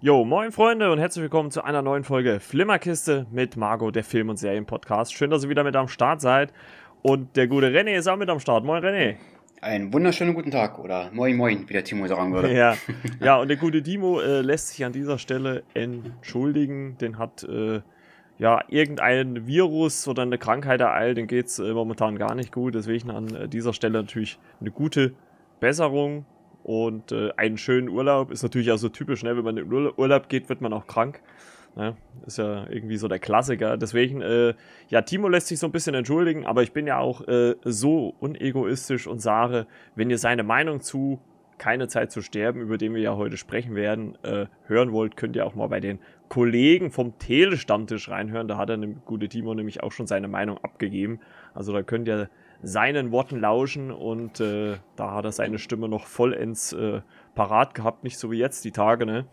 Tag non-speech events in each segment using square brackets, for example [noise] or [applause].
Jo, moin Freunde und herzlich willkommen zu einer neuen Folge Flimmerkiste mit Margot, der Film- und Serienpodcast. Schön, dass ihr wieder mit am Start seid. Und der gute René ist auch mit am Start. Moin René. Einen wunderschönen guten Tag oder moin moin, wie der Timo sagen würde. Ja, [laughs] ja und der gute Timo äh, lässt sich an dieser Stelle entschuldigen. Den hat äh, ja irgendein Virus oder eine Krankheit ereilt, den geht es äh, momentan gar nicht gut. Deswegen an äh, dieser Stelle natürlich eine gute Besserung und äh, einen schönen Urlaub. Ist natürlich auch so typisch, ne? wenn man in Urlaub geht, wird man auch krank. Ne? Ist ja irgendwie so der Klassiker. Deswegen, äh, ja, Timo lässt sich so ein bisschen entschuldigen, aber ich bin ja auch äh, so unegoistisch und sage, wenn ihr seine Meinung zu keine Zeit zu sterben, über den wir ja heute sprechen werden, äh, hören wollt, könnt ihr auch mal bei den Kollegen vom Telestammtisch reinhören. Da hat der gute Timo nämlich auch schon seine Meinung abgegeben. Also da könnt ihr seinen Worten lauschen und äh, da hat er seine Stimme noch vollends äh, parat gehabt, nicht so wie jetzt die Tage, ne?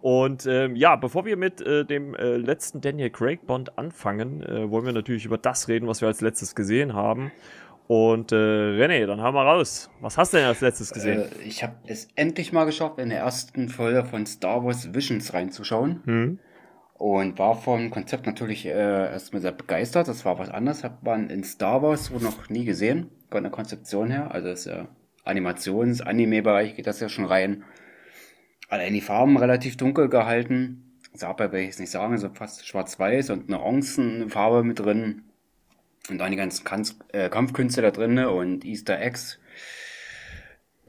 Und ähm, ja, bevor wir mit äh, dem äh, letzten Daniel Craig Bond anfangen, äh, wollen wir natürlich über das reden, was wir als letztes gesehen haben. Und äh, René, dann haben wir raus. Was hast du denn als letztes gesehen? Äh, ich habe es endlich mal geschafft, in der ersten Folge von Star Wars Visions reinzuschauen. Hm. Und war vom Konzept natürlich äh, erstmal sehr begeistert. Das war was anderes. Hat man in Star Wars so noch nie gesehen. Von der Konzeption her. Also das äh, Animations-Anime-Bereich geht das ja schon rein. Allein die Farben relativ dunkel gehalten. Sabber will ich jetzt nicht sagen, so fast schwarz-weiß und eine Orangenfarbe mit drin. Und dann die ganzen Kampf, äh, Kampfkünste da drin und Easter Eggs,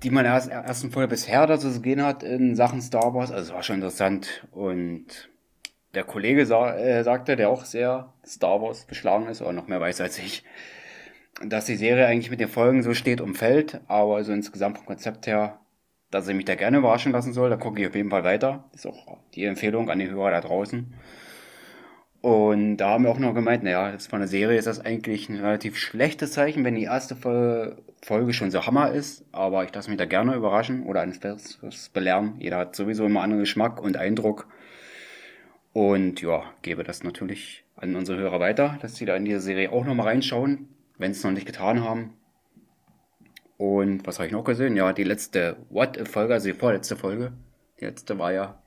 die man erst ersten Folge bisher dazu gesehen hat in Sachen Star Wars. Also es war schon interessant und der Kollege sa äh, sagte, der auch sehr Star Wars beschlagen ist, oder noch mehr weiß als ich, dass die Serie eigentlich mit den Folgen so steht und fällt, aber so insgesamt vom Konzept her, dass ich mich da gerne überraschen lassen soll, da gucke ich auf jeden Fall weiter. Ist auch die Empfehlung an die Hörer da draußen. Und da haben wir auch noch gemeint, naja, das von der Serie ist das eigentlich ein relativ schlechtes Zeichen, wenn die erste Folge schon so Hammer ist. Aber ich lasse mich da gerne überraschen oder eines Besseres belehren. Jeder hat sowieso immer anderen Geschmack und Eindruck. Und ja, gebe das natürlich an unsere Hörer weiter, dass sie da in diese Serie auch nochmal reinschauen, wenn sie es noch nicht getan haben. Und was habe ich noch gesehen? Ja, die letzte What-Folge, also die vorletzte Folge. Die letzte war ja,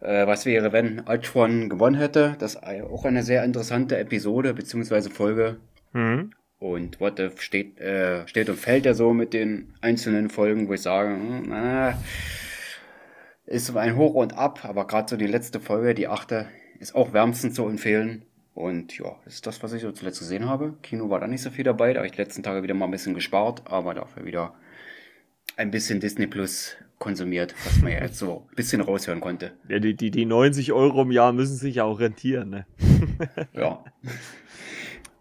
äh, was wäre, wenn Ultron gewonnen hätte. Das ist auch eine sehr interessante Episode bzw. Folge. Mhm. Und What If steht, äh, steht und fällt ja so mit den einzelnen Folgen, wo ich sage, hm, äh, ist ein Hoch und Ab, aber gerade so die letzte Folge, die achte, ist auch wärmstens zu empfehlen. Und ja, das ist das, was ich so zuletzt gesehen habe. Kino war da nicht so viel dabei, da habe ich die letzten Tage wieder mal ein bisschen gespart, aber dafür wieder ein bisschen Disney Plus konsumiert, was man ja jetzt so ein bisschen raushören konnte. Ja, die, die, die 90 Euro im Jahr müssen sich ja auch rentieren, ne? ja. [laughs]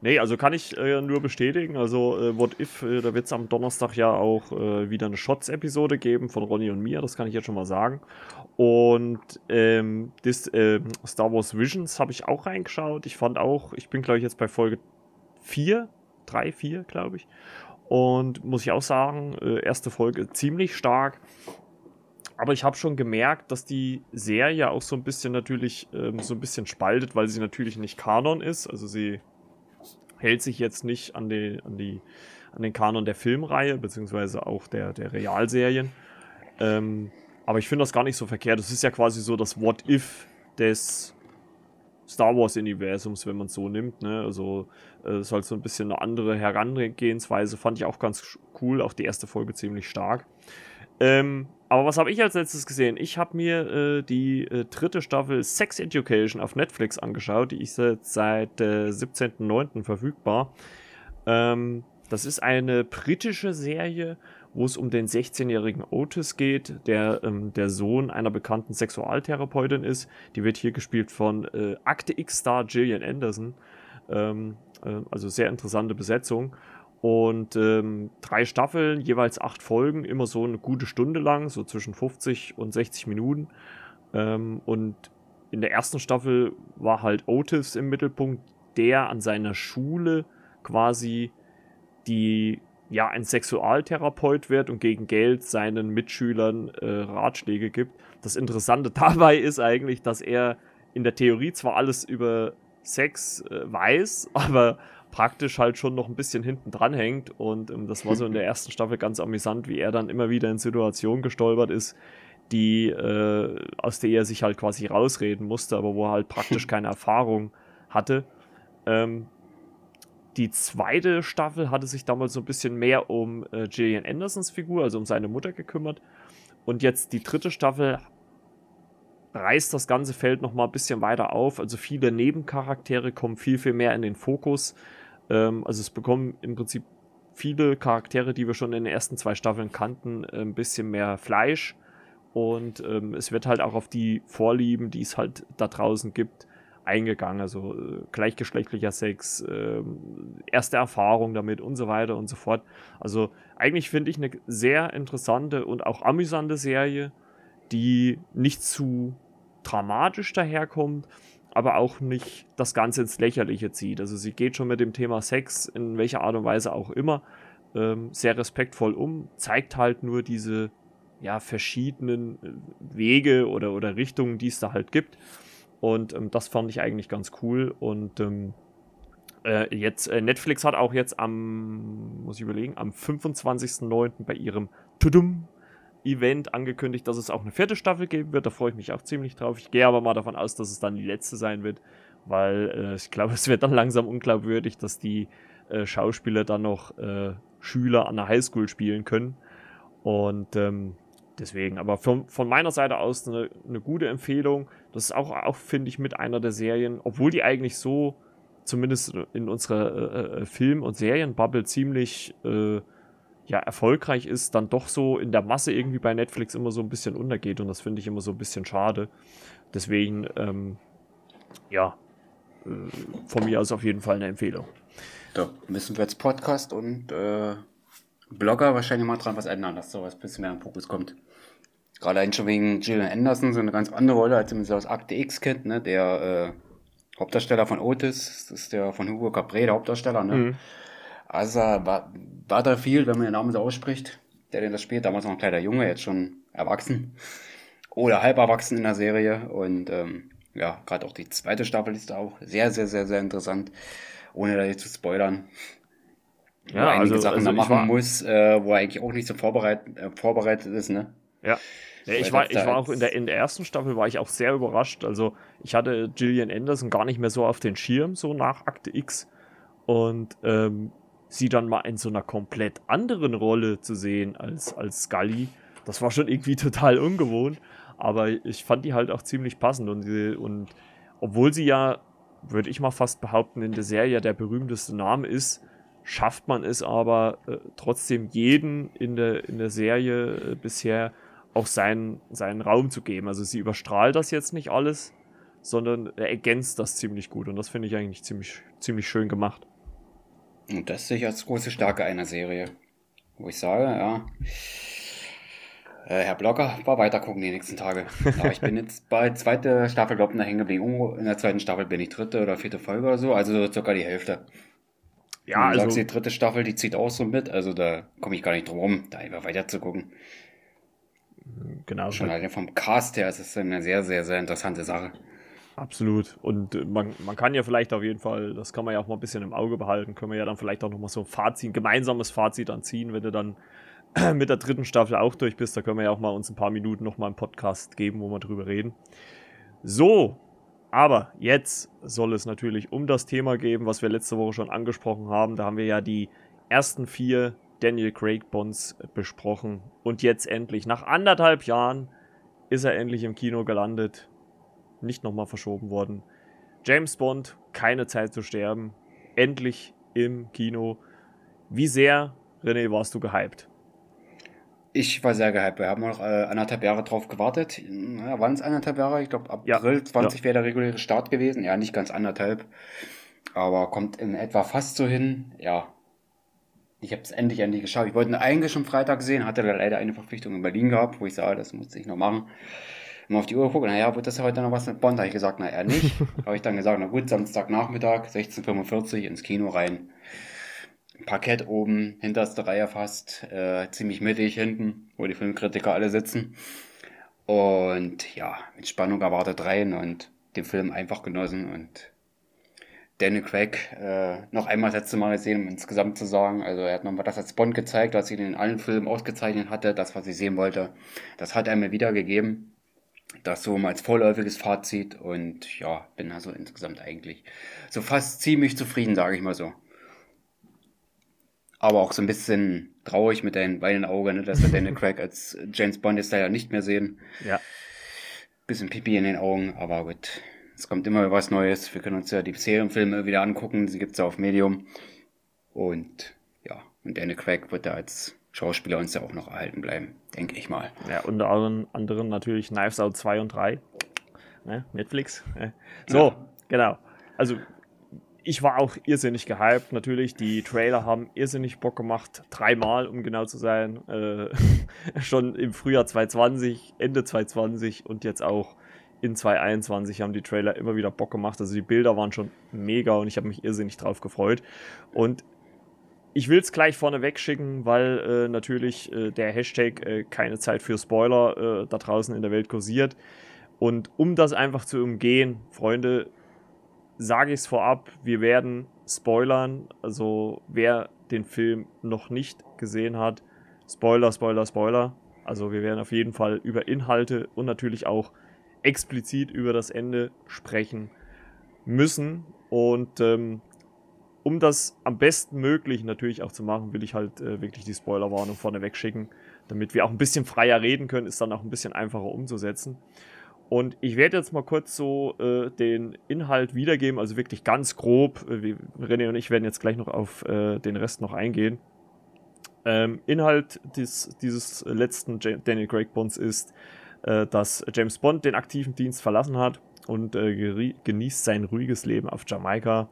Nee, also kann ich äh, nur bestätigen. Also äh, What If, äh, da wird es am Donnerstag ja auch äh, wieder eine Shots-Episode geben von Ronny und mir, das kann ich jetzt schon mal sagen. Und ähm, das, ähm, Star Wars Visions habe ich auch reingeschaut. Ich fand auch, ich bin glaube ich jetzt bei Folge 4, 3, 4 glaube ich. Und muss ich auch sagen, äh, erste Folge ziemlich stark. Aber ich habe schon gemerkt, dass die Serie auch so ein bisschen natürlich ähm, so ein bisschen spaltet, weil sie natürlich nicht Kanon ist. Also sie hält sich jetzt nicht an, die, an, die, an den Kanon der Filmreihe, beziehungsweise auch der, der Realserien. Ähm, aber ich finde das gar nicht so verkehrt. Das ist ja quasi so das What-If des Star Wars-Universums, wenn man es so nimmt. Ne? Also es äh, ist halt so ein bisschen eine andere Herangehensweise. Fand ich auch ganz cool. Auch die erste Folge ziemlich stark. Ähm, aber was habe ich als letztes gesehen? Ich habe mir äh, die äh, dritte Staffel Sex Education auf Netflix angeschaut. Die ist jetzt seit äh, 17.09. verfügbar. Ähm, das ist eine britische Serie, wo es um den 16-jährigen Otis geht, der ähm, der Sohn einer bekannten Sexualtherapeutin ist. Die wird hier gespielt von äh, Akte X-Star Gillian Anderson. Ähm, äh, also sehr interessante Besetzung. Und ähm, drei Staffeln, jeweils acht Folgen, immer so eine gute Stunde lang, so zwischen 50 und 60 Minuten. Ähm, und in der ersten Staffel war halt Otis im Mittelpunkt, der an seiner Schule quasi die ja ein Sexualtherapeut wird und gegen Geld seinen Mitschülern äh, Ratschläge gibt. Das Interessante [laughs] dabei ist eigentlich, dass er in der Theorie zwar alles über Sex äh, weiß, [laughs] aber praktisch halt schon noch ein bisschen hinten dran hängt. Und ähm, das war so in der [laughs] ersten Staffel ganz amüsant, wie er dann immer wieder in Situationen gestolpert ist, die, äh, aus der er sich halt quasi rausreden musste, aber wo er halt praktisch [laughs] keine Erfahrung hatte. Ähm, die zweite Staffel hatte sich damals so ein bisschen mehr um äh, Gillian Andersons Figur, also um seine Mutter gekümmert. Und jetzt die dritte Staffel reißt das ganze Feld noch mal ein bisschen weiter auf. Also viele Nebencharaktere kommen viel, viel mehr in den Fokus. Ähm, also es bekommen im Prinzip viele Charaktere, die wir schon in den ersten zwei Staffeln kannten, ein bisschen mehr Fleisch. Und ähm, es wird halt auch auf die Vorlieben, die es halt da draußen gibt, eingegangen. Also äh, gleichgeschlechtlicher Sex, äh, erste Erfahrung damit und so weiter und so fort. Also eigentlich finde ich eine sehr interessante und auch amüsante Serie, die nicht zu dramatisch daherkommt, aber auch nicht das Ganze ins Lächerliche zieht. Also sie geht schon mit dem Thema Sex in welcher Art und Weise auch immer ähm, sehr respektvoll um, zeigt halt nur diese ja, verschiedenen äh, Wege oder, oder Richtungen, die es da halt gibt. Und ähm, das fand ich eigentlich ganz cool. Und ähm, äh, jetzt, äh, Netflix hat auch jetzt am, muss ich überlegen, am 25.09. bei ihrem Tudum Event angekündigt, dass es auch eine vierte Staffel geben wird. Da freue ich mich auch ziemlich drauf. Ich gehe aber mal davon aus, dass es dann die letzte sein wird, weil äh, ich glaube, [laughs] es wird dann langsam unglaubwürdig, dass die äh, Schauspieler dann noch äh, Schüler an der Highschool spielen können. Und ähm, deswegen, aber von, von meiner Seite aus eine, eine gute Empfehlung. Das ist auch, auch finde ich, mit einer der Serien, obwohl die eigentlich so, zumindest in unserer äh, äh Film- und Serienbubble, ziemlich äh, ja, erfolgreich ist, dann doch so in der Masse irgendwie bei Netflix immer so ein bisschen untergeht. Und das finde ich immer so ein bisschen schade. Deswegen, ähm, ja, äh, von mir aus auf jeden Fall eine Empfehlung. Da müssen wir jetzt Podcast und äh, Blogger wahrscheinlich mal dran was ändern, dass sowas ein bisschen mehr im Fokus kommt. Gerade ein schon wegen Gillian Anderson, so eine ganz andere Rolle, als man sie aus Akte X kennt, ne? Der äh, Hauptdarsteller von Otis, das ist der von Hugo Capré, der Hauptdarsteller, ne? Mhm. Also war, war da viel, wenn man den Namen so ausspricht, der denn das spielt, damals noch ein kleiner Junge, jetzt schon erwachsen. Oder halb erwachsen in der Serie. Und ähm, ja, gerade auch die zweite Staffel ist da auch sehr, sehr, sehr, sehr interessant. Ohne da jetzt zu spoilern. Ja, wo einige also, Sachen also machen war, muss, äh, wo er eigentlich auch nicht so vorbereitet, äh, vorbereitet ist, ne? Ja. ja ich war, ich war auch in der, in der ersten Staffel war ich auch sehr überrascht. Also ich hatte Gillian Anderson gar nicht mehr so auf den Schirm, so nach Akte X. Und ähm, sie dann mal in so einer komplett anderen Rolle zu sehen als, als Scully, das war schon irgendwie [laughs] total ungewohnt. Aber ich fand die halt auch ziemlich passend. Und, und obwohl sie ja, würde ich mal fast behaupten, in der Serie der berühmteste Name ist, schafft man es aber äh, trotzdem jeden in der, in der Serie äh, bisher auch seinen, seinen Raum zu geben. Also sie überstrahlt das jetzt nicht alles, sondern ergänzt das ziemlich gut und das finde ich eigentlich ziemlich, ziemlich schön gemacht. Und das sehe ich als große Stärke einer Serie. Wo ich sage, ja, äh, Herr Blocker, war weiter gucken die nächsten Tage. [laughs] Aber ich bin jetzt bei zweiter Staffel, glaube ich, hängen geblieben. In der zweiten Staffel bin ich dritte oder vierte Folge oder so, also circa die Hälfte. Ja, also. Sagst, die dritte Staffel, die zieht auch so mit, also da komme ich gar nicht drum rum, da einfach weiter zu gucken. Genau. Schon allein vom Cast her ist es eine sehr, sehr, sehr interessante Sache. Absolut. Und äh, man, man kann ja vielleicht auf jeden Fall, das kann man ja auch mal ein bisschen im Auge behalten, können wir ja dann vielleicht auch nochmal so ein Fazit, ein gemeinsames Fazit anziehen, wenn du dann [clears throat] mit der dritten Staffel auch durch bist. Da können wir ja auch mal uns ein paar Minuten nochmal einen Podcast geben, wo wir drüber reden. So, aber jetzt soll es natürlich um das Thema gehen, was wir letzte Woche schon angesprochen haben. Da haben wir ja die ersten vier Daniel Craig Bonds besprochen. Und jetzt endlich, nach anderthalb Jahren, ist er endlich im Kino gelandet. Nicht nochmal verschoben worden. James Bond, keine Zeit zu sterben. Endlich im Kino. Wie sehr, René, warst du gehypt? Ich war sehr gehypt. Wir haben noch äh, anderthalb Jahre drauf gewartet. Ja, Waren es anderthalb Jahre? Ich glaube, April ja, 20 ja. wäre der reguläre Start gewesen. Ja, nicht ganz anderthalb. Aber kommt in etwa fast so hin. Ja. Ich habe es endlich, endlich geschaut. Ich wollte ihn eigentlich schon Freitag sehen, hatte leider eine Verpflichtung in Berlin gehabt, wo ich sage, das musste ich noch machen. Mal auf die Uhr gucken, naja, wird das heute noch was mit Bond? Habe ich gesagt, na, er nicht. [laughs] habe ich dann gesagt, na gut, Samstagnachmittag, 16.45 ins Kino rein. Parkett oben, hinterste Reihe fast, äh, ziemlich mittig hinten, wo die Filmkritiker alle sitzen. Und ja, mit Spannung erwartet rein und den Film einfach genossen und Daniel Craig äh, noch einmal das letzte Mal gesehen, um insgesamt zu sagen. Also er hat nochmal das als Bond gezeigt, was ihn in allen Filmen ausgezeichnet hatte, das, was ich sehen wollte. Das hat er mir wiedergegeben. Das so mal als vorläufiges Fazit und ja, bin also insgesamt eigentlich so fast ziemlich zufrieden, sage ich mal so. Aber auch so ein bisschen traurig mit deinen beiden Augen, ne, dass wir Daniel Craig als James Bond jetzt leider nicht mehr sehen. Ja. Bisschen Pipi in den Augen, aber gut. Es kommt immer was Neues. Wir können uns ja die Serienfilme wieder angucken. Sie gibt es ja auf Medium. Und ja, und Daniel Craig wird da als Schauspieler uns ja auch noch erhalten bleiben, denke ich mal. Ja, unter anderem natürlich Knives Out 2 und 3. Ne? Netflix. Ne? So, ja. genau. Also ich war auch irrsinnig gehypt. Natürlich, die Trailer haben irrsinnig Bock gemacht. Dreimal, um genau zu sein. Äh, [laughs] schon im Frühjahr 2020, Ende 2020 und jetzt auch in 2021 haben die Trailer immer wieder Bock gemacht. Also die Bilder waren schon mega und ich habe mich irrsinnig drauf gefreut. Und ich will es gleich vorne wegschicken, weil äh, natürlich äh, der Hashtag äh, keine Zeit für Spoiler äh, da draußen in der Welt kursiert. Und um das einfach zu umgehen, Freunde, sage ich es vorab, wir werden spoilern. Also wer den Film noch nicht gesehen hat, Spoiler, Spoiler, Spoiler. Also wir werden auf jeden Fall über Inhalte und natürlich auch explizit über das Ende sprechen müssen. Und ähm, um das am besten möglich natürlich auch zu machen, will ich halt äh, wirklich die Spoilerwarnung vorne wegschicken, damit wir auch ein bisschen freier reden können, ist dann auch ein bisschen einfacher umzusetzen. Und ich werde jetzt mal kurz so äh, den Inhalt wiedergeben, also wirklich ganz grob. Äh, René und ich werden jetzt gleich noch auf äh, den Rest noch eingehen. Ähm, Inhalt des, dieses letzten Daniel Craig Bonds ist, äh, dass James Bond den aktiven Dienst verlassen hat und äh, genießt sein ruhiges Leben auf Jamaika.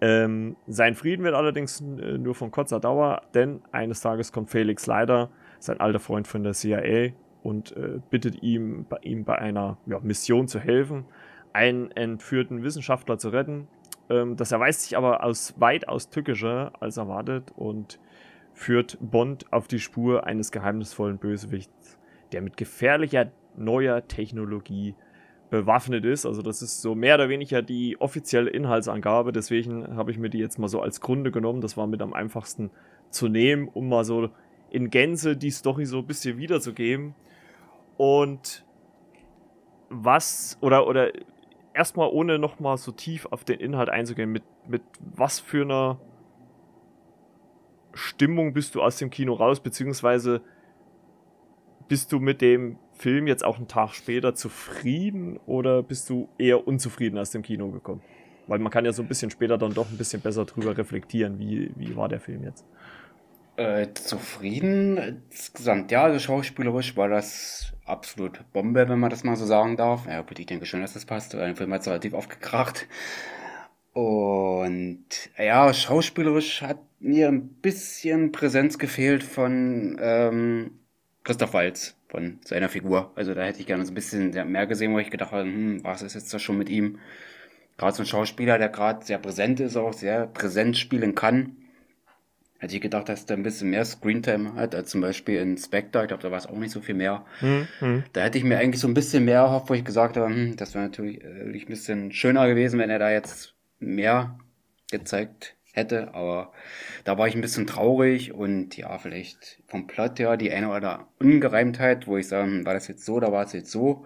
Ähm, sein Frieden wird allerdings äh, nur von kurzer Dauer, denn eines Tages kommt Felix Leiter, sein alter Freund von der CIA, und äh, bittet ihm, bei, ihm bei einer ja, Mission zu helfen, einen entführten Wissenschaftler zu retten. Ähm, das erweist sich aber als weitaus tückischer als erwartet und führt Bond auf die Spur eines geheimnisvollen Bösewichts, der mit gefährlicher neuer Technologie bewaffnet ist. Also das ist so mehr oder weniger die offizielle Inhaltsangabe. Deswegen habe ich mir die jetzt mal so als Grunde genommen. Das war mit am einfachsten zu nehmen, um mal so in Gänze die Story so ein bisschen wiederzugeben. Und was, oder, oder erstmal ohne nochmal so tief auf den Inhalt einzugehen, mit, mit was für einer Stimmung bist du aus dem Kino raus, beziehungsweise bist du mit dem Film jetzt auch einen Tag später zufrieden oder bist du eher unzufrieden aus dem Kino gekommen? Weil man kann ja so ein bisschen später dann doch ein bisschen besser drüber reflektieren, wie, wie war der Film jetzt? Äh, zufrieden insgesamt, ja, also schauspielerisch war das absolut Bombe, wenn man das mal so sagen darf. Ja, gut, ich denke schon, dass das passt. Der Film hat es relativ aufgekracht. Und ja, schauspielerisch hat mir ein bisschen Präsenz gefehlt von ähm, Christoph Waltz, von seiner Figur. Also da hätte ich gerne so ein bisschen mehr gesehen, wo ich gedacht habe, hm, was ist jetzt da schon mit ihm? Gerade so ein Schauspieler, der gerade sehr präsent ist, auch sehr präsent spielen kann. Hätte ich gedacht, dass der ein bisschen mehr Screentime hat, als zum Beispiel in Spectre. Ich glaube, da war es auch nicht so viel mehr. Mhm. Da hätte ich mir eigentlich so ein bisschen mehr erhofft, wo ich gesagt habe, hm, das wäre natürlich äh, ein bisschen schöner gewesen, wenn er da jetzt mehr gezeigt hätte. Aber da war ich ein bisschen traurig und ja, vielleicht vom Plot her die eine oder andere Ungereimtheit, wo ich sage, hm, war das jetzt so oder war es jetzt so?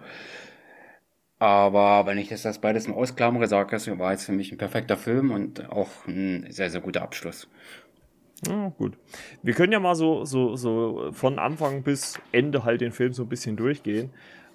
Aber wenn ich das beides mal ausklammere, sage ich, war jetzt für mich ein perfekter Film und auch ein sehr, sehr guter Abschluss. Ja, gut. Wir können ja mal so, so, so von Anfang bis Ende halt den Film so ein bisschen durchgehen.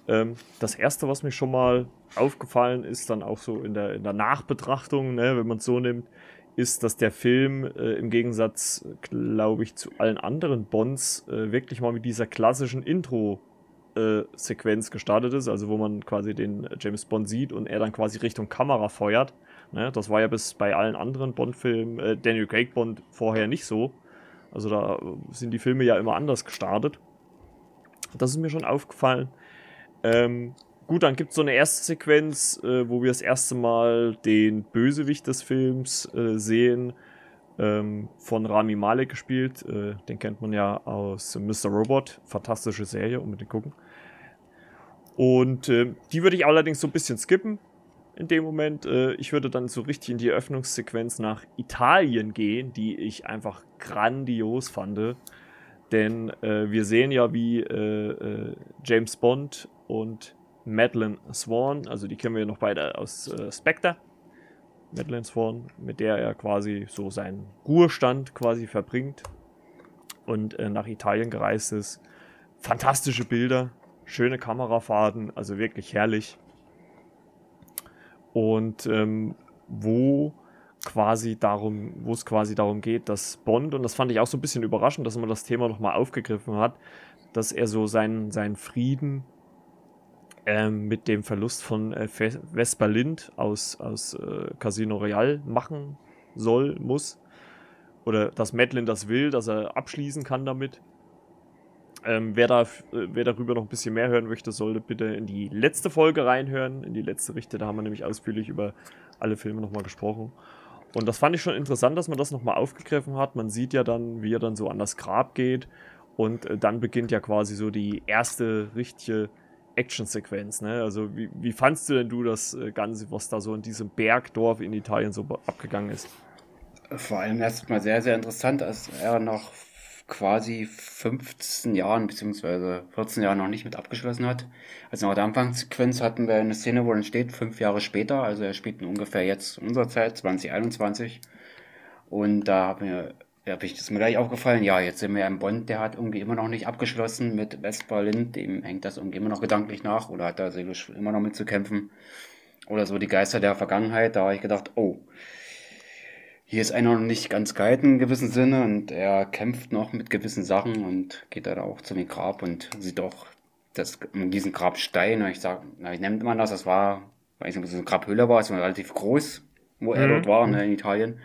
Ähm, das erste, was mir schon mal aufgefallen ist, dann auch so in der, in der Nachbetrachtung, ne, wenn man es so nimmt, ist, dass der Film äh, im Gegensatz, glaube ich, zu allen anderen Bonds äh, wirklich mal mit dieser klassischen Intro-Sequenz äh, gestartet ist, also wo man quasi den James Bond sieht und er dann quasi Richtung Kamera feuert. Ne? Das war ja bis bei allen anderen Bond-Filmen, äh, Daniel Craig Bond vorher nicht so. Also da sind die Filme ja immer anders gestartet. Das ist mir schon aufgefallen. Ähm, gut, dann gibt es so eine erste Sequenz, äh, wo wir das erste Mal den Bösewicht des Films äh, sehen, ähm, von Rami Malek gespielt. Äh, den kennt man ja aus Mr. Robot. Fantastische Serie, unbedingt gucken. Und äh, die würde ich allerdings so ein bisschen skippen in dem Moment. Äh, ich würde dann so richtig in die Eröffnungssequenz nach Italien gehen, die ich einfach grandios fand. Denn äh, wir sehen ja, wie James Bond und Madeline Swan, also die kennen wir noch beide aus äh, Spectre. Madeline Swan, mit der er quasi so seinen Ruhestand quasi verbringt und äh, nach Italien gereist ist. Fantastische Bilder, schöne Kamerafahrten, also wirklich herrlich. Und ähm, wo quasi darum, wo es quasi darum geht, dass Bond, und das fand ich auch so ein bisschen überraschend, dass man das Thema nochmal aufgegriffen hat, dass er so seinen, seinen Frieden ähm, mit dem Verlust von äh, Vesper Lind aus, aus äh, Casino Royale machen soll, muss. Oder dass Madeline das will, dass er abschließen kann damit. Ähm, wer, da, wer darüber noch ein bisschen mehr hören möchte, sollte bitte in die letzte Folge reinhören, in die letzte Richte. Da haben wir nämlich ausführlich über alle Filme nochmal gesprochen. Und das fand ich schon interessant, dass man das nochmal aufgegriffen hat. Man sieht ja dann, wie er dann so an das Grab geht. Und äh, dann beginnt ja quasi so die erste richtige Actionsequenz. Ne? Also, wie, wie fandst du denn du das äh, Ganze, was da so in diesem Bergdorf in Italien so abgegangen ist? Vor allem erstmal sehr, sehr interessant, dass er noch quasi 15 Jahren bzw. 14 Jahren noch nicht mit abgeschlossen hat. Also nach der Anfangssequenz hatten wir eine Szene, wo dann steht, fünf Jahre später, also er spielt ungefähr jetzt unserer Zeit, 2021. Und da haben wir habe ich das mir gleich aufgefallen. Ja, jetzt sind wir im Bond, der hat irgendwie immer noch nicht abgeschlossen mit West-Berlin. Dem hängt das irgendwie immer noch gedanklich nach oder hat da seelisch immer noch mitzukämpfen. Oder so die Geister der Vergangenheit. Da habe ich gedacht, oh, hier ist einer noch nicht ganz gehalten in gewissem Sinne und er kämpft noch mit gewissen Sachen und geht dann auch zu dem Grab und sieht auch das, diesen Grabstein. Ich sag, na, wie nennt man das? Das war, weiß nicht, ob es eine Grabhöhle war, es war relativ groß, wo er mhm. dort war, ne, in Italien.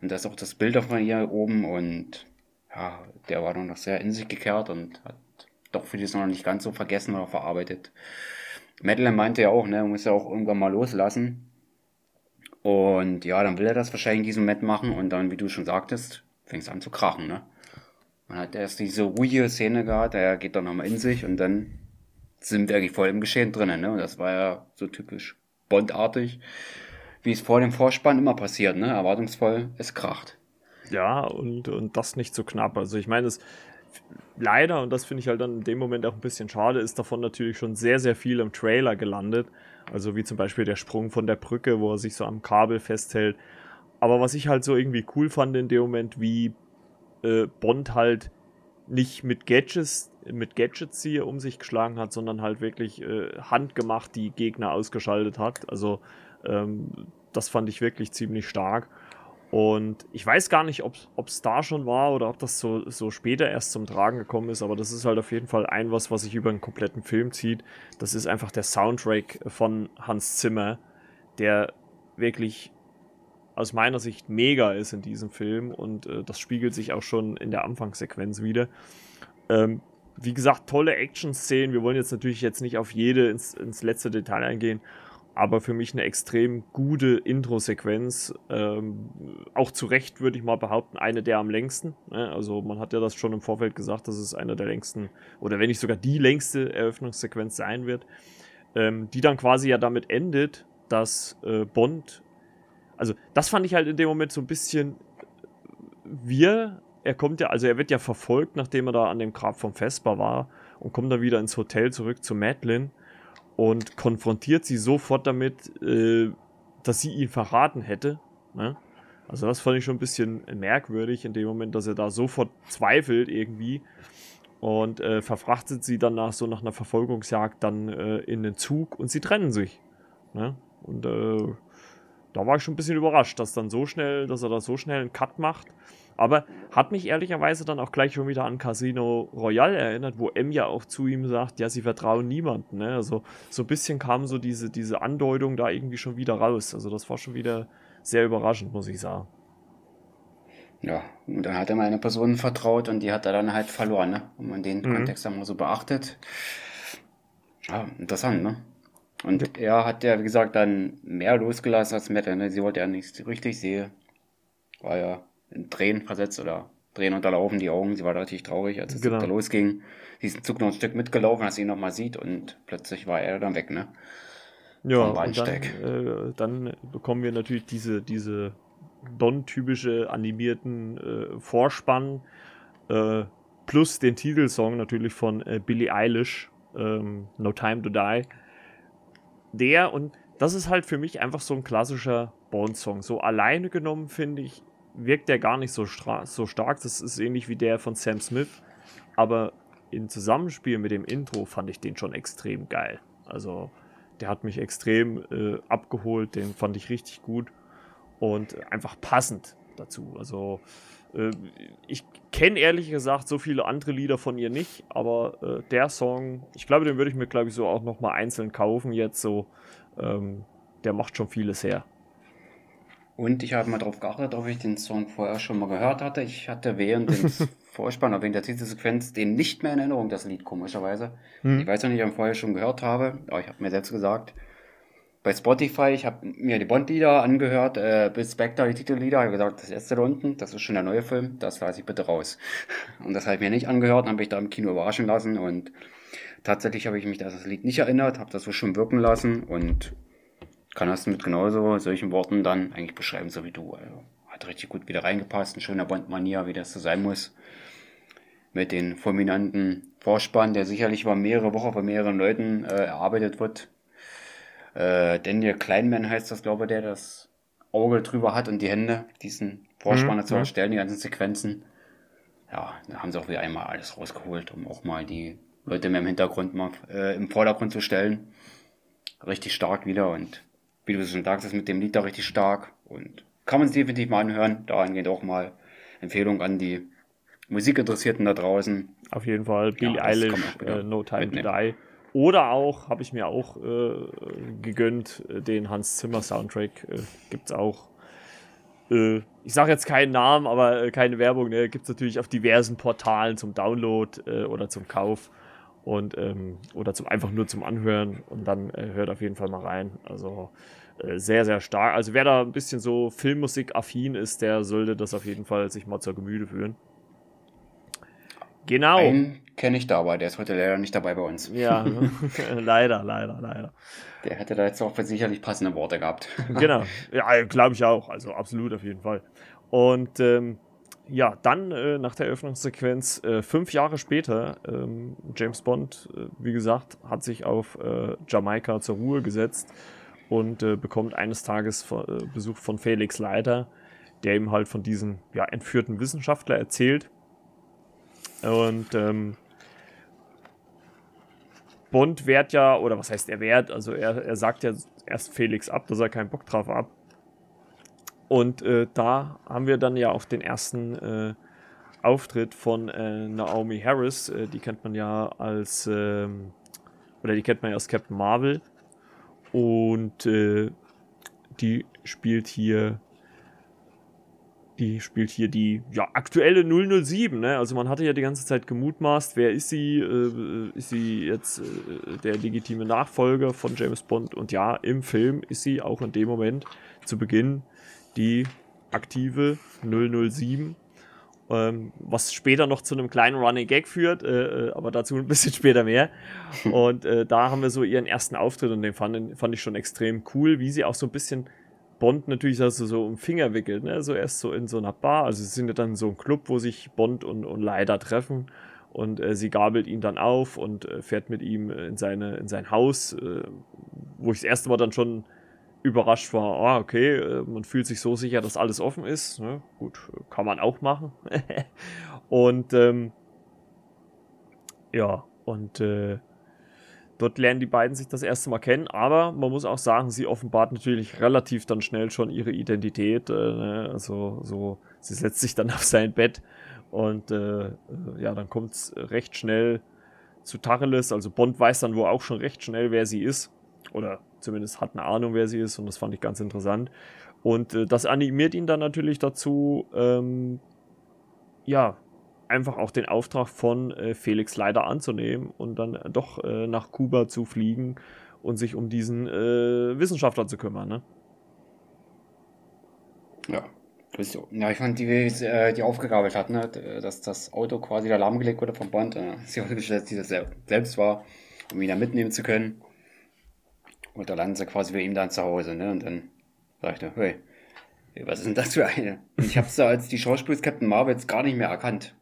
Und da ist auch das Bild von ihr oben und ja, der war noch sehr in sich gekehrt und hat doch vieles noch nicht ganz so vergessen oder verarbeitet. Madeline meinte ja auch, ne, muss ja auch irgendwann mal loslassen. Und ja, dann will er das wahrscheinlich in diesem Moment machen und dann, wie du schon sagtest, fängt es an zu krachen, ne? Man hat erst diese ruhige Szene gehabt, er geht dann nochmal in sich und dann sind wir eigentlich voll im Geschehen drinnen, ne? Und das war ja so typisch Bondartig, wie es vor dem Vorspann immer passiert, ne? Erwartungsvoll, es kracht. Ja, und, und das nicht so knapp. Also ich meine, es leider, und das finde ich halt dann in dem Moment auch ein bisschen schade, ist davon natürlich schon sehr, sehr viel im Trailer gelandet. Also wie zum Beispiel der Sprung von der Brücke, wo er sich so am Kabel festhält. Aber was ich halt so irgendwie cool fand in dem Moment, wie äh, Bond halt nicht mit Gadgets, mit Gadgets hier um sich geschlagen hat, sondern halt wirklich äh, handgemacht die Gegner ausgeschaltet hat. Also ähm, das fand ich wirklich ziemlich stark. Und ich weiß gar nicht, ob es da schon war oder ob das so, so später erst zum Tragen gekommen ist, aber das ist halt auf jeden Fall ein was, was sich über einen kompletten Film zieht. Das ist einfach der Soundtrack von Hans Zimmer, der wirklich aus meiner Sicht mega ist in diesem Film und äh, das spiegelt sich auch schon in der Anfangssequenz wieder. Ähm, wie gesagt, tolle Action-Szenen. Wir wollen jetzt natürlich jetzt nicht auf jede ins, ins letzte Detail eingehen, aber für mich eine extrem gute Intro-Sequenz. Ähm, auch zu Recht würde ich mal behaupten, eine der am längsten. Ne? Also man hat ja das schon im Vorfeld gesagt, dass es eine der längsten oder wenn nicht sogar die längste Eröffnungssequenz sein wird, ähm, die dann quasi ja damit endet, dass äh, Bond, also das fand ich halt in dem Moment so ein bisschen, wir, er kommt ja, also er wird ja verfolgt, nachdem er da an dem Grab vom Vesper war und kommt dann wieder ins Hotel zurück zu Madeline und konfrontiert sie sofort damit, äh, dass sie ihn verraten hätte. Ne? Also das fand ich schon ein bisschen merkwürdig in dem Moment, dass er da sofort zweifelt irgendwie und äh, verfrachtet sie dann nach so nach einer Verfolgungsjagd dann äh, in den Zug und sie trennen sich. Ne? Und äh, da war ich schon ein bisschen überrascht, dass dann so schnell, dass er da so schnell einen Cut macht aber hat mich ehrlicherweise dann auch gleich schon wieder an Casino Royale erinnert, wo M ja auch zu ihm sagt, ja, sie vertrauen niemanden. Ne? Also so ein bisschen kam so diese, diese Andeutung da irgendwie schon wieder raus. Also das war schon wieder sehr überraschend, muss ich sagen. Ja, und dann hat er mal eine Person vertraut und die hat er dann halt verloren, ne? Wenn man den mhm. Kontext dann mal so beachtet. Ja, interessant, ne? Und er hat ja, wie gesagt, dann mehr losgelassen als Matt. Sie wollte ja nichts richtig sehen. War ja in Tränen versetzt oder Tränen unterlaufen die Augen. Sie war relativ traurig, als es genau. da losging. Sie ist ein Zug noch ein Stück mitgelaufen, als sie ihn nochmal sieht und plötzlich war er dann weg, ne? Ja, dann, äh, dann bekommen wir natürlich diese, diese Don-typische animierten äh, Vorspann äh, plus den Titelsong natürlich von äh, Billie Eilish, ähm, No Time to Die. Der und das ist halt für mich einfach so ein klassischer Bond-Song. So alleine genommen, finde ich, wirkt der gar nicht so, so stark. Das ist ähnlich wie der von Sam Smith. Aber im Zusammenspiel mit dem Intro fand ich den schon extrem geil. Also, der hat mich extrem äh, abgeholt. Den fand ich richtig gut. Und einfach passend dazu. Also, äh, ich kenne ehrlich gesagt so viele andere Lieder von ihr nicht, aber äh, der Song, ich glaube, den würde ich mir, glaube ich, so auch nochmal einzeln kaufen jetzt so. Ähm, der macht schon vieles her. Und ich habe mal darauf geachtet, ob ich den Song vorher schon mal gehört hatte. Ich hatte während des [laughs] Vorspann, während der Titelsequenz, den nicht mehr in Erinnerung, das Lied, komischerweise. Hm. Ich weiß noch nicht, ob ich vorher schon gehört habe, aber ich habe mir selbst gesagt, bei Spotify, ich habe mir die Bond-Lieder angehört, äh, bis Spectre, die Titellieder, habe gesagt, das erste da unten, das ist schon der neue Film, das lasse ich bitte raus. [laughs] Und das habe ich mir nicht angehört, habe ich da im Kino überraschen lassen und tatsächlich habe ich mich das Lied nicht erinnert, habe das so schon wirken lassen und kann das mit genauso solchen Worten dann eigentlich beschreiben, so wie du. Also, hat richtig gut wieder reingepasst, ein schöner Bond-Manier, wie das so sein muss. Mit den fulminanten Vorspann, der sicherlich über mehrere Wochen von mehreren Leuten äh, erarbeitet wird äh, Daniel Kleinman heißt das, glaube ich, der das Auge drüber hat und die Hände, diesen Vorspanner mhm. zu erstellen, die ganzen Sequenzen. Ja, da haben sie auch wieder einmal alles rausgeholt, um auch mal die Leute mehr im Hintergrund mal äh, im Vordergrund zu stellen. Richtig stark wieder und wie du schon sagst, ist mit dem Lied da richtig stark und kann man es definitiv mal anhören. Daran geht auch mal Empfehlung an die Musikinteressierten da draußen. Auf jeden Fall. Billie ja, Eilish, äh, No Time mitnehmen. to Die. Oder auch, habe ich mir auch äh, gegönnt, äh, den Hans Zimmer Soundtrack. Äh, Gibt es auch. Äh, ich sage jetzt keinen Namen, aber äh, keine Werbung. Ne? Gibt es natürlich auf diversen Portalen zum Download äh, oder zum Kauf. Und, ähm, oder zum, einfach nur zum Anhören. Und dann äh, hört auf jeden Fall mal rein. Also sehr, sehr stark. Also wer da ein bisschen so Filmmusik-affin ist, der sollte das auf jeden Fall sich mal zur Gemüte führen. Genau. Einen kenne ich da, aber der ist heute leider nicht dabei bei uns. Ja, [laughs] [laughs] leider, leider, leider. Der hätte da jetzt auch sicherlich passende Worte gehabt. [laughs] genau, ja, glaube ich auch. Also absolut auf jeden Fall. Und ähm, ja, dann äh, nach der Eröffnungssequenz, äh, fünf Jahre später, ähm, James Bond, äh, wie gesagt, hat sich auf äh, Jamaika zur Ruhe gesetzt und äh, bekommt eines Tages äh, Besuch von Felix Leiter, der ihm halt von diesem ja, entführten Wissenschaftler erzählt und ähm, Bond wehrt ja, oder was heißt er wehrt? Also er, er sagt ja erst Felix ab, dass er keinen Bock drauf hat. Und äh, da haben wir dann ja auch den ersten äh, Auftritt von äh, Naomi Harris. Äh, die kennt man ja als, ähm, oder die kennt man ja als Captain Marvel. Und äh, die spielt hier die spielt hier die ja, aktuelle 007. Ne? Also man hatte ja die ganze Zeit gemutmaßt, wer ist sie? Äh, ist sie jetzt äh, der legitime Nachfolger von James Bond? Und ja, im Film ist sie auch in dem Moment zu Beginn die aktive 007. Ähm, was später noch zu einem kleinen Running Gag führt, äh, äh aber dazu ein bisschen [laughs] später mehr. Und äh, da haben wir so ihren ersten Auftritt und den fand, fand ich schon extrem cool, wie sie auch so ein bisschen Bond natürlich also so um Finger wickelt, ne? So erst so in so einer Bar. Also sie sind ja dann so ein Club, wo sich Bond und, und Leida treffen. Und äh, sie gabelt ihn dann auf und äh, fährt mit ihm in, seine, in sein Haus, äh, wo ich das erste Mal dann schon überrascht war, ah, okay, äh, man fühlt sich so sicher, dass alles offen ist. Ne? Gut, kann man auch machen. [laughs] und ähm, ja, und äh, Dort lernen die beiden sich das erste Mal kennen, aber man muss auch sagen, sie offenbart natürlich relativ dann schnell schon ihre Identität. Äh, ne? Also so, sie setzt sich dann [laughs] auf sein Bett und äh, äh ja, dann kommt es recht schnell zu Tacheles. Also Bond weiß dann wohl auch schon recht schnell, wer sie ist. Oder zumindest hat eine Ahnung, wer sie ist und das fand ich ganz interessant. Und äh, das animiert ihn dann natürlich dazu, ähm, ja, einfach auch den Auftrag von äh, Felix leider anzunehmen und dann doch äh, nach Kuba zu fliegen und sich um diesen äh, Wissenschaftler zu kümmern. Ne? Ja. Ja, ich fand, die, äh, die aufgegabelt hat, ne? dass das Auto quasi da lahmgelegt wurde vom Band. Äh, sie sie das selbst war, um ihn da mitnehmen zu können. Und da landen sie quasi bei ihm dann zu Hause, ne? Und dann sagt er, hey, was ist denn das für eine? Ich habe da als die Schauspielerin Captain Marvel jetzt gar nicht mehr erkannt.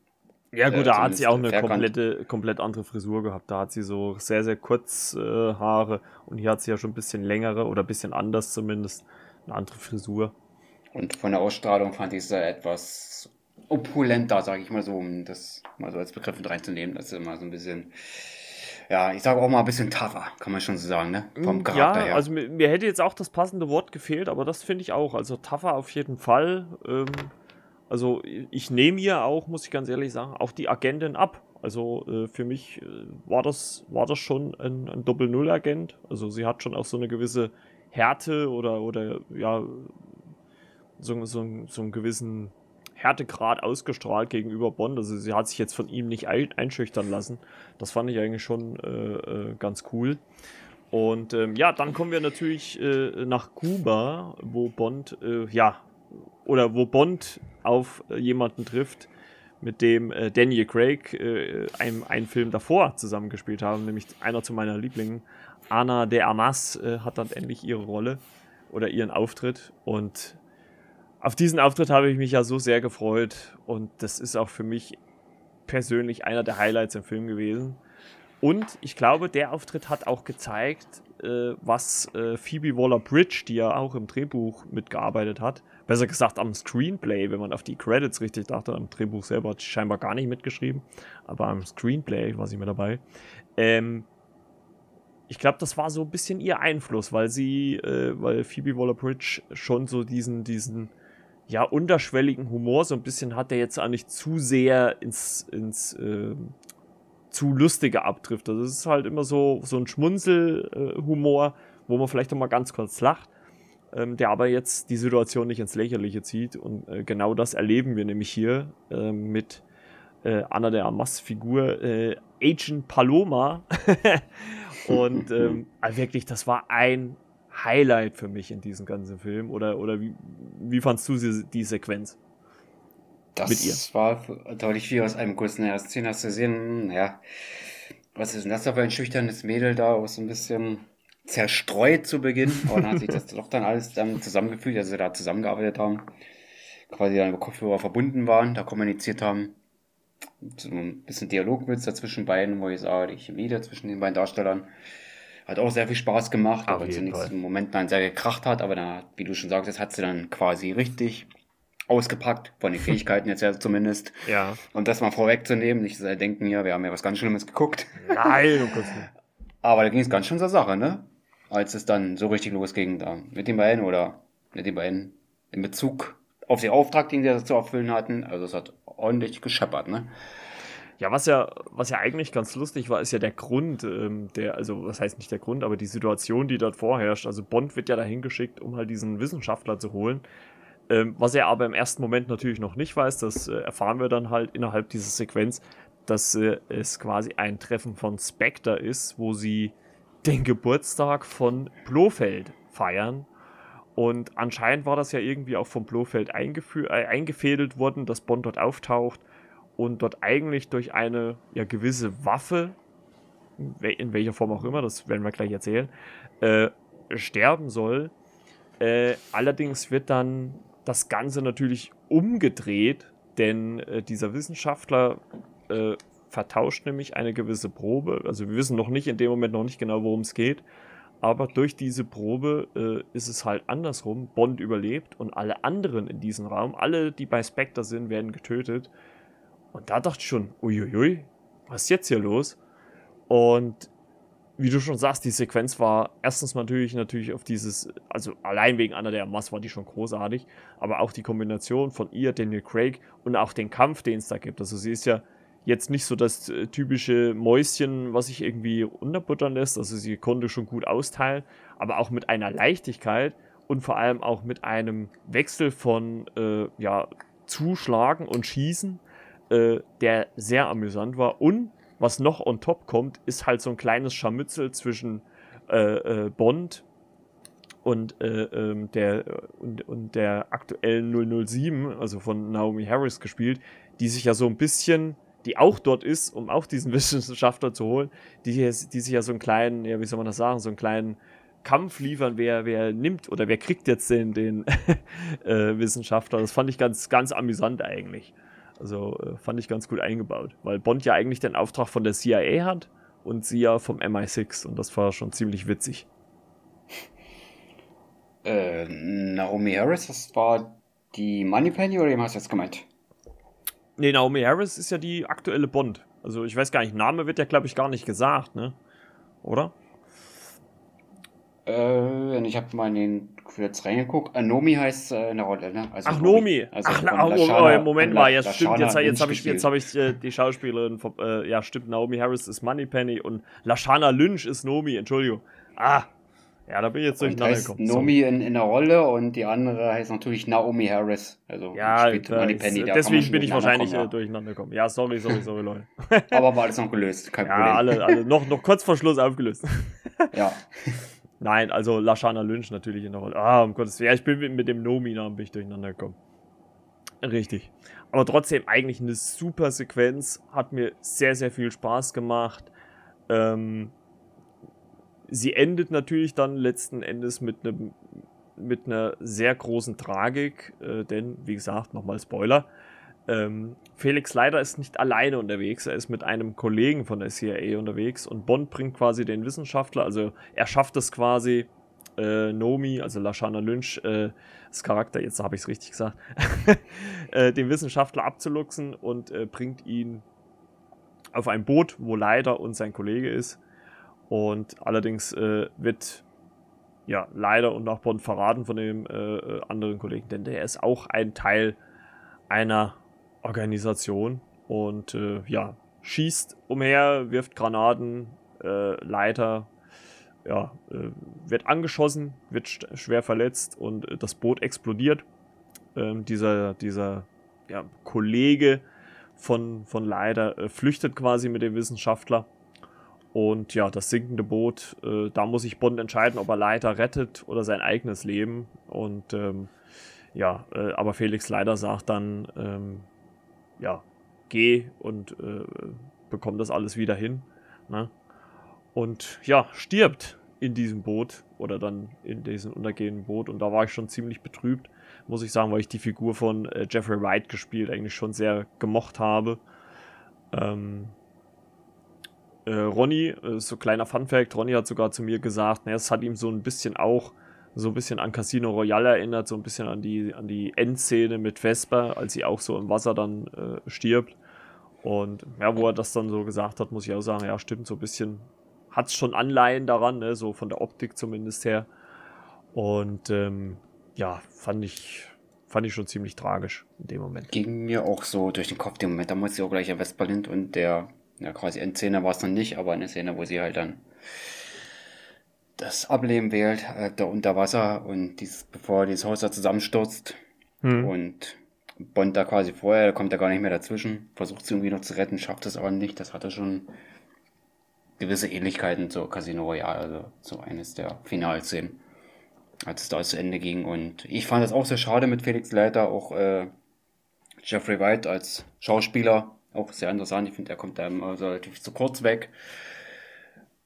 Ja gut, äh, da hat sie auch eine komplette, komplett andere Frisur gehabt. Da hat sie so sehr, sehr kurz äh, Haare und hier hat sie ja schon ein bisschen längere oder ein bisschen anders zumindest, eine andere Frisur. Und von der Ausstrahlung fand ich sie etwas opulenter, sage ich mal so, um das mal so als Begriff mit reinzunehmen. Das ist immer so ein bisschen, ja, ich sage auch mal ein bisschen tougher, kann man schon so sagen, ne? Vom mm, Charakter ja, her. also mir, mir, hätte jetzt auch das passende Wort gefehlt, aber das finde ich auch. Also tougher auf jeden Fall. Ähm, also ich nehme hier auch, muss ich ganz ehrlich sagen, auch die Agentin ab. Also äh, für mich äh, war, das, war das schon ein, ein Doppel-Null-Agent. Also sie hat schon auch so eine gewisse Härte oder, oder ja, so, so, so einen gewissen Härtegrad ausgestrahlt gegenüber Bond. Also sie hat sich jetzt von ihm nicht einschüchtern lassen. Das fand ich eigentlich schon äh, äh, ganz cool. Und ähm, ja, dann kommen wir natürlich äh, nach Kuba, wo Bond, äh, ja, oder wo Bond auf äh, jemanden trifft, mit dem äh, Daniel Craig äh, einem, einen Film davor zusammengespielt haben, nämlich einer zu meiner Lieblingen, Anna de Amas, äh, hat dann endlich ihre Rolle oder ihren Auftritt. Und auf diesen Auftritt habe ich mich ja so sehr gefreut. Und das ist auch für mich persönlich einer der Highlights im Film gewesen. Und ich glaube, der Auftritt hat auch gezeigt, äh, was äh, Phoebe Waller-Bridge, die ja auch im Drehbuch mitgearbeitet hat, besser gesagt am Screenplay, wenn man auf die Credits richtig dachte, am Drehbuch selber hat sie scheinbar gar nicht mitgeschrieben, aber am Screenplay war sie mit dabei. Ähm, ich glaube, das war so ein bisschen ihr Einfluss, weil sie, äh, weil Phoebe Waller-Bridge schon so diesen, diesen, ja, unterschwelligen Humor so ein bisschen hat, der jetzt auch nicht zu sehr ins, ins äh, zu lustige abtrifft. Also es ist halt immer so, so ein Schmunzelhumor, äh, wo man vielleicht auch mal ganz kurz lacht, ähm, der aber jetzt die Situation nicht ins Lächerliche zieht. Und äh, genau das erleben wir nämlich hier äh, mit äh, Anna der Amas-Figur äh, Agent Paloma. [laughs] Und [laughs] ähm, also wirklich, das war ein Highlight für mich in diesem ganzen Film? Oder, oder wie, wie fandst du die, die Sequenz? Das mit ihr? war deutlich wie aus einem kurzen ersten Szene hast du gesehen, ja, was ist denn das für ein schüchternes Mädel da, was so ein bisschen zerstreut zu Beginn, aber dann hat sich das doch dann alles dann zusammengefügt, also da zusammengearbeitet haben, quasi dann über Kopfhörer verbunden waren, da kommuniziert haben, so ein bisschen Dialogwitz dazwischen beiden, wo ich sage, die Chemie zwischen den beiden Darstellern hat auch sehr viel Spaß gemacht, aber zunächst im Moment dann sehr gekracht hat, aber dann, wie du schon sagtest, hat sie dann quasi richtig ausgepackt, von den [laughs] Fähigkeiten jetzt ja zumindest. Ja. Und das mal vorwegzunehmen, nicht so denken, ja, wir haben ja was ganz Schlimmes geguckt. Nein, du kannst nicht. Aber da ging es ganz schön zur Sache, ne? Als es dann so richtig losging, da mit den beiden oder mit den beiden in Bezug auf den Auftrag, den sie zu erfüllen hatten. Also es hat ordentlich gescheppert, ne? Ja, was ja, was ja eigentlich ganz lustig war, ist ja der Grund, ähm, der, also was heißt nicht der Grund, aber die Situation, die dort vorherrscht. Also Bond wird ja dahin geschickt, um halt diesen Wissenschaftler zu holen. Ähm, was er aber im ersten Moment natürlich noch nicht weiß, das äh, erfahren wir dann halt innerhalb dieser Sequenz, dass äh, es quasi ein Treffen von Spectre ist, wo sie den Geburtstag von Blofeld feiern. Und anscheinend war das ja irgendwie auch von Blofeld äh, eingefädelt worden, dass Bond dort auftaucht und dort eigentlich durch eine ja, gewisse Waffe, in welcher Form auch immer, das werden wir gleich erzählen, äh, sterben soll. Äh, allerdings wird dann das Ganze natürlich umgedreht, denn äh, dieser Wissenschaftler äh, vertauscht nämlich eine gewisse Probe. Also wir wissen noch nicht in dem Moment noch nicht genau, worum es geht. Aber durch diese Probe äh, ist es halt andersrum. Bond überlebt und alle anderen in diesem Raum, alle, die bei Spectre sind, werden getötet. Und da dachte ich schon, uiuiui, was ist jetzt hier los? Und wie du schon sagst, die Sequenz war erstens natürlich natürlich auf dieses, also allein wegen Anna der Mass war die schon großartig, aber auch die Kombination von ihr, Daniel Craig und auch den Kampf, den es da gibt. Also sie ist ja jetzt nicht so das äh, typische Mäuschen, was sich irgendwie unterbuttern lässt. Also sie konnte schon gut austeilen, aber auch mit einer Leichtigkeit und vor allem auch mit einem Wechsel von äh, ja, Zuschlagen und Schießen äh, der sehr amüsant war. Und was noch on top kommt, ist halt so ein kleines Scharmützel zwischen äh, äh, Bond und, äh, ähm, der, und, und der aktuellen 007, also von Naomi Harris gespielt, die sich ja so ein bisschen, die auch dort ist, um auch diesen [laughs] Wissenschaftler zu holen, die, die sich ja so einen kleinen, ja, wie soll man das sagen, so einen kleinen Kampf liefern, wer, wer nimmt oder wer kriegt jetzt den, den [laughs] äh, Wissenschaftler. Das fand ich ganz, ganz amüsant eigentlich. Also äh, fand ich ganz gut eingebaut, weil Bond ja eigentlich den Auftrag von der CIA hat und sie ja vom MI6 und das war schon ziemlich witzig. Äh, Naomi Harris, das war die Moneypenny oder wie hast du jetzt gemeint? Nee, Naomi Harris ist ja die aktuelle Bond. Also ich weiß gar nicht, Name wird ja, glaube ich, gar nicht gesagt, ne? Oder? Äh, ich habe mal in den jetzt reingeguckt. Äh, Nomi heißt äh, eine Rolle, ne? Also Ach, Nomi. Also Ach, na, oh, oh, Moment mal, ja, stimmt. Jetzt, jetzt habe ich, jetzt hab ich äh, die Schauspielerin, von, äh, ja, stimmt. Naomi Harris ist Moneypenny und Lashana Lynch ist Nomi, Entschuldigung. Ah, ja, da bin ich jetzt durcheinander gekommen. Nomi in, in der Rolle und die andere heißt natürlich Naomi Harris. Also ja, Moneypenny. deswegen bin ich wahrscheinlich kommen, ja. durcheinander gekommen. Ja, sorry, sorry, sorry, Leute. [laughs] Aber war alles noch gelöst, kein ja, Problem. Alle, alle noch, noch kurz vor Schluss aufgelöst. ja. [laughs] Nein, also Lashana Lynch natürlich in der Rolle. Ah, um Gottes Willen. Ja, ich bin mit, mit dem Nomi-Namen bin ich durcheinander gekommen. Richtig. Aber trotzdem eigentlich eine super Sequenz. Hat mir sehr, sehr viel Spaß gemacht. Ähm, sie endet natürlich dann letzten Endes mit einem mit einer sehr großen Tragik, äh, denn wie gesagt, nochmal Spoiler. Ähm, Felix leider ist nicht alleine unterwegs, er ist mit einem Kollegen von der CIA unterwegs und Bond bringt quasi den Wissenschaftler, also er schafft es quasi, äh, Nomi, also Lashana Lynch, äh, das Charakter, jetzt habe ich es richtig gesagt, [laughs] äh, den Wissenschaftler abzuluxen und äh, bringt ihn auf ein Boot, wo leider und sein Kollege ist. Und allerdings äh, wird ja leider und nach Bond verraten von dem äh, anderen Kollegen, denn der ist auch ein Teil einer Organisation und äh, ja, schießt umher, wirft Granaten, äh, Leiter, ja, äh, wird angeschossen, wird schwer verletzt und äh, das Boot explodiert. Ähm, dieser dieser ja, Kollege von, von Leiter äh, flüchtet quasi mit dem Wissenschaftler. Und ja, das sinkende Boot, äh, da muss sich Bond entscheiden, ob er Leiter rettet oder sein eigenes Leben. Und ähm, ja, aber Felix Leiter sagt dann, ähm, ja, geh und äh, bekomm das alles wieder hin. Ne? Und ja, stirbt in diesem Boot oder dann in diesem untergehenden Boot. Und da war ich schon ziemlich betrübt, muss ich sagen, weil ich die Figur von äh, Jeffrey Wright gespielt eigentlich schon sehr gemocht habe. Ähm, äh, Ronny, äh, so kleiner Funfact, Ronny hat sogar zu mir gesagt, es hat ihm so ein bisschen auch so ein bisschen an Casino Royale erinnert, so ein bisschen an die, an die Endszene mit Vesper, als sie auch so im Wasser dann äh, stirbt. Und ja, wo er das dann so gesagt hat, muss ich auch sagen, ja, stimmt, so ein bisschen hat es schon Anleihen daran, ne, so von der Optik zumindest her. Und ähm, ja, fand ich, fand ich schon ziemlich tragisch in dem Moment. Ging mir auch so durch den Kopf, den Moment, da muss ich auch gleich an Vesperlind und der, ja quasi Endszene war es dann nicht, aber eine Szene, wo sie halt dann das Ableben wählt, äh, da unter Wasser und dieses, bevor dieses Haus da zusammenstürzt hm. und Bond da quasi vorher, kommt er gar nicht mehr dazwischen, versucht es irgendwie noch zu retten, schafft es aber nicht. Das hatte schon gewisse Ähnlichkeiten zu Casino Royale, also zu eines der Finalszenen, als es da zu Ende ging. Und ich fand das auch sehr schade mit Felix Leiter, auch äh, Jeffrey White als Schauspieler, auch sehr interessant. Ich finde, er kommt da immer relativ zu kurz weg.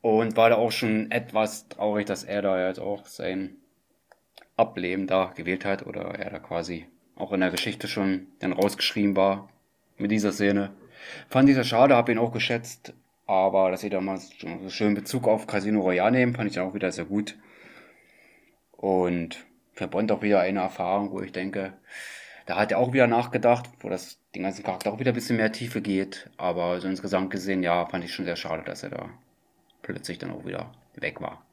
Und war da auch schon etwas traurig, dass er da jetzt auch sein Ableben da gewählt hat oder er da quasi auch in der Geschichte schon dann rausgeschrieben war mit dieser Szene. Fand ich sehr schade, habe ihn auch geschätzt, aber dass sie da mal so schön Bezug auf Casino Royale nehmen, fand ich auch wieder sehr gut. Und für Bond auch wieder eine Erfahrung, wo ich denke, da hat er auch wieder nachgedacht, wo das den ganzen Charakter auch wieder ein bisschen mehr Tiefe geht. Aber so insgesamt gesehen, ja, fand ich schon sehr schade, dass er da plötzlich dann auch wieder weg war.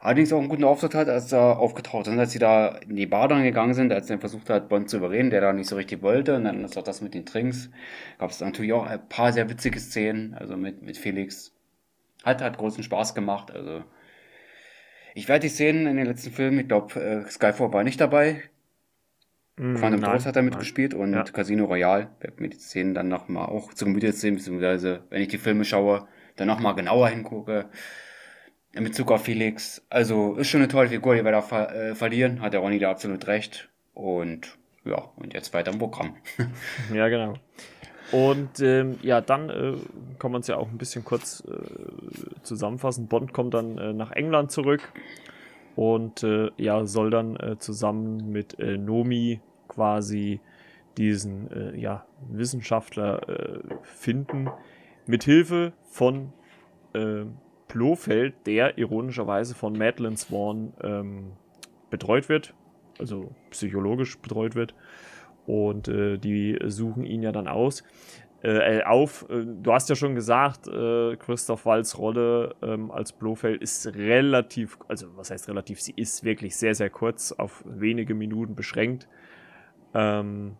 Allerdings auch einen guten Auftritt hat, als er aufgetaucht ist, als sie da in die Bar dann gegangen sind, als er versucht hat, Bond zu überreden, der da nicht so richtig wollte, und dann ist auch das mit den Drinks, gab es natürlich auch ein paar sehr witzige Szenen, also mit, mit Felix. Hat, hat großen Spaß gemacht, also. Ich werde die Szenen in den letzten Filmen, ich glaube, äh, Skyfall war nicht dabei. Mm, Quantum Trost hat er mitgespielt und ja. Casino Royale, werde mir die Szenen dann nochmal auch zu Gemüte sehen, beziehungsweise, wenn ich die Filme schaue, dann nochmal genauer hingucke, in Bezug auf Felix. Also ist schon eine tolle Figur, die wir da ver äh, verlieren, hat der Ronny da absolut recht. Und ja, und jetzt weiter im Programm. [laughs] ja, genau. Und ähm, ja, dann äh, kann man es ja auch ein bisschen kurz äh, zusammenfassen. Bond kommt dann äh, nach England zurück und äh, ja, soll dann äh, zusammen mit äh, Nomi quasi diesen äh, ja, Wissenschaftler äh, finden, mit Hilfe von äh, Blofeld, der ironischerweise von Madeline Swan ähm, betreut wird, also psychologisch betreut wird. Und äh, die suchen ihn ja dann aus. Äh, auf. Äh, du hast ja schon gesagt, äh, Christoph Walls Rolle ähm, als Blofeld ist relativ, also was heißt relativ, sie ist wirklich sehr, sehr kurz auf wenige Minuten beschränkt. Ähm,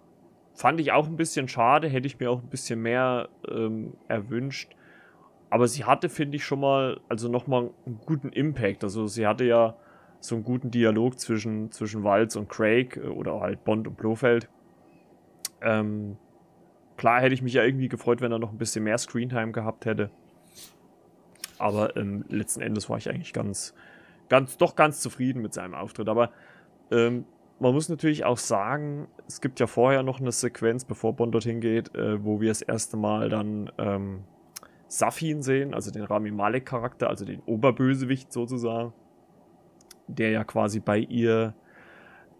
fand ich auch ein bisschen schade, hätte ich mir auch ein bisschen mehr ähm, erwünscht. Aber sie hatte, finde ich, schon mal, also nochmal einen guten Impact. Also sie hatte ja so einen guten Dialog zwischen, zwischen Walz und Craig äh, oder halt Bond und Blofeld. Ähm, klar hätte ich mich ja irgendwie gefreut, wenn er noch ein bisschen mehr Screentime gehabt hätte. Aber ähm, letzten Endes war ich eigentlich ganz, ganz, doch ganz zufrieden mit seinem Auftritt. Aber ähm, man muss natürlich auch sagen, es gibt ja vorher noch eine Sequenz, bevor Bond dorthin geht, äh, wo wir das erste Mal dann ähm, Safin sehen, also den Rami Malek-Charakter, also den Oberbösewicht sozusagen, der ja quasi bei ihr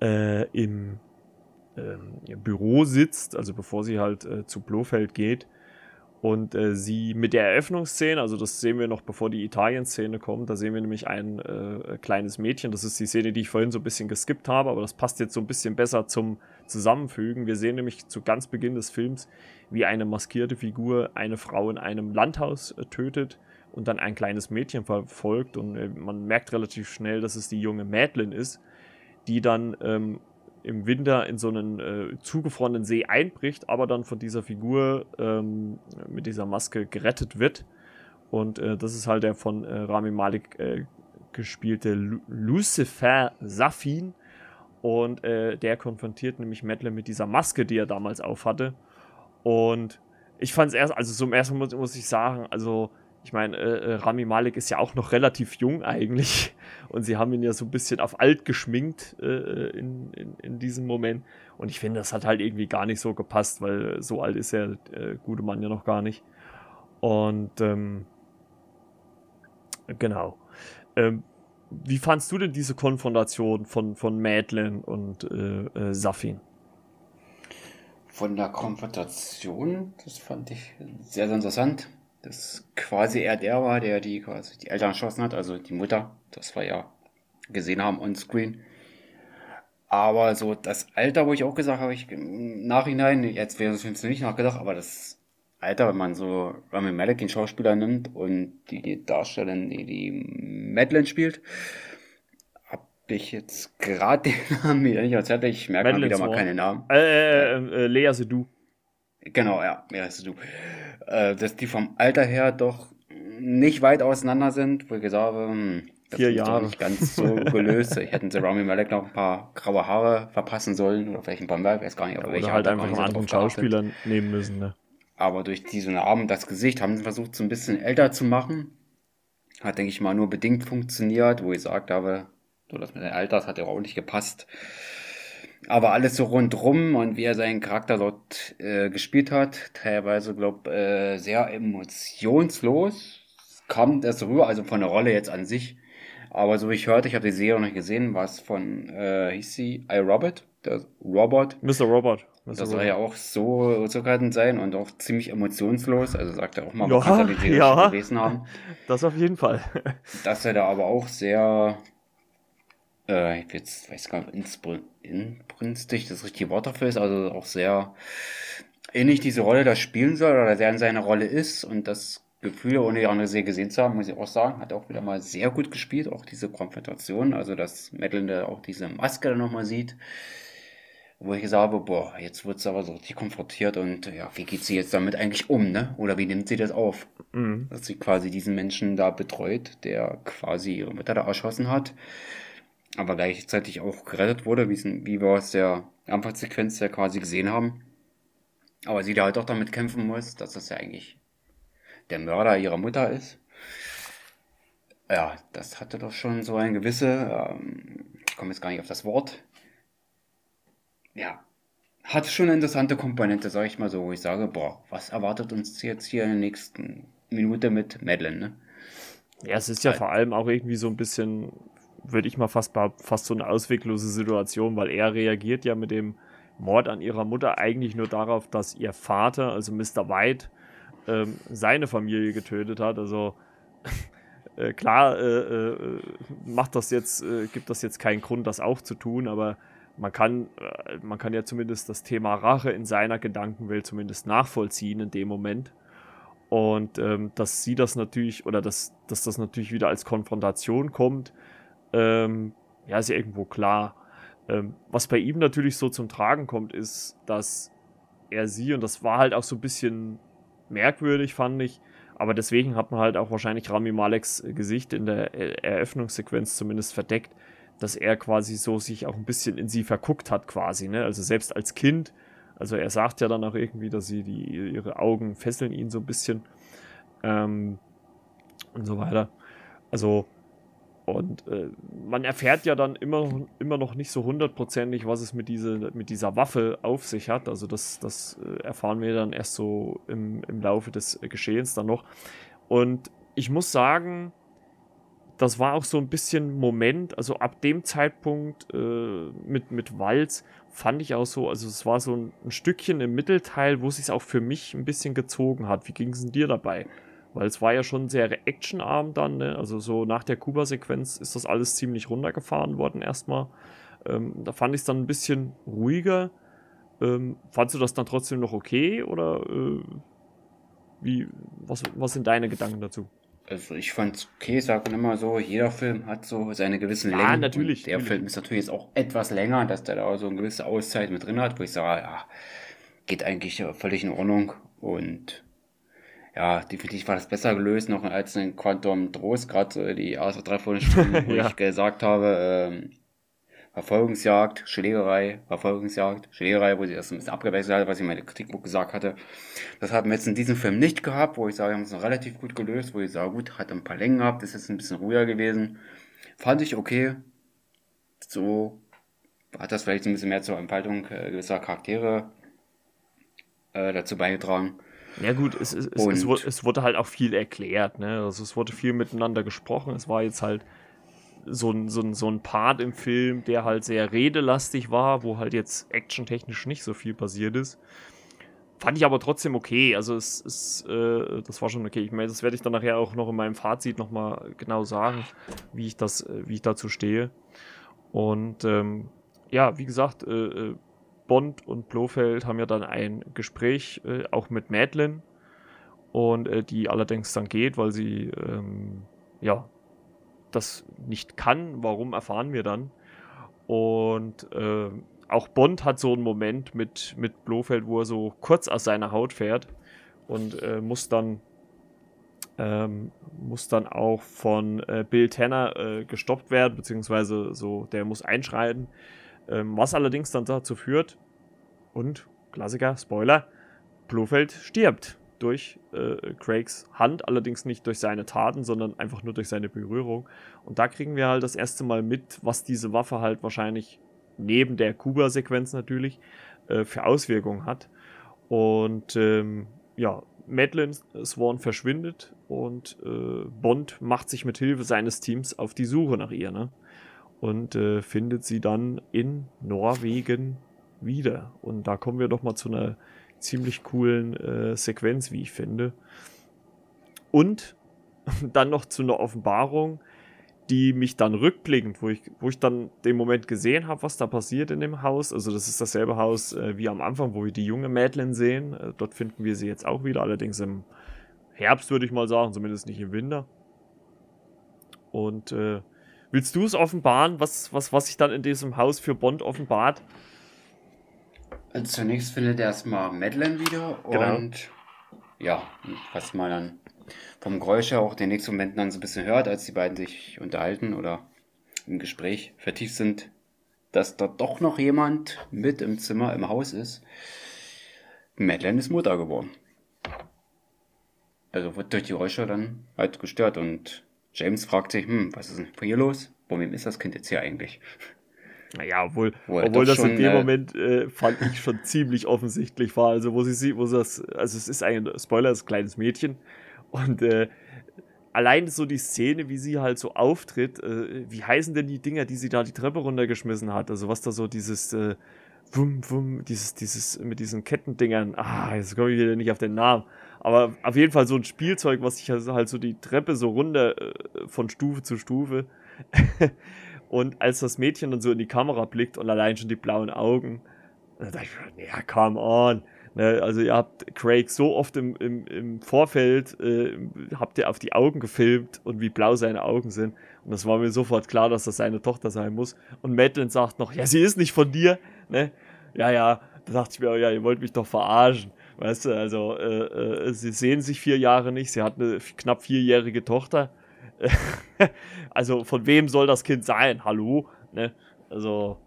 äh, im äh, Büro sitzt, also bevor sie halt äh, zu Blofeld geht. Und äh, sie mit der Eröffnungsszene, also das sehen wir noch bevor die Italien-Szene kommt, da sehen wir nämlich ein äh, kleines Mädchen. Das ist die Szene, die ich vorhin so ein bisschen geskippt habe, aber das passt jetzt so ein bisschen besser zum Zusammenfügen. Wir sehen nämlich zu ganz Beginn des Films, wie eine maskierte Figur eine Frau in einem Landhaus äh, tötet und dann ein kleines Mädchen verfolgt. Und äh, man merkt relativ schnell, dass es die junge Madeline ist, die dann ähm, im Winter in so einen äh, zugefrorenen See einbricht, aber dann von dieser Figur ähm, mit dieser Maske gerettet wird. Und äh, das ist halt der von äh, Rami Malik äh, gespielte Lu Lucifer Safin. Und äh, der konfrontiert nämlich Madeline mit dieser Maske, die er damals aufhatte. Und ich fand es erst, also zum ersten Mal muss ich sagen, also ich meine, äh, äh, Rami Malek ist ja auch noch relativ jung eigentlich [laughs] und sie haben ihn ja so ein bisschen auf alt geschminkt äh, in, in, in, diesem Moment und ich finde, das hat halt irgendwie gar nicht so gepasst, weil so alt ist der äh, gute Mann ja noch gar nicht. Und ähm, genau. Ähm, wie fandst du denn diese Konfrontation von, von Madeline und äh, äh, Safin? Von der Konfrontation, das fand ich sehr, sehr interessant dass quasi er der war, der die quasi die Eltern erschossen hat, also die Mutter, das wir ja gesehen haben on screen. Aber so das Alter, wo ich auch gesagt habe, ich im Nachhinein, jetzt wäre es nicht nachgedacht, aber das Alter, wenn man so Rami Malek, den Schauspieler, nimmt und die, Darstellerin, die die Madeline spielt, habe ich jetzt gerade den [laughs] Namen wieder nicht erzählt. Ich merke wieder mal keine Namen. Äh, äh, äh, Lea Seydoux. Genau, ja, Lea Seydoux äh, dass die vom Alter her doch nicht weit auseinander sind, wo ich gesagt habe, hm, das Vier ist Jahre. nicht ganz so gelöst. ich hätte Rami Malek noch ein paar graue Haare verpassen sollen oder vielleicht ein paar mehr, ich weiß gar nicht, aber ja, welche halt einfach einen anderen Schauspieler nehmen müssen. Ne? Aber durch diesen Arm, das Gesicht haben sie versucht, so ein bisschen älter zu machen. Hat, denke ich mal, nur bedingt funktioniert, wo ich gesagt habe, so das mit dem Alter, das hat ja auch nicht gepasst. Aber alles so rundrum und wie er seinen Charakter dort äh, gespielt hat, teilweise, glaube äh, sehr emotionslos, kam das rüber, also von der Rolle jetzt an sich. Aber so wie ich hörte, ich habe die Serie noch nicht gesehen, war es von, äh, hieß sie, I, Robert? Der Robot. Mr. Robot. Mr. Das soll ja auch so zurückhaltend sein und auch ziemlich emotionslos. Also sagt er auch mal, ja, man die Serie ja, gelesen haben. Das auf jeden Fall. Dass er da aber auch sehr äh, ich jetzt weiß gar nicht, inbrünstig das richtige Wort dafür ist, also auch sehr ähnlich diese Rolle da spielen soll oder sehr in seiner Rolle ist und das Gefühl, ohne die andere Serie gesehen zu haben, muss ich auch sagen, hat auch wieder mal sehr gut gespielt, auch diese Konfrontation, also dass Madeline auch diese Maske dann nochmal sieht, wo ich gesagt habe, boah, jetzt wird sie aber so richtig konfrontiert und ja, wie geht sie jetzt damit eigentlich um, ne? Oder wie nimmt sie das auf? Mhm. Dass sie quasi diesen Menschen da betreut, der quasi ihre Mutter da erschossen hat aber gleichzeitig auch gerettet wurde, wie wir aus der Anfangssequenz ja quasi gesehen haben. Aber sie da halt auch damit kämpfen muss, dass das ja eigentlich der Mörder ihrer Mutter ist. Ja, das hatte doch schon so ein gewisse, ähm, ich komme jetzt gar nicht auf das Wort. Ja, hat schon eine interessante Komponente, sage ich mal so, wo ich sage, boah, was erwartet uns jetzt hier in der nächsten Minute mit Madeline, ne? Ja, es ist ja vor allem auch irgendwie so ein bisschen würde ich mal fast fast so eine ausweglose Situation, weil er reagiert ja mit dem Mord an ihrer Mutter eigentlich nur darauf, dass ihr Vater, also Mr. White, ähm, seine Familie getötet hat. Also [laughs] äh, klar äh, äh, macht das jetzt, äh, gibt das jetzt keinen Grund, das auch zu tun, aber man kann, äh, man kann ja zumindest das Thema Rache in seiner Gedankenwelt zumindest nachvollziehen in dem Moment. Und ähm, dass sie das natürlich, oder dass, dass das natürlich wieder als Konfrontation kommt, ähm, ja, ist ja irgendwo klar. Ähm, was bei ihm natürlich so zum Tragen kommt, ist, dass er sie, und das war halt auch so ein bisschen merkwürdig, fand ich, aber deswegen hat man halt auch wahrscheinlich Rami Maleks Gesicht in der Eröffnungssequenz zumindest verdeckt, dass er quasi so sich auch ein bisschen in sie verguckt hat, quasi, ne? Also selbst als Kind, also er sagt ja dann auch irgendwie, dass sie die, ihre Augen fesseln ihn so ein bisschen ähm, und so weiter. Also und äh, man erfährt ja dann immer, immer noch nicht so hundertprozentig, was es mit, diese, mit dieser Waffe auf sich hat. Also das, das äh, erfahren wir dann erst so im, im Laufe des Geschehens dann noch. Und ich muss sagen, das war auch so ein bisschen Moment, also ab dem Zeitpunkt äh, mit, mit Walz fand ich auch so, also es war so ein, ein Stückchen im Mittelteil, wo es sich auch für mich ein bisschen gezogen hat. Wie ging es denn dir dabei? Weil es war ja schon sehr actionarm dann, ne? Also so nach der Kuba-Sequenz ist das alles ziemlich runtergefahren worden erstmal. Ähm, da fand ich es dann ein bisschen ruhiger. Ähm, fandst du das dann trotzdem noch okay oder äh, wie, was, was sind deine Gedanken dazu? Also ich fand's okay, sagt man immer so, jeder Film hat so seine gewissen Längen. Ja, natürlich. der natürlich. Film ist natürlich jetzt auch etwas länger, dass der da so eine gewisse Auszeit mit drin hat, wo ich sage, ja, geht eigentlich völlig in Ordnung und ja, definitiv war das besser gelöst noch als in Quantum Trost, gerade die erste drei Stunden, [laughs] wo ja. ich gesagt habe, ähm, Verfolgungsjagd, Schlägerei, Verfolgungsjagd, Schlägerei, wo sie erst ein bisschen abgewechselt hat, was ich in meinem Kritikbuch gesagt hatte. Das haben wir jetzt in diesem Film nicht gehabt, wo ich sage, wir haben es noch relativ gut gelöst, wo ich sage, gut, hat ein paar Längen gehabt, ist jetzt ein bisschen ruhiger gewesen. Fand ich okay. So hat das vielleicht ein bisschen mehr zur Entfaltung äh, gewisser Charaktere äh, dazu beigetragen. Ja gut, es, es, es, wurde, es wurde halt auch viel erklärt, ne? Also es wurde viel miteinander gesprochen. Es war jetzt halt so ein, so, ein, so ein Part im Film, der halt sehr redelastig war, wo halt jetzt actiontechnisch nicht so viel passiert ist. Fand ich aber trotzdem okay. Also es ist, äh, das war schon okay. Ich meine, das werde ich dann nachher auch noch in meinem Fazit nochmal genau sagen, wie ich das, äh, wie ich dazu stehe. Und ähm, ja, wie gesagt, äh, äh Bond und Blofeld haben ja dann ein Gespräch äh, auch mit Madeline und äh, die allerdings dann geht, weil sie ähm, ja das nicht kann. Warum erfahren wir dann? Und äh, auch Bond hat so einen Moment mit, mit Blofeld, wo er so kurz aus seiner Haut fährt und äh, muss dann ähm, muss dann auch von äh, Bill Tanner äh, gestoppt werden, beziehungsweise so, der muss einschreiten. Ähm, was allerdings dann dazu führt, und Klassiker, Spoiler, Blofeld stirbt durch äh, Craigs Hand, allerdings nicht durch seine Taten, sondern einfach nur durch seine Berührung. Und da kriegen wir halt das erste Mal mit, was diese Waffe halt wahrscheinlich neben der Kuba-Sequenz natürlich äh, für Auswirkungen hat. Und ähm, ja, Madeline Swan verschwindet und äh, Bond macht sich mit Hilfe seines Teams auf die Suche nach ihr. Ne? Und äh, findet sie dann in Norwegen wieder. Und da kommen wir doch mal zu einer ziemlich coolen äh, Sequenz, wie ich finde. Und [laughs] dann noch zu einer Offenbarung, die mich dann rückblickend, wo ich, wo ich dann den Moment gesehen habe, was da passiert in dem Haus. Also das ist dasselbe Haus äh, wie am Anfang, wo wir die junge Madeline sehen. Äh, dort finden wir sie jetzt auch wieder, allerdings im Herbst würde ich mal sagen, zumindest nicht im Winter. Und äh, Willst du es offenbaren, was, was, was sich dann in diesem Haus für Bond offenbart? Also zunächst findet er erstmal Madeline wieder genau. und ja, was man dann vom Geräusch her auch den nächsten Moment dann so ein bisschen hört, als die beiden sich unterhalten oder im Gespräch vertieft sind, dass da doch noch jemand mit im Zimmer im Haus ist. Madeline ist Mutter geworden. Also wird durch die Geräusche dann halt gestört und James fragt sich, hm, was ist denn hier los? Bei wem ist das Kind jetzt hier eigentlich? Naja, obwohl, obwohl das schon, in dem äh, Moment äh, fand ich schon [laughs] ziemlich offensichtlich war. Also, wo sie sieht, wo sie das, also es ist ein Spoiler, das ist ein kleines Mädchen. Und äh, allein so die Szene, wie sie halt so auftritt, äh, wie heißen denn die Dinger, die sie da die Treppe runtergeschmissen hat? Also was da so dieses äh, Wum, Wum, dieses, dieses, mit diesen Kettendingern, ah, jetzt komme ich wieder nicht auf den Namen. Aber auf jeden Fall so ein Spielzeug, was sich also halt so die Treppe so runter äh, von Stufe zu Stufe. [laughs] und als das Mädchen dann so in die Kamera blickt und allein schon die blauen Augen, da dachte ich, ja, come on. Ne, also ihr habt Craig so oft im, im, im Vorfeld, äh, habt ihr auf die Augen gefilmt und wie blau seine Augen sind. Und das war mir sofort klar, dass das seine Tochter sein muss. Und Madeline sagt noch, ja, sie ist nicht von dir. Ne? Ja, ja, da dachte ich mir, oh ja, ihr wollt mich doch verarschen. Weißt du, also äh, äh, sie sehen sich vier Jahre nicht, sie hat eine knapp vierjährige Tochter. [laughs] also von wem soll das Kind sein? Hallo? Ne? Also,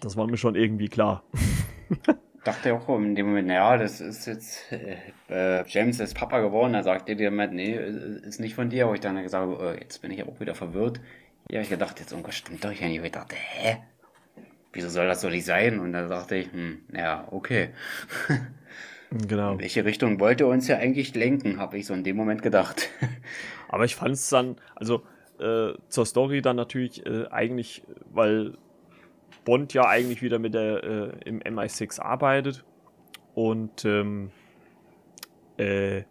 das war mir schon irgendwie klar. [laughs] dachte auch in dem Moment, naja, das ist jetzt, äh, äh, James ist Papa geworden, da sagte der Moment, nee, ist nicht von dir, wo ich dann gesagt habe, oh, jetzt bin ich auch wieder verwirrt. Ja, ich gedacht, jetzt irgendwas stimmt doch nicht. Und ich dachte, hä? Wieso soll das so nicht sein? Und dann dachte ich, hm, ja, okay. [laughs] Genau. In welche Richtung wollte er uns ja eigentlich lenken, habe ich so in dem Moment gedacht. [laughs] Aber ich fand es dann, also äh, zur Story dann natürlich äh, eigentlich, weil Bond ja eigentlich wieder mit der äh, im MI6 arbeitet und ähm, äh,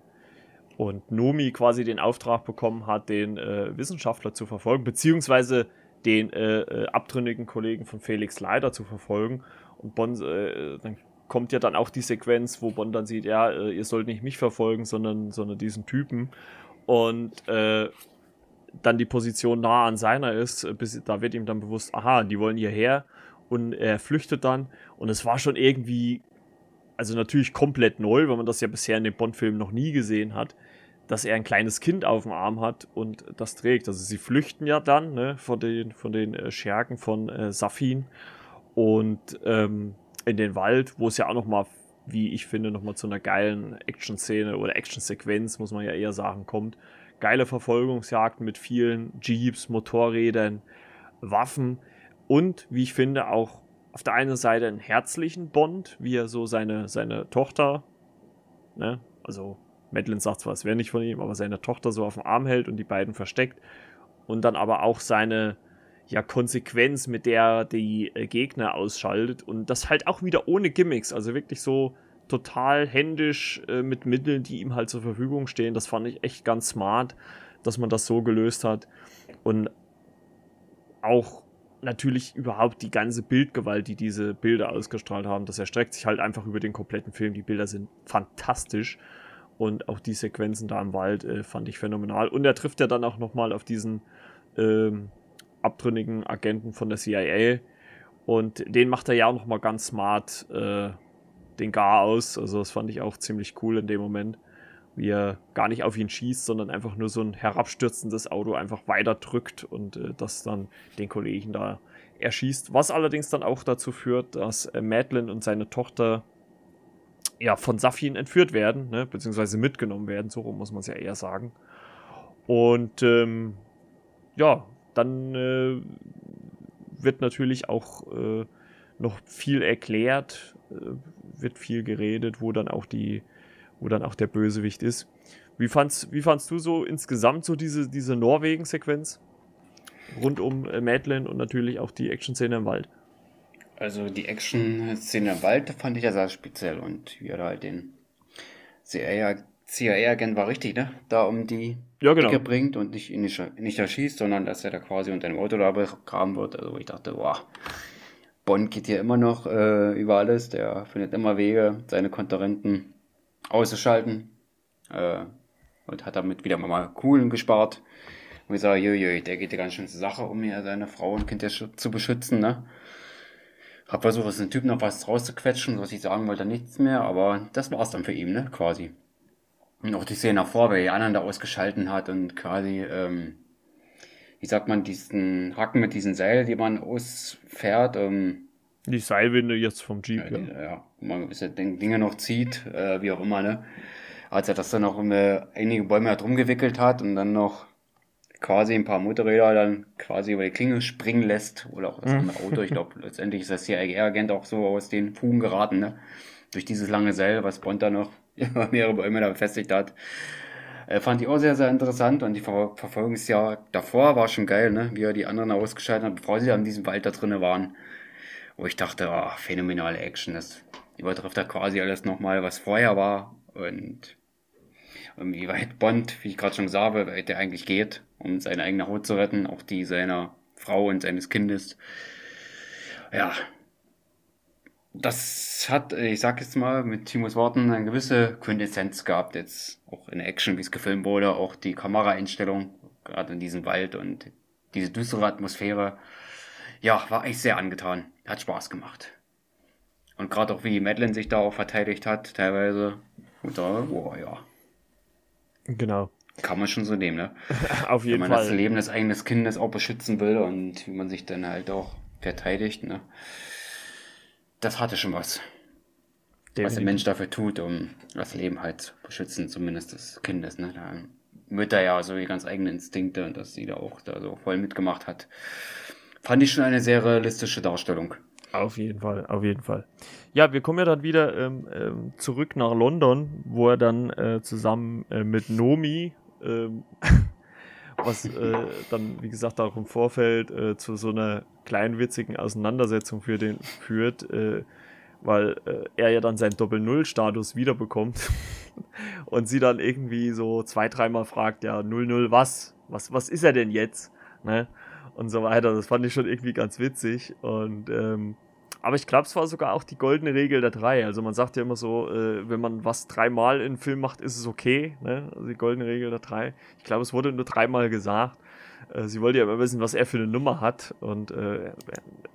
und Nomi quasi den Auftrag bekommen hat, den äh, Wissenschaftler zu verfolgen, beziehungsweise den äh, äh, abtrünnigen Kollegen von Felix Leider zu verfolgen. Und Bond, äh, dann kommt ja dann auch die Sequenz, wo Bond dann sieht, ja, äh, ihr sollt nicht mich verfolgen, sondern, sondern diesen Typen. Und äh, dann die Position nah an seiner ist, bis, da wird ihm dann bewusst, aha, die wollen hierher und er flüchtet dann. Und es war schon irgendwie, also natürlich komplett neu, weil man das ja bisher in den Bond-Filmen noch nie gesehen hat, dass er ein kleines Kind auf dem Arm hat und das trägt. Also sie flüchten ja dann ne, von den, von den äh, Schergen von äh, Safin und ähm, in den Wald, wo es ja auch nochmal, wie ich finde, nochmal zu einer geilen Action-Szene oder Action-Sequenz, muss man ja eher sagen, kommt. Geile Verfolgungsjagden mit vielen Jeeps, Motorrädern, Waffen und, wie ich finde, auch auf der einen Seite einen herzlichen Bond, wie er so seine, seine Tochter, ne, also Madeline sagt zwar, es wäre nicht von ihm, aber seine Tochter so auf dem Arm hält und die beiden versteckt. Und dann aber auch seine ja, Konsequenz, mit der er die äh, Gegner ausschaltet. Und das halt auch wieder ohne Gimmicks, also wirklich so total händisch äh, mit Mitteln, die ihm halt zur Verfügung stehen. Das fand ich echt ganz smart, dass man das so gelöst hat. Und auch natürlich überhaupt die ganze Bildgewalt, die diese Bilder ausgestrahlt haben, das erstreckt sich halt einfach über den kompletten Film. Die Bilder sind fantastisch und auch die Sequenzen da im Wald äh, fand ich phänomenal. Und er trifft ja dann auch nochmal auf diesen ähm, abtrünnigen Agenten von der CIA und den macht er ja auch nochmal ganz smart äh, den Gar aus. Also das fand ich auch ziemlich cool in dem Moment wie er gar nicht auf ihn schießt, sondern einfach nur so ein herabstürzendes Auto einfach weiter drückt und äh, das dann den Kollegen da erschießt. Was allerdings dann auch dazu führt, dass äh, Madeline und seine Tochter ja von Safin entführt werden, ne, beziehungsweise mitgenommen werden, so muss man es ja eher sagen. Und ähm, ja, dann äh, wird natürlich auch äh, noch viel erklärt, äh, wird viel geredet, wo dann auch die wo dann auch der Bösewicht ist. Wie fandst, wie fandst du so insgesamt so diese, diese Norwegen-Sequenz rund um äh, Madeline und natürlich auch die Action-Szene im Wald? Also die Action-Szene im Wald fand ich ja sehr speziell und wie er da halt den CIA-Agent war richtig, ne? Da um die ja, genau. Ecke bringt und nicht, nicht, nicht erschießt, sondern dass er da quasi unter dem Auto da begraben wird. Also ich dachte, wow, Bond geht hier immer noch äh, über alles, der findet immer Wege, seine Konkurrenten auszuschalten. Äh, und hat damit wieder mal Kuhlen gespart. Und ich sage, jö, der geht ja ganz schön zur Sache, um hier seine Frau und Kind zu beschützen, ne? Hab versucht, aus dem Typ noch was rauszuquetschen, was ich sagen wollte, nichts mehr, aber das war's dann für ihn, ne? Quasi. Und auch die Szene davor, weil die anderen da ausgeschalten hat und quasi, ähm, wie sagt man, diesen Hacken mit diesen Seil, die man ausfährt, ähm, die Seilwinde jetzt vom Jeep, ja. Ja, ja. man bis er Dinge noch zieht, äh, wie auch immer, ne? Als er das dann noch um, äh, einige Bäume halt rumgewickelt hat und dann noch quasi ein paar Motorräder dann quasi über die Klinge springen lässt oder auch das mhm. andere Auto. Ich glaube, [laughs] letztendlich ist das CIA-Agent auch so aus den Fugen geraten, ne? Durch dieses lange Seil, was Bond da noch [laughs] mehrere Bäume da befestigt hat. Äh, fand ich auch sehr, sehr interessant und die Ver Verfolgungsjahr davor war schon geil, ne? wie er die anderen ausgeschaltet hat, bevor sie da in diesem Wald da drinnen waren. Wo ich dachte, oh, phänomenale Action, das übertrifft da quasi alles nochmal, was vorher war und, und wie weit Bond, wie ich gerade schon gesagt habe, weit er eigentlich geht, um seine eigene Haut zu retten, auch die seiner Frau und seines Kindes. Ja, das hat, ich sag jetzt mal, mit Timos Worten eine gewisse Quintessenz gehabt, jetzt auch in Action, wie es gefilmt wurde, auch die Kameraeinstellung, gerade in diesem Wald und diese düstere Atmosphäre. Ja, war echt sehr angetan. Hat Spaß gemacht. Und gerade auch wie Madeline sich da auch verteidigt hat, teilweise. Und da, boah, ja. Genau. Kann man schon so nehmen, ne? [laughs] Auf jeden Fall. Wenn man Fall. das Leben des eigenen Kindes auch beschützen will und wie man sich dann halt auch verteidigt, ne? das hatte schon was. Definitiv. Was der Mensch dafür tut, um das Leben halt zu beschützen, zumindest des Kindes. Ne? Da Mütter ja so die ganz eigenen Instinkte und dass sie da auch da so voll mitgemacht hat. Fand ich schon eine sehr realistische Darstellung. Auf jeden Fall, auf jeden Fall. Ja, wir kommen ja dann wieder ähm, ähm, zurück nach London, wo er dann äh, zusammen äh, mit Nomi, ähm, [laughs] was äh, dann, wie gesagt, auch im Vorfeld äh, zu so einer kleinen witzigen Auseinandersetzung für den führt, äh, weil äh, er ja dann seinen Doppel-Null-Status wiederbekommt [laughs] und sie dann irgendwie so zwei, dreimal fragt, ja, 0-0 was? was? Was ist er denn jetzt? Ne? Und so weiter. Das fand ich schon irgendwie ganz witzig. Und ähm, aber ich glaube, es war sogar auch die goldene Regel der drei. Also man sagt ja immer so, äh, wenn man was dreimal in einem Film macht, ist es okay. Ne? Also die goldene Regel der drei. Ich glaube, es wurde nur dreimal gesagt. Äh, sie wollte ja immer wissen, was er für eine Nummer hat. Und äh,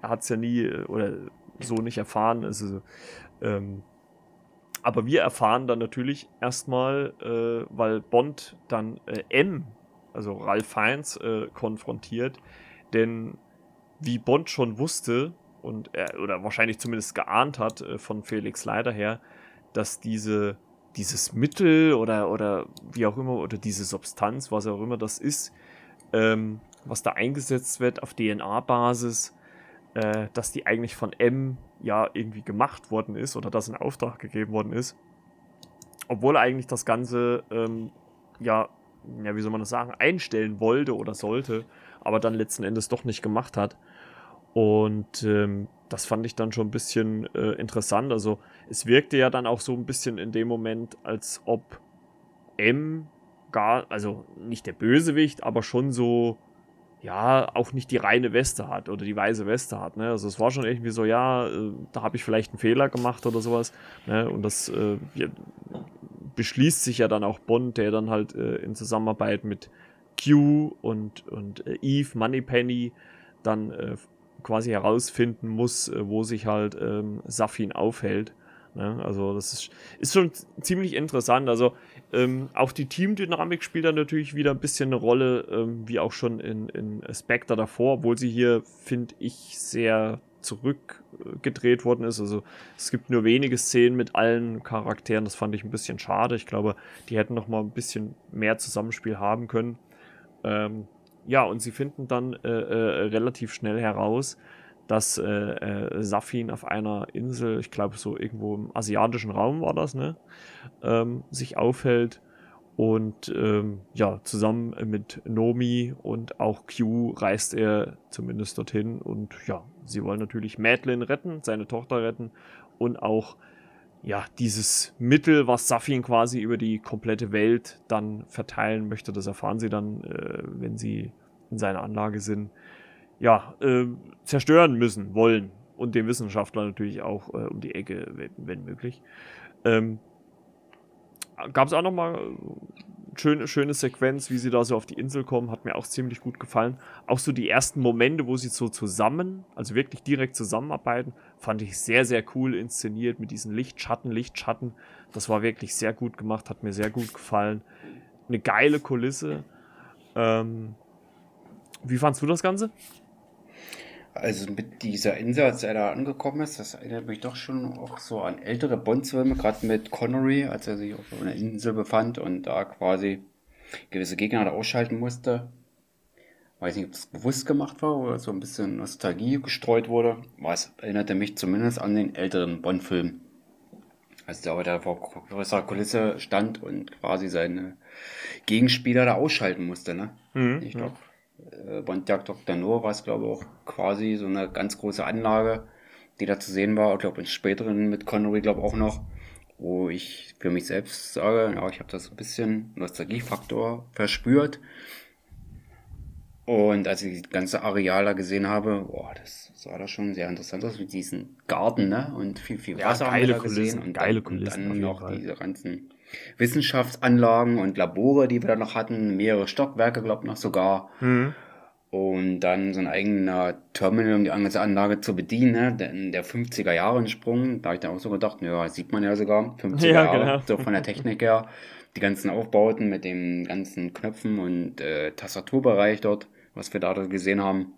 er hat es ja nie äh, oder so nicht erfahren. Also, ähm, aber wir erfahren dann natürlich erstmal, äh, weil Bond dann äh, M, also Ralph Fiennes, konfrontiert. Denn wie Bond schon wusste, und er, oder wahrscheinlich zumindest geahnt hat äh, von Felix Leider her, dass diese, dieses Mittel oder, oder wie auch immer, oder diese Substanz, was auch immer das ist, ähm, was da eingesetzt wird auf DNA-Basis, äh, dass die eigentlich von M ja irgendwie gemacht worden ist oder das in Auftrag gegeben worden ist. Obwohl eigentlich das Ganze, ähm, ja, ja, wie soll man das sagen, einstellen wollte oder sollte, aber dann letzten Endes doch nicht gemacht hat. Und ähm, das fand ich dann schon ein bisschen äh, interessant. Also es wirkte ja dann auch so ein bisschen in dem Moment, als ob M gar, also nicht der Bösewicht, aber schon so, ja, auch nicht die reine Weste hat oder die weiße Weste hat. Ne? Also es war schon irgendwie so, ja, äh, da habe ich vielleicht einen Fehler gemacht oder sowas. Ne? Und das äh, ja, beschließt sich ja dann auch Bond, der dann halt äh, in Zusammenarbeit mit Q und, und äh, Eve, Moneypenny, dann äh, quasi herausfinden muss, äh, wo sich halt ähm, Safin aufhält. Ne? Also das ist, ist schon ziemlich interessant. Also ähm, auch die Teamdynamik spielt da natürlich wieder ein bisschen eine Rolle, ähm, wie auch schon in, in Spectre davor, obwohl sie hier, finde ich, sehr zurückgedreht worden ist. Also es gibt nur wenige Szenen mit allen Charakteren. Das fand ich ein bisschen schade. Ich glaube, die hätten noch mal ein bisschen mehr Zusammenspiel haben können. Ähm, ja, und sie finden dann äh, äh, relativ schnell heraus, dass äh, äh, Safin auf einer Insel, ich glaube so irgendwo im asiatischen Raum war das, ne, ähm, sich aufhält und ähm, ja, zusammen mit Nomi und auch Q reist er zumindest dorthin und ja, sie wollen natürlich Madeline retten, seine Tochter retten und auch ja, dieses Mittel, was Safin quasi über die komplette Welt dann verteilen möchte, das erfahren sie dann, äh, wenn sie in seiner Anlage sind, ja, äh, zerstören müssen, wollen. Und den Wissenschaftler natürlich auch äh, um die Ecke, wenn, wenn möglich. Ähm, Gab es auch nochmal schöne, schöne Sequenz, wie sie da so auf die Insel kommen, hat mir auch ziemlich gut gefallen. Auch so die ersten Momente, wo sie so zusammen, also wirklich direkt zusammenarbeiten, fand ich sehr, sehr cool inszeniert mit diesen Lichtschatten, Lichtschatten. Das war wirklich sehr gut gemacht, hat mir sehr gut gefallen. Eine geile Kulisse. Ähm, wie fandst du das Ganze? Also mit dieser Insel, als er da angekommen ist, das erinnert mich doch schon auch so an ältere Bond-Filme, gerade mit Connery, als er sich auf einer Insel befand und da quasi gewisse Gegner da ausschalten musste. Weiß nicht, ob das bewusst gemacht war oder so ein bisschen Nostalgie gestreut wurde. Was erinnerte mich zumindest an den älteren Bond-Film. Also der, der vor größerer Kulisse stand und quasi seine Gegenspieler da ausschalten musste, ne? Mhm, ich glaube, ja. Äh, Bondiak Dr. No war es, glaube ich, auch quasi so eine ganz große Anlage, die da zu sehen war. Ich glaube, in späteren mit Connery, glaube ich, auch noch, wo ich für mich selbst sage, ja, ich habe das ein bisschen Nostalgiefaktor verspürt. Und als ich die ganze Areal da gesehen habe, boah, das sah da schon sehr interessant aus mit diesem Garten, ne? Und viel, viel Wasser ja, haben wir da gesehen. Und geile dann, Kulissen. Und dann noch diese ganzen Wissenschaftsanlagen und Labore, die wir da noch hatten, mehrere Stockwerke, glaube ich, noch sogar. Mhm. Und dann so ein eigener Terminal, um die ganze Anlage zu bedienen, ne? Der, der 50er Jahre Sprung, da habe ich dann auch so gedacht, ja, sieht man ja sogar, 50er [laughs] ja, Jahre, genau. so von der Technik her. Die ganzen Aufbauten mit den ganzen Knöpfen und äh, Tastaturbereich dort was wir da gesehen haben,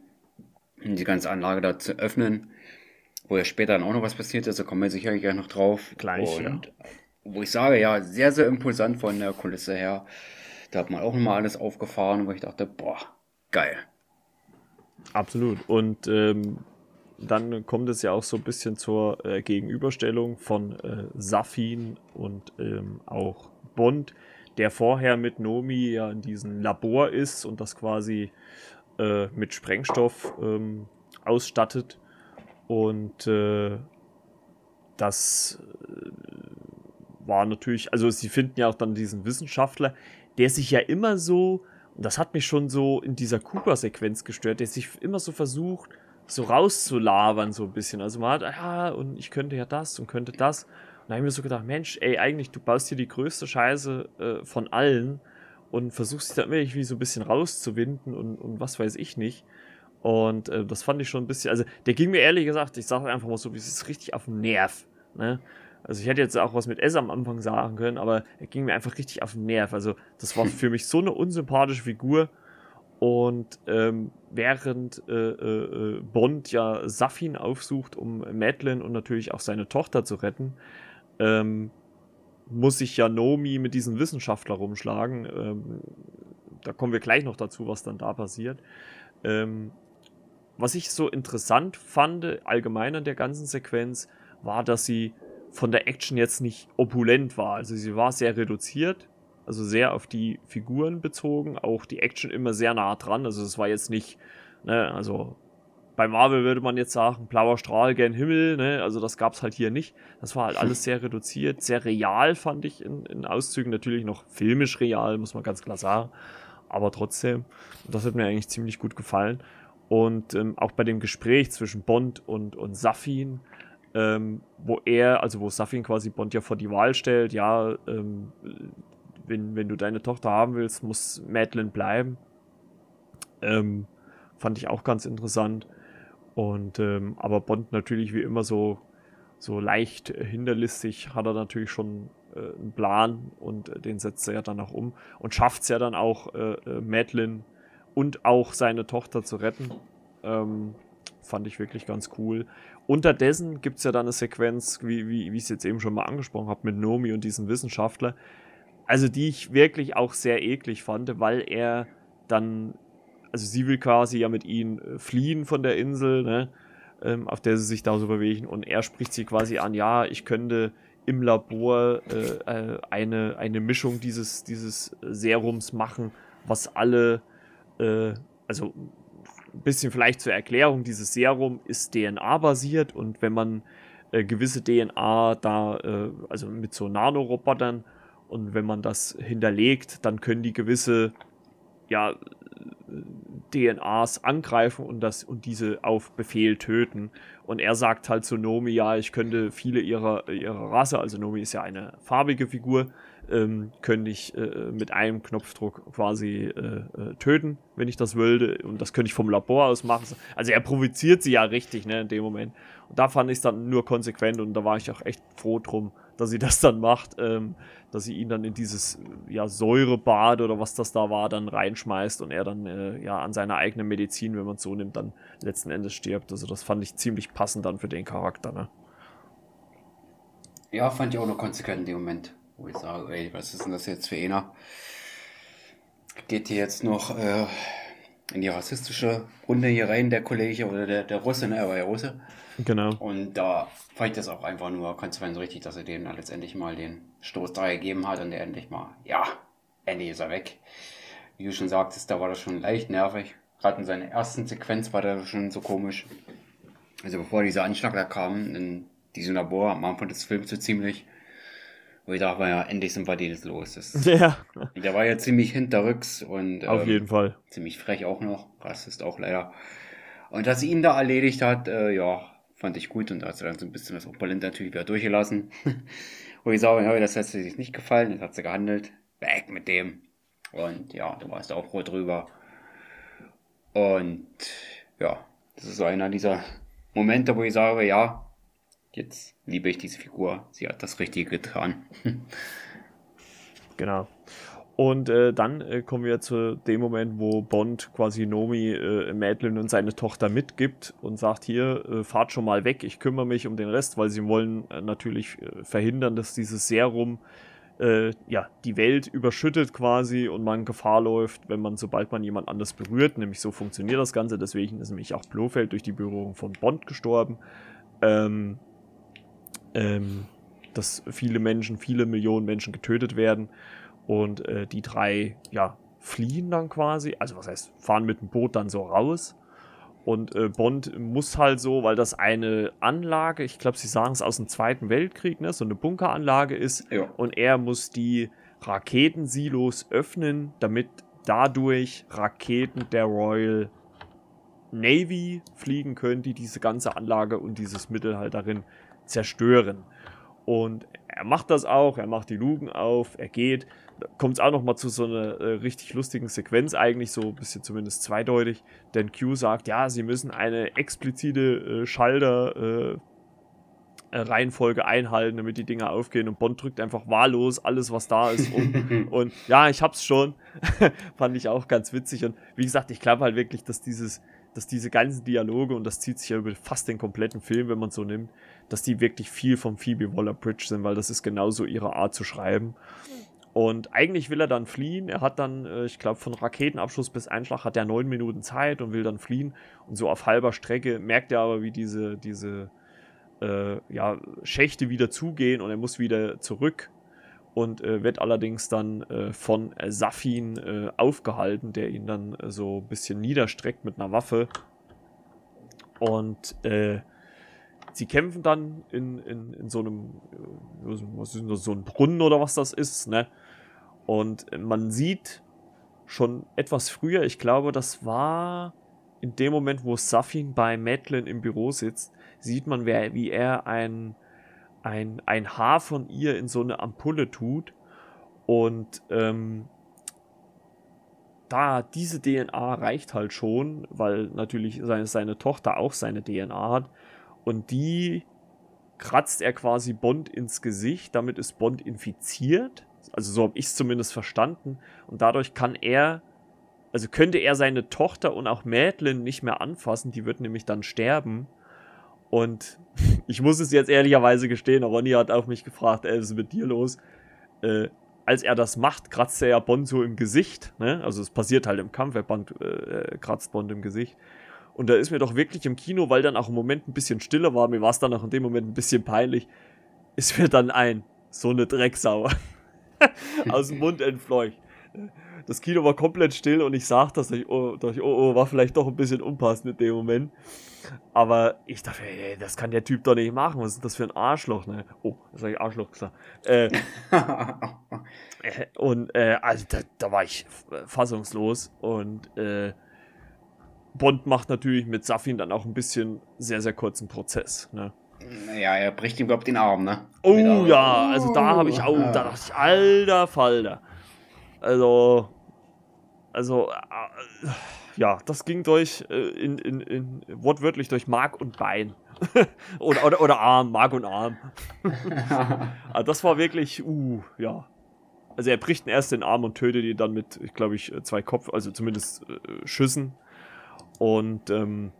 die ganze Anlage da zu öffnen, wo ja später dann auch noch was passiert ist, da kommen wir sicherlich gleich noch drauf. Gleich, Und, ja. Wo ich sage, ja, sehr, sehr imposant von der Kulisse her. Da hat man auch nochmal alles aufgefahren, wo ich dachte, boah, geil. Absolut. Und ähm, dann kommt es ja auch so ein bisschen zur äh, Gegenüberstellung von äh, Safin und ähm, auch Bond, der vorher mit Nomi ja in diesem Labor ist und das quasi äh, mit Sprengstoff ähm, ausstattet. Und äh, das äh, war natürlich, also sie finden ja auch dann diesen Wissenschaftler, der sich ja immer so, und das hat mich schon so in dieser Cooper-Sequenz gestört, der sich immer so versucht, so rauszulabern, so ein bisschen. Also man hat, ja, und ich könnte ja das und könnte das. Und da habe ich mir so gedacht, Mensch, ey, eigentlich, du baust hier die größte Scheiße äh, von allen und versuchst dich da irgendwie so ein bisschen rauszuwinden und, und was weiß ich nicht. Und äh, das fand ich schon ein bisschen, also der ging mir ehrlich gesagt, ich sage einfach mal so, es ist richtig auf den Nerv. Ne? Also ich hätte jetzt auch was mit S am Anfang sagen können, aber er ging mir einfach richtig auf den Nerv. Also das war für mich so eine unsympathische Figur. Und ähm, während äh, äh, Bond ja Safin aufsucht, um Madeline und natürlich auch seine Tochter zu retten, ähm, muss sich ja Nomi mit diesem Wissenschaftler rumschlagen. Ähm, da kommen wir gleich noch dazu, was dann da passiert. Ähm, was ich so interessant fand, allgemein an der ganzen Sequenz, war, dass sie von der Action jetzt nicht opulent war. Also sie war sehr reduziert, also sehr auf die Figuren bezogen, auch die Action immer sehr nah dran. Also es war jetzt nicht, ne, also bei Marvel würde man jetzt sagen, blauer Strahl gen Himmel, ne? also das gab es halt hier nicht. Das war halt [laughs] alles sehr reduziert, sehr real, fand ich in, in Auszügen. Natürlich noch filmisch real, muss man ganz klar sagen. Aber trotzdem, das hat mir eigentlich ziemlich gut gefallen. Und ähm, auch bei dem Gespräch zwischen Bond und, und Safin, ähm, wo er, also wo Safin quasi Bond ja vor die Wahl stellt, ja, ähm, wenn, wenn du deine Tochter haben willst, muss Madeline bleiben. Ähm, fand ich auch ganz interessant. Und ähm, aber Bond natürlich wie immer so, so leicht hinterlistig hat er natürlich schon äh, einen Plan und äh, den setzt er ja dann auch um und schafft es ja dann auch, äh, äh, Madeline und auch seine Tochter zu retten. Ähm, fand ich wirklich ganz cool. Unterdessen gibt es ja dann eine Sequenz, wie, wie, wie ich es jetzt eben schon mal angesprochen habe, mit Nomi und diesem Wissenschaftler. Also die ich wirklich auch sehr eklig fand, weil er dann also sie will quasi ja mit ihnen äh, fliehen von der Insel, ne, ähm, auf der sie sich da so bewegen und er spricht sie quasi an, ja, ich könnte im Labor äh, äh, eine, eine Mischung dieses, dieses Serums machen, was alle, äh, also ein bisschen vielleicht zur Erklärung, dieses Serum ist DNA-basiert und wenn man äh, gewisse DNA da, äh, also mit so Nanorobotern und wenn man das hinterlegt, dann können die gewisse ja, DNAs angreifen und, das, und diese auf Befehl töten. Und er sagt halt zu Nomi, ja, ich könnte viele ihrer, ihrer Rasse, also Nomi ist ja eine farbige Figur, ähm, könnte ich äh, mit einem Knopfdruck quasi äh, äh, töten, wenn ich das wollte. Und das könnte ich vom Labor aus machen. Also er provoziert sie ja richtig, ne, in dem Moment. Und da fand ich es dann nur konsequent und da war ich auch echt froh drum, dass sie [laughs] das dann macht, ähm, dass sie ihn dann in dieses ja, Säurebad oder was das da war, dann reinschmeißt und er dann äh, ja an seiner eigenen Medizin, wenn man es so nimmt, dann letzten Endes stirbt. Also das fand ich ziemlich passend dann für den Charakter. Ne? Ja, fand ich auch noch konsequent in dem Moment, wo ich sage, ey, was ist denn das jetzt für einer? Geht hier jetzt noch äh, in die rassistische Runde hier rein, der Kollege oder der, der Russe, ne? Er war ja Russe. Genau. Und da fand ich das auch einfach nur konsequent so richtig, dass er dem dann letztendlich mal den Stoß da gegeben hat und der endlich mal, ja, endlich ist er weg. Wie du schon sagtest, da war das schon leicht nervig. Gerade in seiner ersten Sequenz war das schon so komisch. Also bevor dieser Anschlag da kam, in diesem Labor am Anfang des Films so ziemlich, wo ich dachte, ja, endlich sind wir denen los. Das, [laughs] ja. Der war ja ziemlich hinterrücks und auf ähm, jeden Fall. Ziemlich frech auch noch. Rassist auch leider. Und dass sie ihn da erledigt hat, äh, ja, fand ich gut und da hat sie dann so ein bisschen das Opulent natürlich wieder durchgelassen. [laughs] wo ich sage, ja, das hat sie sich nicht gefallen, das hat sie gehandelt. Weg mit dem. Und ja, du warst auch froh drüber. Und ja, das ist so einer dieser Momente, wo ich sage, ja, jetzt liebe ich diese Figur. Sie hat das Richtige getan. [laughs] genau. Und äh, dann äh, kommen wir zu dem Moment, wo Bond quasi Nomi, äh, Madeline und seine Tochter mitgibt und sagt, hier, äh, fahrt schon mal weg, ich kümmere mich um den Rest, weil sie wollen äh, natürlich äh, verhindern, dass dieses Serum äh, ja, die Welt überschüttet quasi und man Gefahr läuft, wenn man, sobald man jemand anders berührt, nämlich so funktioniert das Ganze, deswegen ist nämlich auch Blofeld durch die Berührung von Bond gestorben, ähm, ähm, dass viele Menschen, viele Millionen Menschen getötet werden und äh, die drei, ja, fliehen dann quasi, also was heißt, fahren mit dem Boot dann so raus und äh, Bond muss halt so, weil das eine Anlage, ich glaube, sie sagen es aus dem Zweiten Weltkrieg, ne, so eine Bunkeranlage ist. Ja. Und er muss die Raketensilos öffnen, damit dadurch Raketen der Royal Navy fliegen können, die diese ganze Anlage und dieses Mittel halt darin zerstören. Und er macht das auch, er macht die Lugen auf, er geht kommt es auch noch mal zu so einer äh, richtig lustigen Sequenz, eigentlich so ein bisschen zumindest zweideutig. Denn Q sagt, ja, sie müssen eine explizite äh, Schalter. Äh, Reihenfolge einhalten, damit die Dinger aufgehen und Bond drückt einfach wahllos alles, was da ist um. [laughs] und ja, ich hab's schon. [laughs] Fand ich auch ganz witzig. Und wie gesagt, ich glaube halt wirklich, dass dieses, dass diese ganzen Dialoge, und das zieht sich ja über fast den kompletten Film, wenn man so nimmt, dass die wirklich viel vom Phoebe Waller-Bridge sind, weil das ist genauso ihre Art zu schreiben. Und eigentlich will er dann fliehen. Er hat dann, äh, ich glaube, von Raketenabschuss bis Einschlag hat er neun Minuten Zeit und will dann fliehen. Und so auf halber Strecke merkt er aber, wie diese, diese äh, ja, Schächte wieder zugehen und er muss wieder zurück. Und äh, wird allerdings dann äh, von Safin äh, aufgehalten, der ihn dann äh, so ein bisschen niederstreckt mit einer Waffe. Und sie kämpfen dann in, in, in so einem, was ist das, so ein Brunnen oder was das ist, ne? Und man sieht schon etwas früher, ich glaube, das war in dem Moment, wo Safin bei Madeline im Büro sitzt, sieht man, wie er ein, ein, ein Haar von ihr in so eine Ampulle tut. Und ähm, da diese DNA reicht halt schon, weil natürlich seine, seine Tochter auch seine DNA hat. Und die kratzt er quasi Bond ins Gesicht. Damit ist Bond infiziert. Also so habe ich es zumindest verstanden. Und dadurch kann er, also könnte er seine Tochter und auch Madeline nicht mehr anfassen. Die wird nämlich dann sterben. Und ich muss es jetzt ehrlicherweise gestehen, Ronny hat auch mich gefragt, ey, was ist mit dir los? Äh, als er das macht, kratzt er ja Bond so im Gesicht. Ne? Also es passiert halt im Kampf, er Bond, äh, kratzt Bond im Gesicht. Und da ist mir doch wirklich im Kino, weil dann auch im Moment ein bisschen stiller war, mir war es dann auch in dem Moment ein bisschen peinlich, ist mir dann ein, so eine Drecksau [laughs] aus dem Mund entfleucht. Das Kino war komplett still und ich sag das, ich, oh, dachte, oh, oh, war vielleicht doch ein bisschen unpassend in dem Moment. Aber ich dachte, ey, das kann der Typ doch nicht machen. Was ist das für ein Arschloch, ne? Oh, das habe ich Arschloch gesagt. Äh, [laughs] äh, und äh, also da, da, war ich fassungslos und äh, Bond macht natürlich mit Safin dann auch ein bisschen sehr, sehr kurzen Prozess, ne? Naja, er bricht ihm, glaube ich, den Arm, ne? Oh ja, also da habe ich, oh, da dachte ich, alter Falter. Also, also, äh, ja, das ging durch, äh, in, in, in, wortwörtlich durch Mark und Bein. [laughs] oder, oder, oder Arm, Mark und Arm. also [laughs] das war wirklich, uh, ja. Also er bricht ihn erst den Arm und tötet ihn dann mit, glaube ich, zwei Kopf, also zumindest äh, Schüssen. Und ähm,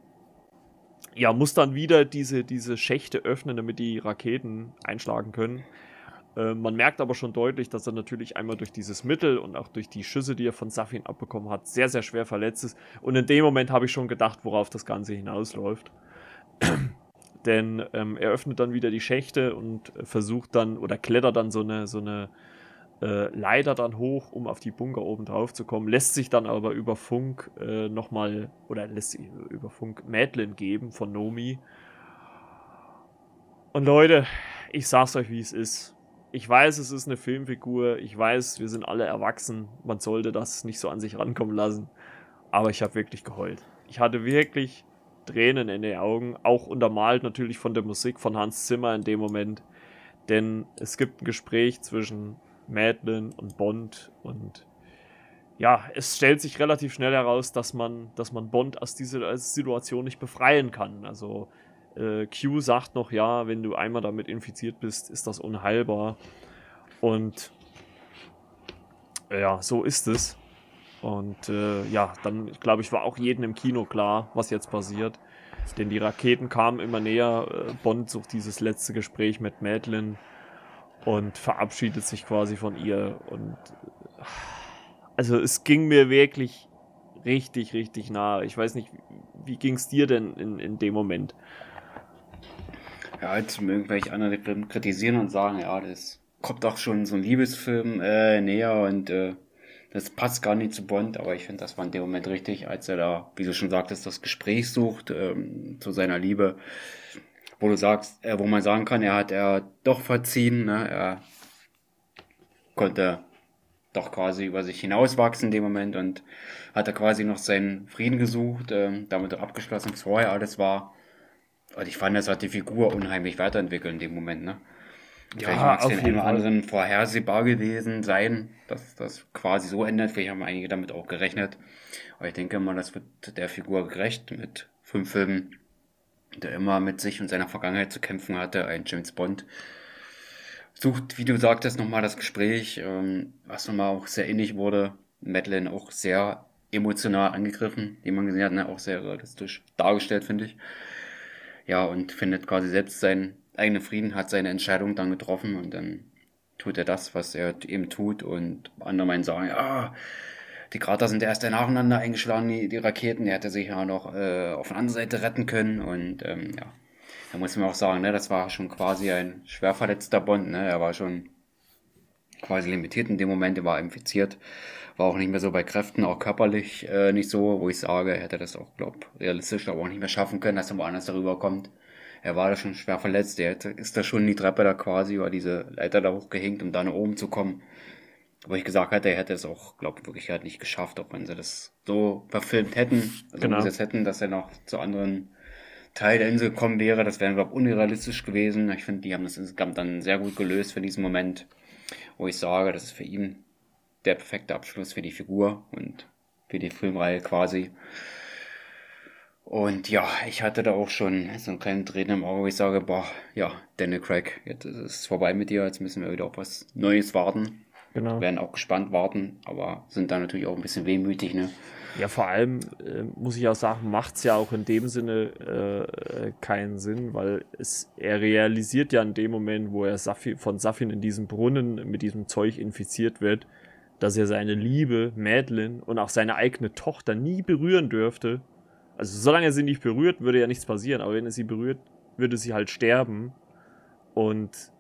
ja, muss dann wieder diese, diese Schächte öffnen, damit die Raketen einschlagen können. Äh, man merkt aber schon deutlich, dass er natürlich einmal durch dieses Mittel und auch durch die Schüsse, die er von Safin abbekommen hat, sehr, sehr schwer verletzt ist. Und in dem Moment habe ich schon gedacht, worauf das Ganze hinausläuft. [clears throat] Denn ähm, er öffnet dann wieder die Schächte und versucht dann oder klettert dann so eine, so eine äh, Leiter dann hoch, um auf die Bunker oben drauf zu kommen, lässt sich dann aber über Funk äh, nochmal oder lässt sich über Funk Madeline geben von Nomi. Und Leute, ich sag's euch, wie es ist. Ich weiß, es ist eine Filmfigur. Ich weiß, wir sind alle erwachsen. Man sollte das nicht so an sich rankommen lassen. Aber ich habe wirklich geheult. Ich hatte wirklich Tränen in den Augen, auch untermalt natürlich von der Musik von Hans Zimmer in dem Moment. Denn es gibt ein Gespräch zwischen Madeline und Bond und ja, es stellt sich relativ schnell heraus, dass man, dass man Bond aus dieser Situation nicht befreien kann. Also äh, Q sagt noch, ja, wenn du einmal damit infiziert bist, ist das unheilbar. Und ja, so ist es. Und äh, ja, dann glaube ich, war auch jedem im Kino klar, was jetzt passiert. Denn die Raketen kamen immer näher. Äh, Bond sucht dieses letzte Gespräch mit Madeline und verabschiedet sich quasi von ihr. Und also es ging mir wirklich richtig, richtig nah. Ich weiß nicht, wie ging es dir denn in, in dem Moment? Ja, mögen irgendwelche andere Filme kritisieren und sagen, ja, das kommt doch schon so ein Liebesfilm äh, näher und äh, das passt gar nicht zu Bond, aber ich finde, das war in dem Moment richtig, als er da, wie du schon sagtest, das Gespräch sucht ähm, zu seiner Liebe, wo du sagst, äh, wo man sagen kann, er hat er doch verziehen, ne? er konnte doch quasi über sich hinauswachsen in dem Moment und hat er quasi noch seinen Frieden gesucht, äh, damit abgeschlossen, was vorher alles war. Und ich fand, das hat die Figur unheimlich weiterentwickelt in dem Moment, ne? Vielleicht ja, mag es den einen oder anderen vorhersehbar gewesen sein, dass das quasi so ändert. Vielleicht haben einige damit auch gerechnet. Aber ich denke mal, das wird der Figur gerecht mit fünf Filmen, der immer mit sich und seiner Vergangenheit zu kämpfen hatte. Ein James Bond sucht, wie du sagtest, nochmal das Gespräch, ähm, was nochmal auch sehr ähnlich wurde. Madeline auch sehr emotional angegriffen, wie man gesehen hat, ne? auch sehr realistisch dargestellt, finde ich. Ja, und findet quasi selbst seinen eigenen Frieden, hat seine Entscheidung dann getroffen und dann tut er das, was er eben tut und andere meinen sagen, ja, die Krater sind erst nacheinander eingeschlagen, die, die Raketen, der hätte sich ja noch äh, auf der anderen Seite retten können und ähm, ja, da muss man auch sagen, ne, das war schon quasi ein schwer verletzter Bond, ne, er war schon quasi limitiert in dem Moment, er war infiziert, war auch nicht mehr so bei Kräften, auch körperlich äh, nicht so, wo ich sage, er hätte das auch, glaub, realistisch aber auch nicht mehr schaffen können, dass er woanders darüber kommt er war da schon schwer verletzt. Er ist da schon die Treppe da quasi über diese Leiter da hochgehängt, um da nach oben zu kommen. Wo ich gesagt hatte, er hätte es auch, glaube ich, wirklich halt nicht geschafft, auch wenn sie das so verfilmt hätten, also genau. umgesetzt hätten, dass er noch zu anderen Teil der Insel gekommen wäre. Das wäre, glaube ich, unrealistisch gewesen. Ich finde, die haben das insgesamt dann sehr gut gelöst für diesen Moment, wo ich sage, das ist für ihn der perfekte Abschluss für die Figur und für die Filmreihe quasi. Und ja, ich hatte da auch schon so einen kleinen Tränen im Auge, wo ich sage, boah, ja, Daniel Craig, jetzt ist es vorbei mit dir, jetzt müssen wir wieder auf was Neues warten. Genau. Werden auch gespannt warten, aber sind da natürlich auch ein bisschen wehmütig, ne? Ja, vor allem äh, muss ich auch sagen, macht es ja auch in dem Sinne äh, keinen Sinn, weil es, er realisiert ja in dem Moment, wo er Safi, von Safin in diesem Brunnen mit diesem Zeug infiziert wird, dass er seine Liebe, Madeline und auch seine eigene Tochter nie berühren dürfte, also solange er sie nicht berührt, würde ja nichts passieren, aber wenn er sie berührt, würde sie halt sterben. Und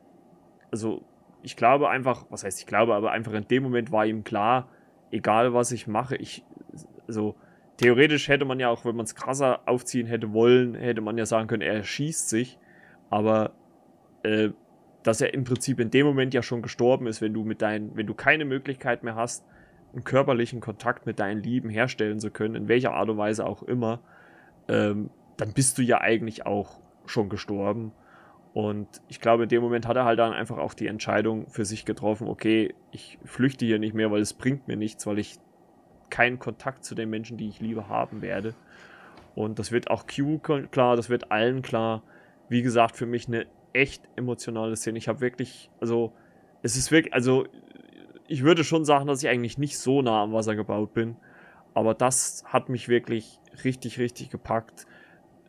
also ich glaube einfach, was heißt ich glaube, aber einfach in dem Moment war ihm klar, egal was ich mache, ich, also theoretisch hätte man ja auch, wenn man es krasser aufziehen hätte wollen, hätte man ja sagen können, er schießt sich, aber äh, dass er im Prinzip in dem Moment ja schon gestorben ist, wenn du mit deinen, wenn du keine Möglichkeit mehr hast, einen körperlichen Kontakt mit deinen Lieben herstellen zu können, in welcher Art und Weise auch immer, ähm, dann bist du ja eigentlich auch schon gestorben. Und ich glaube, in dem Moment hat er halt dann einfach auch die Entscheidung für sich getroffen, okay, ich flüchte hier nicht mehr, weil es bringt mir nichts, weil ich keinen Kontakt zu den Menschen, die ich liebe, haben werde. Und das wird auch Q klar, das wird allen klar. Wie gesagt, für mich eine echt emotionale Szene. Ich habe wirklich, also, es ist wirklich, also, ich würde schon sagen, dass ich eigentlich nicht so nah am Wasser gebaut bin. Aber das hat mich wirklich richtig, richtig gepackt.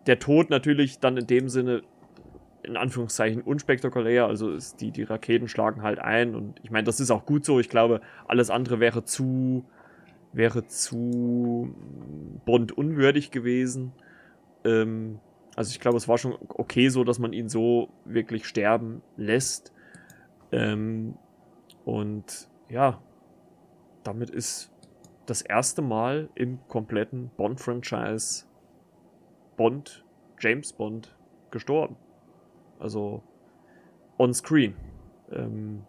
Der Tod natürlich dann in dem Sinne in Anführungszeichen unspektakulär. Also die, die Raketen schlagen halt ein und ich meine, das ist auch gut so. Ich glaube, alles andere wäre zu, wäre zu Bond unwürdig gewesen. Ähm, also ich glaube, es war schon okay so, dass man ihn so wirklich sterben lässt. Ähm, und ja, damit ist das erste Mal im kompletten Bond-Franchise Bond, James Bond, gestorben. Also on screen. Ähm,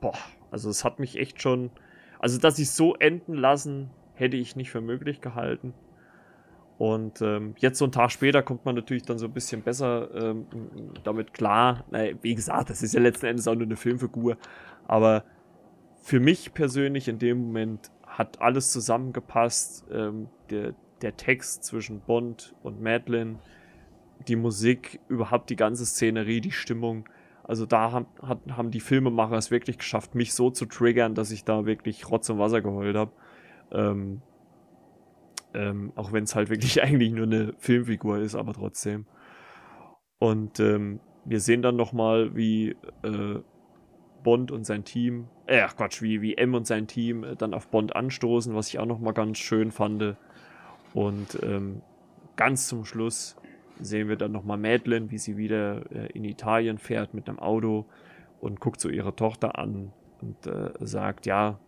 boah, also es hat mich echt schon. Also, dass ich so enden lassen, hätte ich nicht für möglich gehalten. Und ähm, jetzt so einen Tag später kommt man natürlich dann so ein bisschen besser ähm, damit klar. Naja, wie gesagt, das ist ja letzten Endes auch nur eine Filmfigur. Aber für mich persönlich in dem Moment hat alles zusammengepasst. Ähm, der, der Text zwischen Bond und Madeline, die Musik, überhaupt die ganze Szenerie, die Stimmung. Also da haben, hat, haben die Filmemacher es wirklich geschafft, mich so zu triggern, dass ich da wirklich Rotz und Wasser geheult habe. Ähm, ähm, auch wenn es halt wirklich [laughs] eigentlich nur eine Filmfigur ist, aber trotzdem. Und ähm, wir sehen dann nochmal, wie äh, Bond und sein Team, äh, Quatsch, wie, wie M und sein Team äh, dann auf Bond anstoßen, was ich auch nochmal ganz schön fand. Und ähm, ganz zum Schluss sehen wir dann nochmal Madeline, wie sie wieder äh, in Italien fährt mit einem Auto und guckt so ihre Tochter an und äh, sagt, ja,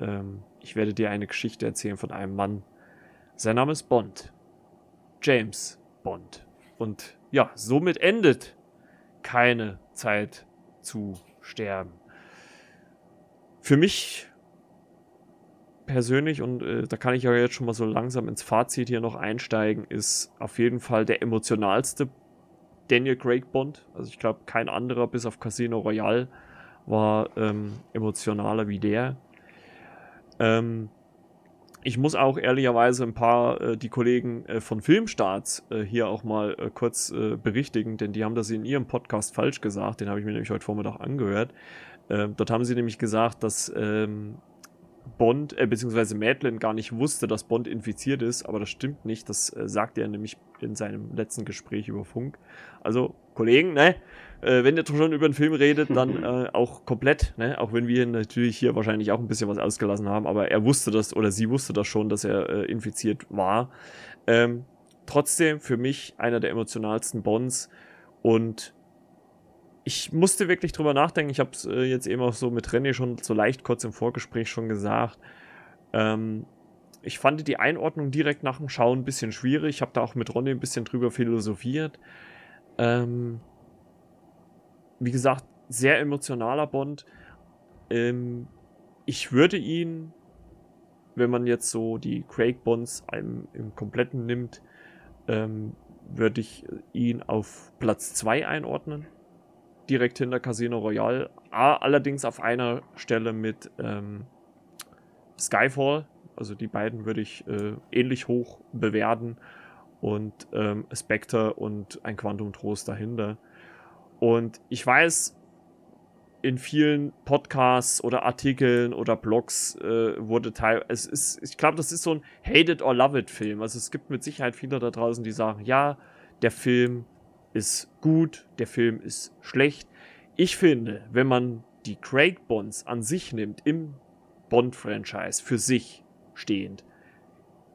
ähm, ich werde dir eine Geschichte erzählen von einem Mann, sein Name ist Bond. James Bond. Und ja, somit endet keine Zeit zu sterben. Für mich persönlich, und äh, da kann ich ja jetzt schon mal so langsam ins Fazit hier noch einsteigen, ist auf jeden Fall der emotionalste Daniel Craig Bond. Also ich glaube, kein anderer bis auf Casino Royale war ähm, emotionaler wie der. Ähm, ich muss auch ehrlicherweise ein paar äh, die Kollegen äh, von Filmstarts äh, hier auch mal äh, kurz äh, berichtigen, denn die haben das in ihrem Podcast falsch gesagt. Den habe ich mir nämlich heute Vormittag angehört. Ähm, dort haben sie nämlich gesagt, dass ähm, Bond, äh, beziehungsweise Madeline gar nicht wusste, dass Bond infiziert ist, aber das stimmt nicht. Das äh, sagt er nämlich in seinem letzten Gespräch über Funk. Also, Kollegen, ne? äh, wenn ihr schon über einen Film redet, dann [laughs] äh, auch komplett, ne? auch wenn wir natürlich hier wahrscheinlich auch ein bisschen was ausgelassen haben, aber er wusste das oder sie wusste das schon, dass er äh, infiziert war. Ähm, trotzdem für mich einer der emotionalsten Bonds und ich musste wirklich drüber nachdenken. Ich habe es äh, jetzt eben auch so mit René schon so leicht kurz im Vorgespräch schon gesagt. Ähm, ich fand die Einordnung direkt nach dem Schauen ein bisschen schwierig. Ich habe da auch mit Ronny ein bisschen drüber philosophiert. Ähm, wie gesagt, sehr emotionaler Bond. Ähm, ich würde ihn, wenn man jetzt so die Craig Bonds im, im kompletten nimmt, ähm, würde ich ihn auf Platz 2 einordnen. Direkt hinter Casino Royale. allerdings auf einer Stelle mit ähm, Skyfall. Also die beiden würde ich äh, ähnlich hoch bewerten. Und ähm, Spectre und ein Quantum Trost dahinter. Und ich weiß, in vielen Podcasts oder Artikeln oder Blogs äh, wurde teil es ist ich glaube das ist so ein Hate it or love it Film also es gibt mit Sicherheit viele da draußen die sagen ja der Film ist gut der Film ist schlecht ich finde wenn man die Craig Bonds an sich nimmt im Bond Franchise für sich stehend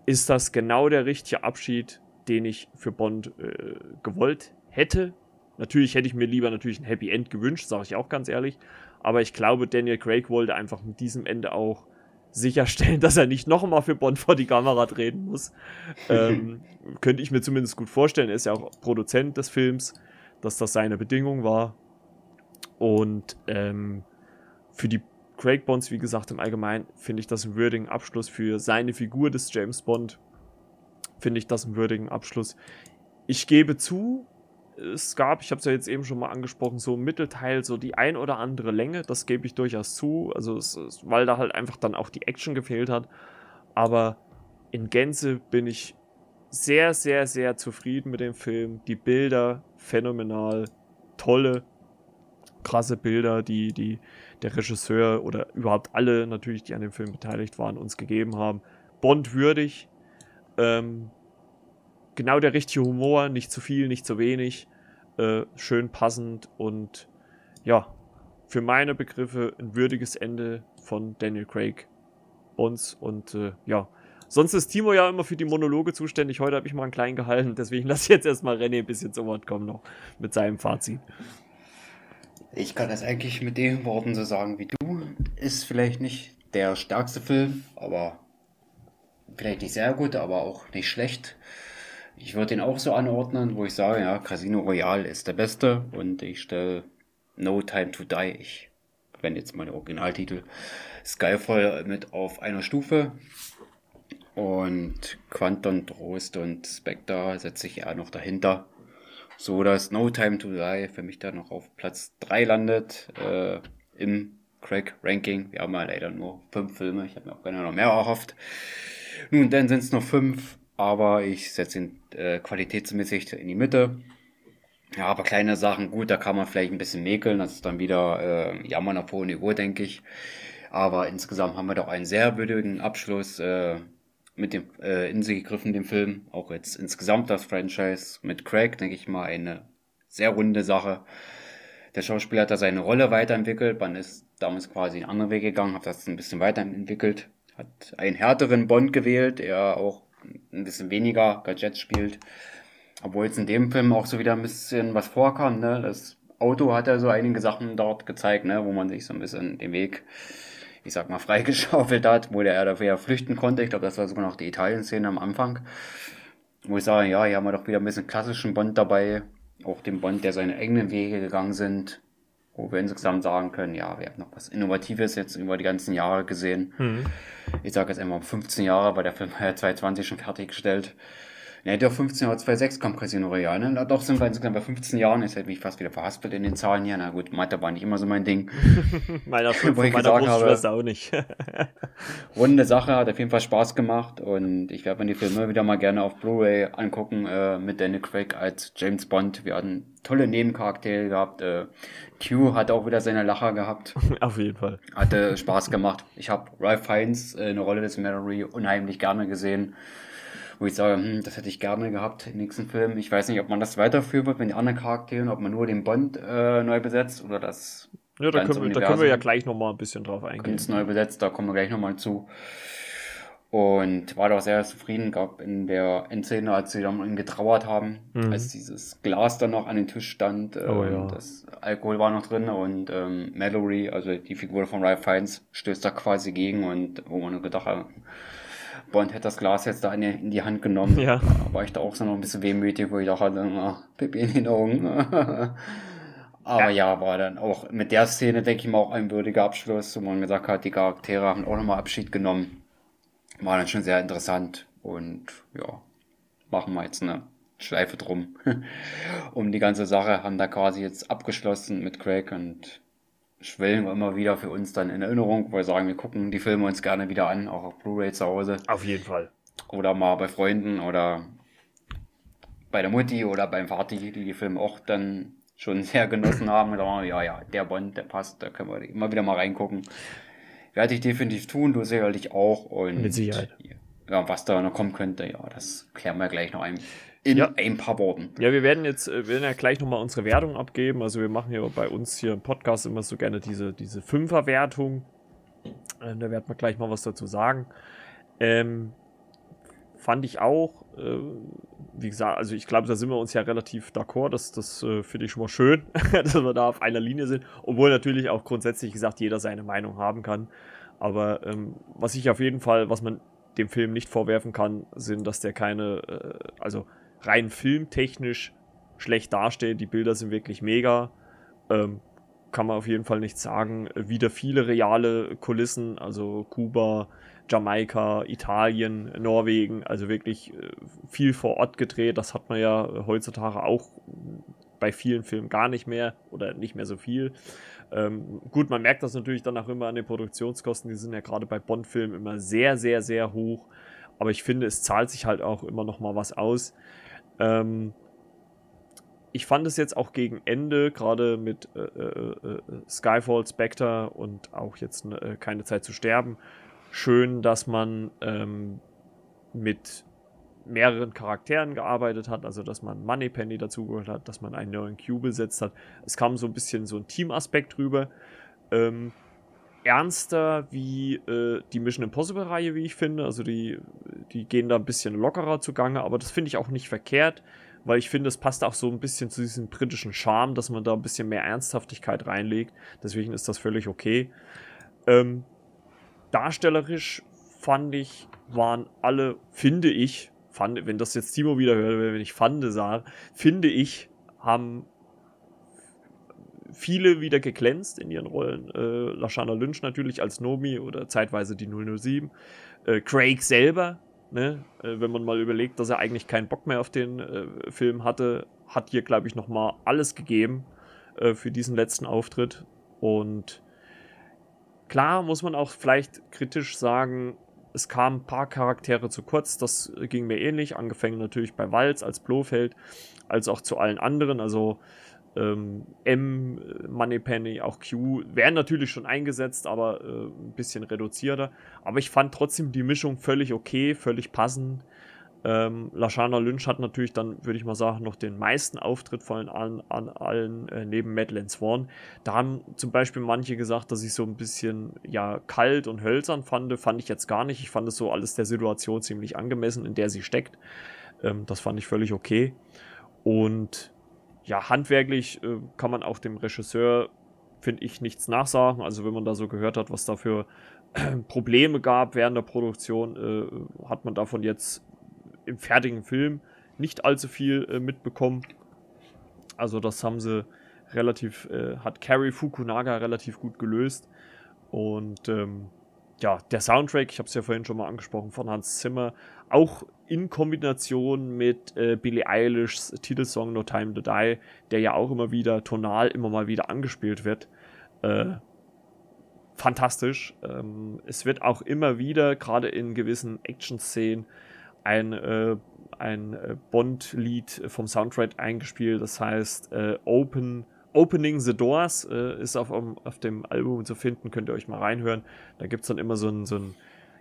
ist das genau der richtige Abschied den ich für Bond äh, gewollt hätte Natürlich hätte ich mir lieber natürlich ein Happy End gewünscht, sage ich auch ganz ehrlich. Aber ich glaube, Daniel Craig wollte einfach mit diesem Ende auch sicherstellen, dass er nicht nochmal für Bond vor die Kamera treten muss. [laughs] ähm, könnte ich mir zumindest gut vorstellen. Er ist ja auch Produzent des Films, dass das seine Bedingung war. Und ähm, für die Craig Bonds, wie gesagt, im Allgemeinen finde ich das einen würdigen Abschluss für seine Figur des James Bond. Finde ich das einen würdigen Abschluss. Ich gebe zu, es gab, ich habe es ja jetzt eben schon mal angesprochen, so im Mittelteil so die ein oder andere Länge, das gebe ich durchaus zu, also es, es, weil da halt einfach dann auch die Action gefehlt hat. Aber in Gänze bin ich sehr, sehr, sehr zufrieden mit dem Film. Die Bilder phänomenal, tolle, krasse Bilder, die, die der Regisseur oder überhaupt alle natürlich, die an dem Film beteiligt waren, uns gegeben haben. Bond würdig. Ähm, genau der richtige Humor, nicht zu viel, nicht zu wenig. Äh, schön passend und ja, für meine Begriffe ein würdiges Ende von Daniel Craig uns und äh, ja. Sonst ist Timo ja immer für die Monologe zuständig. Heute habe ich mal einen kleinen gehalten, deswegen [laughs] lasse ich jetzt erstmal René ein bisschen zu Wort kommen noch mit seinem Fazit. Ich kann das eigentlich mit den Worten so sagen wie du. Ist vielleicht nicht der stärkste Film, aber vielleicht nicht sehr gut, aber auch nicht schlecht. Ich würde ihn auch so anordnen, wo ich sage, ja, Casino Royale ist der beste und ich stelle No Time to Die, ich wenn jetzt meine Originaltitel, Skyfall mit auf einer Stufe und Quantum Trost und Spectre setze ich eher noch dahinter so dass No Time to Die für mich da noch auf Platz 3 landet äh, im Craig Ranking. Wir haben ja leider nur fünf Filme, ich habe mir auch gerne noch mehr erhofft. Nun, dann sind es noch fünf, aber ich setze ihn äh, qualitätsmäßig in die Mitte. Ja, aber kleine Sachen, gut, da kann man vielleicht ein bisschen mäkeln, das ist dann wieder äh, Jammern auf hohem Niveau, denke ich. Aber insgesamt haben wir doch einen sehr würdigen Abschluss. Äh, mit dem äh, in sich gegriffen, dem Film. Auch jetzt insgesamt das Franchise mit Craig, denke ich mal, eine sehr runde Sache. Der Schauspieler hat da seine Rolle weiterentwickelt. Man ist damals quasi einen anderen Weg gegangen, hat das ein bisschen weiterentwickelt. Hat einen härteren Bond gewählt, der auch ein bisschen weniger Gadgets spielt. Obwohl jetzt in dem Film auch so wieder ein bisschen was vorkam. Ne? Das Auto hat ja so einige Sachen dort gezeigt, ne? wo man sich so ein bisschen den Weg ich sag mal, [laughs] freigeschaufelt hat, wo der dafür ja flüchten konnte. Ich glaube, das war sogar noch die Italien-Szene am Anfang. Wo ich sage, ja, hier haben wir doch wieder ein bisschen klassischen Bond dabei. Auch den Bond, der seine eigenen Wege gegangen sind. Wo wir insgesamt sagen können, ja, wir haben noch was Innovatives jetzt über die ganzen Jahre gesehen. Mhm. Ich sage jetzt einmal 15 Jahre, weil der Film ja 2020 schon fertiggestellt. Ne, der 15 oder 2,6 kommt Casino Royale. Ne? Na, doch sind wir insgesamt bei 15 Jahren. Jetzt hätte mich fast wieder verhaspelt in den Zahlen hier. Na gut, Mathe war nicht immer so mein Ding. meiner von meiner Großschwester auch nicht. [laughs] runde Sache, hat auf jeden Fall Spaß gemacht und ich werde mir die Filme wieder mal gerne auf Blu-ray angucken äh, mit Daniel Craig als James Bond. Wir hatten tolle Nebencharaktere gehabt. Äh, Q hat auch wieder seine Lacher gehabt. [laughs] auf jeden Fall. Hatte Spaß gemacht. Ich habe Ralph Fiennes äh, eine Rolle des Mallory unheimlich gerne gesehen wo ich sage, hm, das hätte ich gerne gehabt im nächsten Film. Ich weiß nicht, ob man das weiterführen wird mit den anderen Charakteren, ob man nur den Bond äh, neu besetzt oder das. Ja, da können, wir, da können wir ja gleich nochmal ein bisschen drauf eingehen. Ganz neu besetzt, da kommen wir gleich nochmal zu. Und war doch sehr zufrieden, gab in der Endszene, als sie dann getrauert haben, mhm. als dieses Glas dann noch an den Tisch stand, oh, ähm, ja. das Alkohol war noch drin und ähm, Mallory, also die Figur von Ralph Fiennes, stößt da quasi gegen und wo man gedacht hat, Bond hätte das Glas jetzt da in die, in die Hand genommen. Ja. Da war ich da auch so noch ein bisschen wehmütig, wo ich dachte, ah, Pippi in den Augen. [laughs] Aber ja. ja. war dann auch mit der Szene, denke ich mal, auch ein würdiger Abschluss, wo man gesagt hat, die Charaktere haben auch nochmal Abschied genommen. War dann schon sehr interessant und ja, machen wir jetzt eine Schleife drum [laughs] um die ganze Sache, haben da quasi jetzt abgeschlossen mit Craig und schwellen wir immer wieder für uns dann in Erinnerung, weil wir sagen, wir gucken die Filme uns gerne wieder an, auch auf Blu-ray zu Hause. Auf jeden Fall. Oder mal bei Freunden oder bei der Mutti oder beim Vati, die die Filme auch dann schon [laughs] sehr genossen haben. Da, ja, ja, der Bond, der passt, da können wir immer wieder mal reingucken. Werde ich definitiv tun, du sicherlich auch. Und Mit Sicherheit. Ja, was da noch kommen könnte, ja, das klären wir gleich noch ein in ja. ein paar Worten. Ja, wir werden jetzt wir werden ja gleich nochmal unsere Wertung abgeben. Also wir machen ja bei uns hier im Podcast immer so gerne diese, diese Fünfer-Wertung. Äh, da werden wir gleich mal was dazu sagen. Ähm, fand ich auch, äh, wie gesagt, also ich glaube, da sind wir uns ja relativ d'accord. Das, das äh, finde ich schon mal schön, [laughs] dass wir da auf einer Linie sind. Obwohl natürlich auch grundsätzlich gesagt jeder seine Meinung haben kann. Aber ähm, was ich auf jeden Fall, was man dem Film nicht vorwerfen kann, sind, dass der keine, äh, also rein filmtechnisch schlecht dasteht. Die Bilder sind wirklich mega. Ähm, kann man auf jeden Fall nicht sagen. Wieder viele reale Kulissen, also Kuba, Jamaika, Italien, Norwegen, also wirklich äh, viel vor Ort gedreht. Das hat man ja heutzutage auch bei vielen Filmen gar nicht mehr oder nicht mehr so viel. Ähm, gut, man merkt das natürlich dann auch immer an den Produktionskosten. Die sind ja gerade bei Bond-Filmen immer sehr, sehr, sehr hoch. Aber ich finde, es zahlt sich halt auch immer noch mal was aus. Ähm, ich fand es jetzt auch gegen Ende, gerade mit äh, äh, äh, Skyfall, Spectre und auch jetzt äh, keine Zeit zu sterben, schön, dass man ähm, mit mehreren Charakteren gearbeitet hat, also dass man Moneypenny dazugehört hat, dass man einen neuen Q besetzt hat. Es kam so ein bisschen so ein Teamaspekt rüber. Ähm, ernster wie äh, die Mission Impossible Reihe, wie ich finde. Also die, die gehen da ein bisschen lockerer zugange, aber das finde ich auch nicht verkehrt, weil ich finde, es passt auch so ein bisschen zu diesem britischen Charme, dass man da ein bisschen mehr Ernsthaftigkeit reinlegt. Deswegen ist das völlig okay. Ähm, darstellerisch fand ich, waren alle, finde ich, fand, wenn das jetzt Timo wieder hört, wenn ich fande sah, finde ich, haben viele wieder geglänzt in ihren Rollen. Äh, Lashana Lynch natürlich als Nomi oder zeitweise die 007. Äh, Craig selber, ne? Äh, wenn man mal überlegt, dass er eigentlich keinen Bock mehr auf den äh, Film hatte, hat hier, glaube ich, nochmal alles gegeben äh, für diesen letzten Auftritt. Und klar muss man auch vielleicht kritisch sagen, es kamen ein paar Charaktere zu kurz, das ging mir ähnlich, angefangen natürlich bei Walz als Blofeld, als auch zu allen anderen. Also ähm, M, Moneypenny, auch Q werden natürlich schon eingesetzt, aber äh, ein bisschen reduzierter. Aber ich fand trotzdem die Mischung völlig okay, völlig passend. Ähm, Lashana Lynch hat natürlich dann, würde ich mal sagen, noch den meisten Auftritt von allen, an allen äh, neben Madeleine Swan. Da haben zum Beispiel manche gesagt, dass ich so ein bisschen ja kalt und hölzern fand. Fand ich jetzt gar nicht. Ich fand es so alles der Situation ziemlich angemessen, in der sie steckt. Ähm, das fand ich völlig okay. Und ja, handwerklich äh, kann man auch dem Regisseur, finde ich, nichts nachsagen. Also wenn man da so gehört hat, was da für äh, [clears throat] Probleme gab während der Produktion, äh, hat man davon jetzt im fertigen Film nicht allzu viel äh, mitbekommen. Also das haben sie relativ, äh, hat Carrie Fukunaga relativ gut gelöst. Und ähm, ja, der Soundtrack, ich habe es ja vorhin schon mal angesprochen, von Hans Zimmer, auch in Kombination mit äh, Billie Eilishs Titelsong No Time to Die, der ja auch immer wieder tonal immer mal wieder angespielt wird. Äh, fantastisch. Ähm, es wird auch immer wieder, gerade in gewissen Action-Szenen, ein, äh, ein äh, Bond-Lied vom Soundtrack eingespielt. Das heißt äh, Open Opening the Doors äh, ist auf, auf dem Album zu finden, könnt ihr euch mal reinhören. Da gibt es dann immer so ein, so ein,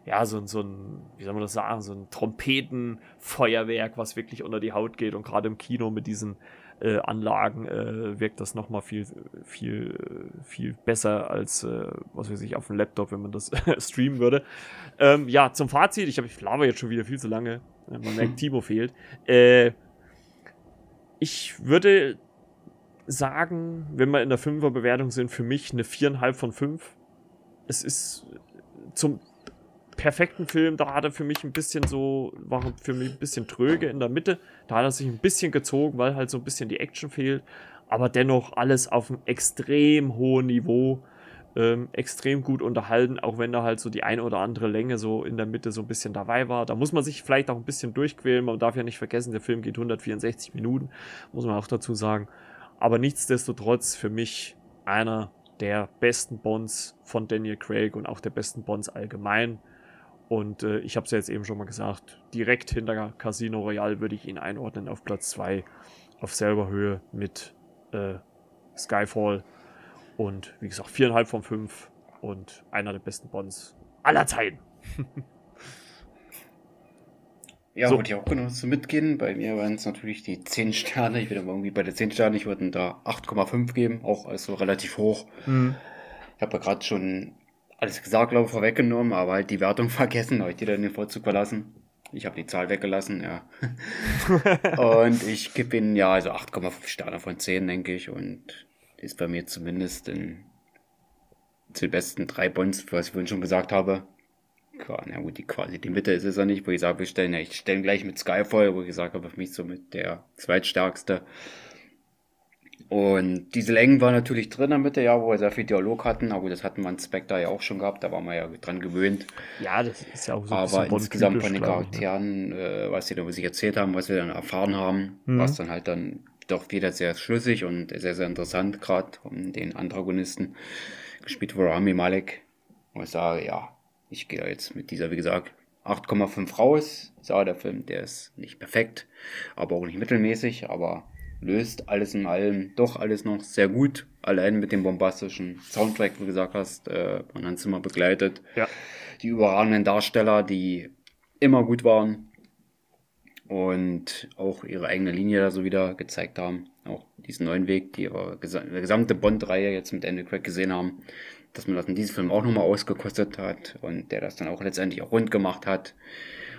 ja, so ein, so ein, wie soll man das sagen, so ein Trompetenfeuerwerk, was wirklich unter die Haut geht. Und gerade im Kino mit diesen äh, Anlagen äh, wirkt das nochmal viel, viel, viel besser als, äh, was weiß ich, auf dem Laptop, wenn man das [laughs] streamen würde. Ähm, ja, zum Fazit, ich, hab, ich laber jetzt schon wieder viel zu lange. Man merkt, [laughs] Timo fehlt. Äh, ich würde sagen, wenn wir in der Fünfer-Bewertung sind, für mich eine viereinhalb von fünf. Es ist zum perfekten Film, da hat er für mich ein bisschen so, war für mich ein bisschen tröge in der Mitte. Da hat er sich ein bisschen gezogen, weil halt so ein bisschen die Action fehlt. Aber dennoch alles auf einem extrem hohen Niveau. Ähm, extrem gut unterhalten, auch wenn da halt so die eine oder andere Länge so in der Mitte so ein bisschen dabei war. Da muss man sich vielleicht auch ein bisschen durchquälen. Man darf ja nicht vergessen, der Film geht 164 Minuten, muss man auch dazu sagen. Aber nichtsdestotrotz für mich einer der besten Bonds von Daniel Craig und auch der besten Bonds allgemein. Und äh, ich habe es ja jetzt eben schon mal gesagt, direkt hinter Casino Royale würde ich ihn einordnen auf Platz 2 auf selber Höhe mit äh, Skyfall. Und wie gesagt, 4,5 von 5 und einer der besten Bonds aller Zeiten. [laughs] Ja, so. wollte ich auch genau so mitgehen. Bei mir waren es natürlich die 10 Sterne. Ich würde mal irgendwie bei der 10 Sterne, ich würde da 8,5 geben, auch also relativ hoch. Mhm. Ich habe ja gerade schon alles gesagt, glaube ich, vorweggenommen, aber halt die Wertung [laughs] vergessen, habe ich dir dann den Vorzug verlassen. Ich habe die Zahl weggelassen, ja. [laughs] und ich gebe ihnen ja also 8,5 Sterne von 10, denke ich. Und ist bei mir zumindest in zu den besten drei Bonds, was ich vorhin schon gesagt habe, na gut, die quasi die Mitte ist es ja nicht, wo ich sage, wir stellen, ja, ich stelle gleich mit Skyfall, wo ich gesagt habe, für mich somit der zweitstärkste. Und diese Längen waren natürlich drin in der Mitte, ja, wo wir sehr viel Dialog hatten, aber das hatten wir in Spectre ja auch schon gehabt, da waren wir ja dran gewöhnt. Ja, das ist ja auch so Aber insgesamt von den ne? Charakteren, äh, was sie da sich erzählt haben, was wir dann erfahren haben, mhm. war es dann halt dann doch wieder sehr schlüssig und sehr, sehr interessant, gerade um den Antagonisten, gespielt von Rami Malek. Wo ich sage, ja, ich gehe jetzt mit dieser, wie gesagt, 8,5 raus. Ja, der Film, der ist nicht perfekt, aber auch nicht mittelmäßig, aber löst alles in allem doch alles noch sehr gut. Allein mit dem bombastischen Soundtrack, wie du gesagt hast, äh, man hat es immer begleitet. Ja. Die überragenden Darsteller, die immer gut waren. und auch ihre eigene Linie da so wieder gezeigt haben. Auch diesen neuen Weg, die ihre gesamte Bond-Reihe jetzt mit Andy Craig gesehen haben, dass man das in diesem Film auch nochmal ausgekostet hat und der das dann auch letztendlich auch rund gemacht hat.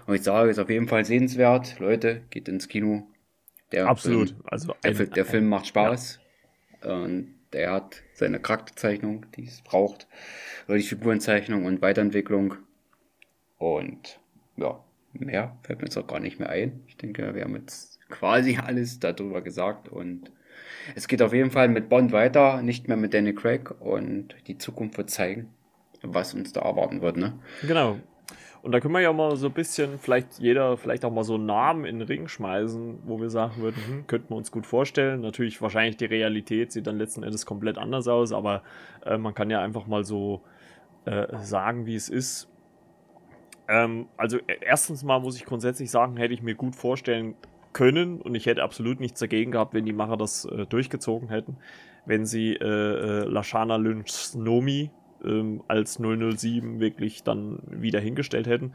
Und ich sage, ist auf jeden Fall sehenswert. Leute, geht ins Kino. Der Absolut. Film, also ein, der, der, Film macht Spaß. Ja. Und der hat seine Charakterzeichnung, die es braucht. Oder die Figurenzeichnung und Weiterentwicklung. Und ja, mehr fällt mir jetzt auch gar nicht mehr ein. Ich denke, wir haben jetzt quasi [laughs] alles darüber gesagt und es geht auf jeden Fall mit Bond weiter, nicht mehr mit Danny Craig und die Zukunft wird zeigen, was uns da erwarten wird, ne? Genau. Und da können wir ja mal so ein bisschen, vielleicht jeder, vielleicht auch mal so einen Namen in den Ring schmeißen, wo wir sagen würden, hm, könnten wir uns gut vorstellen. Natürlich, wahrscheinlich die Realität sieht dann letzten Endes komplett anders aus, aber äh, man kann ja einfach mal so äh, sagen, wie es ist. Ähm, also, e, erstens mal muss ich grundsätzlich sagen, hätte ich mir gut vorstellen können und ich hätte absolut nichts dagegen gehabt, wenn die Macher das äh, durchgezogen hätten, wenn sie äh, äh, Lashana Lynch Nomi ähm, als 007 wirklich dann wieder hingestellt hätten.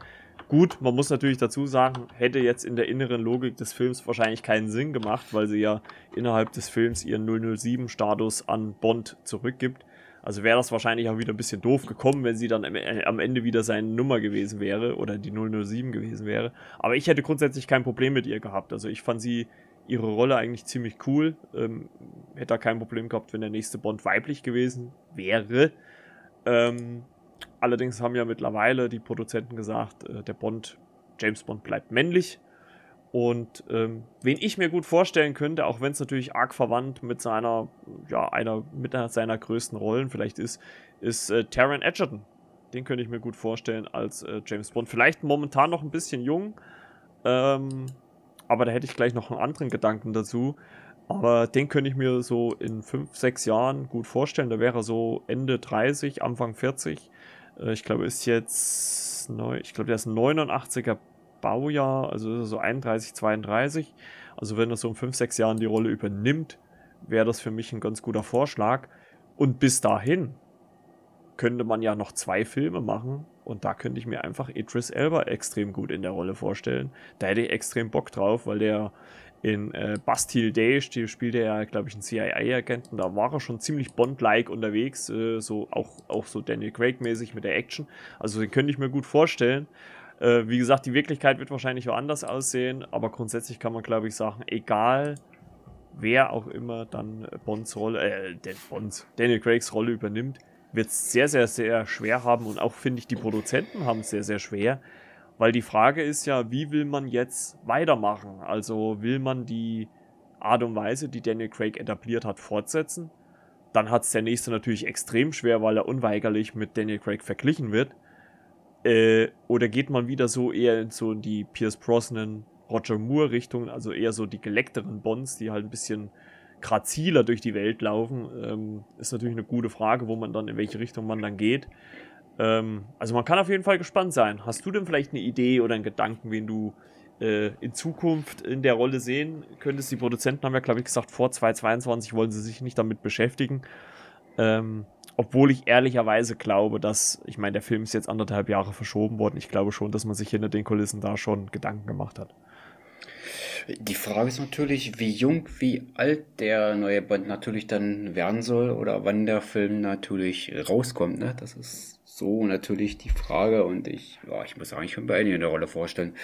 Gut, man muss natürlich dazu sagen, hätte jetzt in der inneren Logik des Films wahrscheinlich keinen Sinn gemacht, weil sie ja innerhalb des Films ihren 007-Status an Bond zurückgibt. Also wäre das wahrscheinlich auch wieder ein bisschen doof gekommen, wenn sie dann am Ende wieder seine Nummer gewesen wäre oder die 007 gewesen wäre. Aber ich hätte grundsätzlich kein Problem mit ihr gehabt. Also ich fand sie ihre Rolle eigentlich ziemlich cool. Ähm, hätte da kein Problem gehabt, wenn der nächste Bond weiblich gewesen wäre. Ähm, allerdings haben ja mittlerweile die Produzenten gesagt, äh, der Bond, James Bond bleibt männlich. Und ähm, wen ich mir gut vorstellen könnte, auch wenn es natürlich arg verwandt mit seiner, ja, einer, mit seiner größten Rollen vielleicht ist, ist äh, Taron Edgerton. Den könnte ich mir gut vorstellen als äh, James Bond. Vielleicht momentan noch ein bisschen jung, ähm, aber da hätte ich gleich noch einen anderen Gedanken dazu. Aber den könnte ich mir so in 5, 6 Jahren gut vorstellen. Da wäre so Ende 30, Anfang 40. Äh, ich glaube, ist jetzt neu, ich glaube, der ist ein 89er Baujahr, also so 31, 32. Also wenn er so in 5, 6 Jahren die Rolle übernimmt, wäre das für mich ein ganz guter Vorschlag. Und bis dahin könnte man ja noch zwei Filme machen und da könnte ich mir einfach Idris Elba extrem gut in der Rolle vorstellen. Da hätte ich extrem Bock drauf, weil der in äh, Bastille Day spielt er glaube ich, einen CIA-Agenten. Da war er schon ziemlich Bond-like unterwegs, äh, so auch, auch so Daniel Craig-mäßig mit der Action. Also den könnte ich mir gut vorstellen. Äh, wie gesagt, die Wirklichkeit wird wahrscheinlich auch anders aussehen, aber grundsätzlich kann man, glaube ich, sagen, egal wer auch immer dann Bonds Rolle, äh, Bonds, Daniel Craigs Rolle übernimmt, wird es sehr, sehr, sehr schwer haben und auch, finde ich, die Produzenten haben es sehr, sehr schwer, weil die Frage ist ja, wie will man jetzt weitermachen? Also will man die Art und Weise, die Daniel Craig etabliert hat, fortsetzen? Dann hat es der nächste natürlich extrem schwer, weil er unweigerlich mit Daniel Craig verglichen wird. Äh, oder geht man wieder so eher in so die Pierce Brosnan, Roger Moore Richtung, also eher so die geleckteren Bonds, die halt ein bisschen graziler durch die Welt laufen? Ähm, ist natürlich eine gute Frage, wo man dann, in welche Richtung man dann geht. Ähm, also man kann auf jeden Fall gespannt sein. Hast du denn vielleicht eine Idee oder einen Gedanken, wen du äh, in Zukunft in der Rolle sehen könntest? Die Produzenten haben ja, glaube ich, gesagt, vor 2022 wollen sie sich nicht damit beschäftigen. Ähm, obwohl ich ehrlicherweise glaube, dass, ich meine, der Film ist jetzt anderthalb Jahre verschoben worden. Ich glaube schon, dass man sich hinter den Kulissen da schon Gedanken gemacht hat. Die Frage ist natürlich, wie jung, wie alt der neue Bond natürlich dann werden soll oder wann der Film natürlich rauskommt. Ne? Das ist so natürlich die Frage und ich, ja, ich muss eigentlich schon bei in der Rolle vorstellen.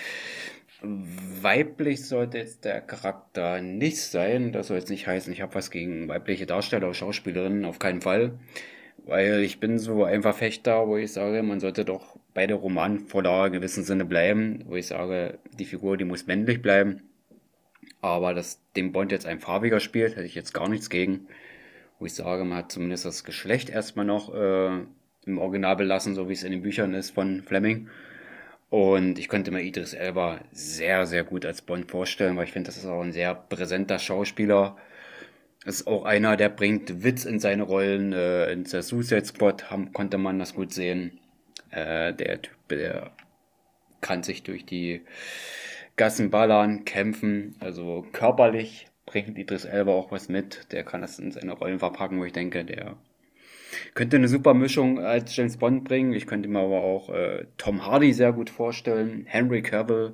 Weiblich sollte jetzt der Charakter nicht sein. Das soll jetzt nicht heißen, ich habe was gegen weibliche Darsteller oder Schauspielerinnen, auf keinen Fall. Weil ich bin so ein Verfechter, wo ich sage, man sollte doch bei der Romanvorlage in gewissem Sinne bleiben, wo ich sage, die Figur, die muss männlich bleiben. Aber dass dem Bond jetzt ein farbiger spielt, hätte ich jetzt gar nichts gegen. Wo ich sage, man hat zumindest das Geschlecht erstmal noch äh, im Original belassen, so wie es in den Büchern ist von Fleming. Und ich könnte mir Idris Elba sehr, sehr gut als Bond vorstellen, weil ich finde, das ist auch ein sehr präsenter Schauspieler. Ist auch einer, der bringt Witz in seine Rollen. Äh, in der Suicide Squad konnte man das gut sehen. Äh, der Typ, der kann sich durch die Gassen ballern, kämpfen. Also körperlich bringt Idris Elba auch was mit. Der kann das in seine Rollen verpacken, wo ich denke, der könnte eine super Mischung als James Bond bringen. Ich könnte mir aber auch äh, Tom Hardy sehr gut vorstellen, Henry Cavill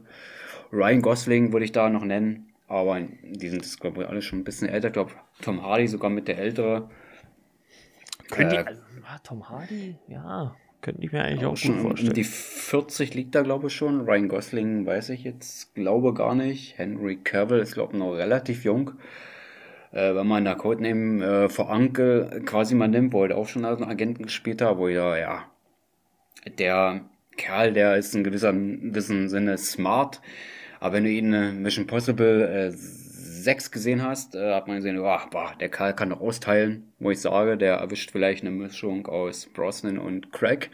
Ryan Gosling würde ich da noch nennen, aber die sind, glaube ich, alle schon ein bisschen älter. Ich glaube, Tom Hardy sogar mit der ältere. Können äh, also, Tom Hardy, ja, könnte ich mir eigentlich auch, auch gut vorstellen. Die 40 liegt da, glaube ich, schon. Ryan Gosling weiß ich jetzt, glaube gar nicht. Henry Cavill ist, glaube ich, noch relativ jung. Äh, wenn man da Codename äh, vor Anke quasi mal nimmt, wo er auch schon als Agenten gespielt hat, wo er, ja, der Kerl, der ist in gewissem, gewissen Sinne smart, aber wenn du ihn in äh, Mission Possible äh, 6 gesehen hast, äh, hat man gesehen, oh, boah, der Karl kann doch austeilen, wo ich sage, der erwischt vielleicht eine Mischung aus Brosnan und Craig.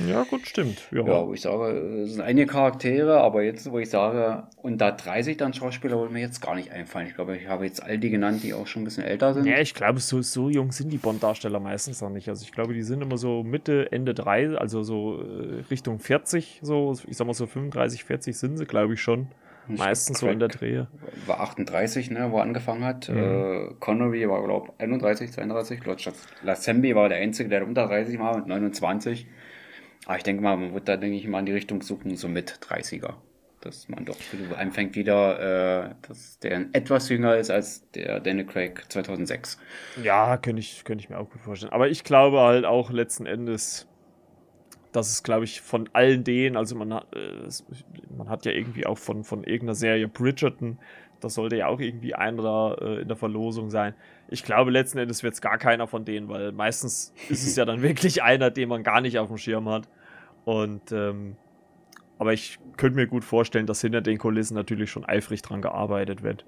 Ja, ja gut, stimmt. Ja. ja, wo ich sage, es sind einige Charaktere, aber jetzt, wo ich sage, und da 30 dann Schauspieler, würde mir jetzt gar nicht einfallen. Ich glaube, ich habe jetzt all die genannt, die auch schon ein bisschen älter sind. Ja, ich glaube, so, so jung sind die Bond-Darsteller meistens noch nicht. Also ich glaube, die sind immer so Mitte, Ende 3, also so äh, Richtung 40, so, ich sag mal so 35, 40 sind sie, glaube ich schon. Meistens so in der Drehe. War 38, ne, wo er angefangen hat. Mhm. Äh, Connery war, glaube ich, 31, 32. Lazenby war der Einzige, der unter 30 war mit 29. Aber ich denke mal, man wird da, denke ich mal, in die Richtung suchen, so mit 30er. Dass man doch anfängt wieder, äh, dass der etwas jünger ist als der Daniel Craig 2006. Ja, könnte ich, könnte ich mir auch gut vorstellen. Aber ich glaube halt auch letzten Endes, das ist, glaube ich, von allen denen, also man hat, äh, man hat ja irgendwie auch von, von irgendeiner Serie Bridgerton, das sollte ja auch irgendwie einer da äh, in der Verlosung sein. Ich glaube, letzten Endes wird es gar keiner von denen, weil meistens ist es ja dann [laughs] wirklich einer, den man gar nicht auf dem Schirm hat. Und, ähm, aber ich könnte mir gut vorstellen, dass hinter den Kulissen natürlich schon eifrig dran gearbeitet wird.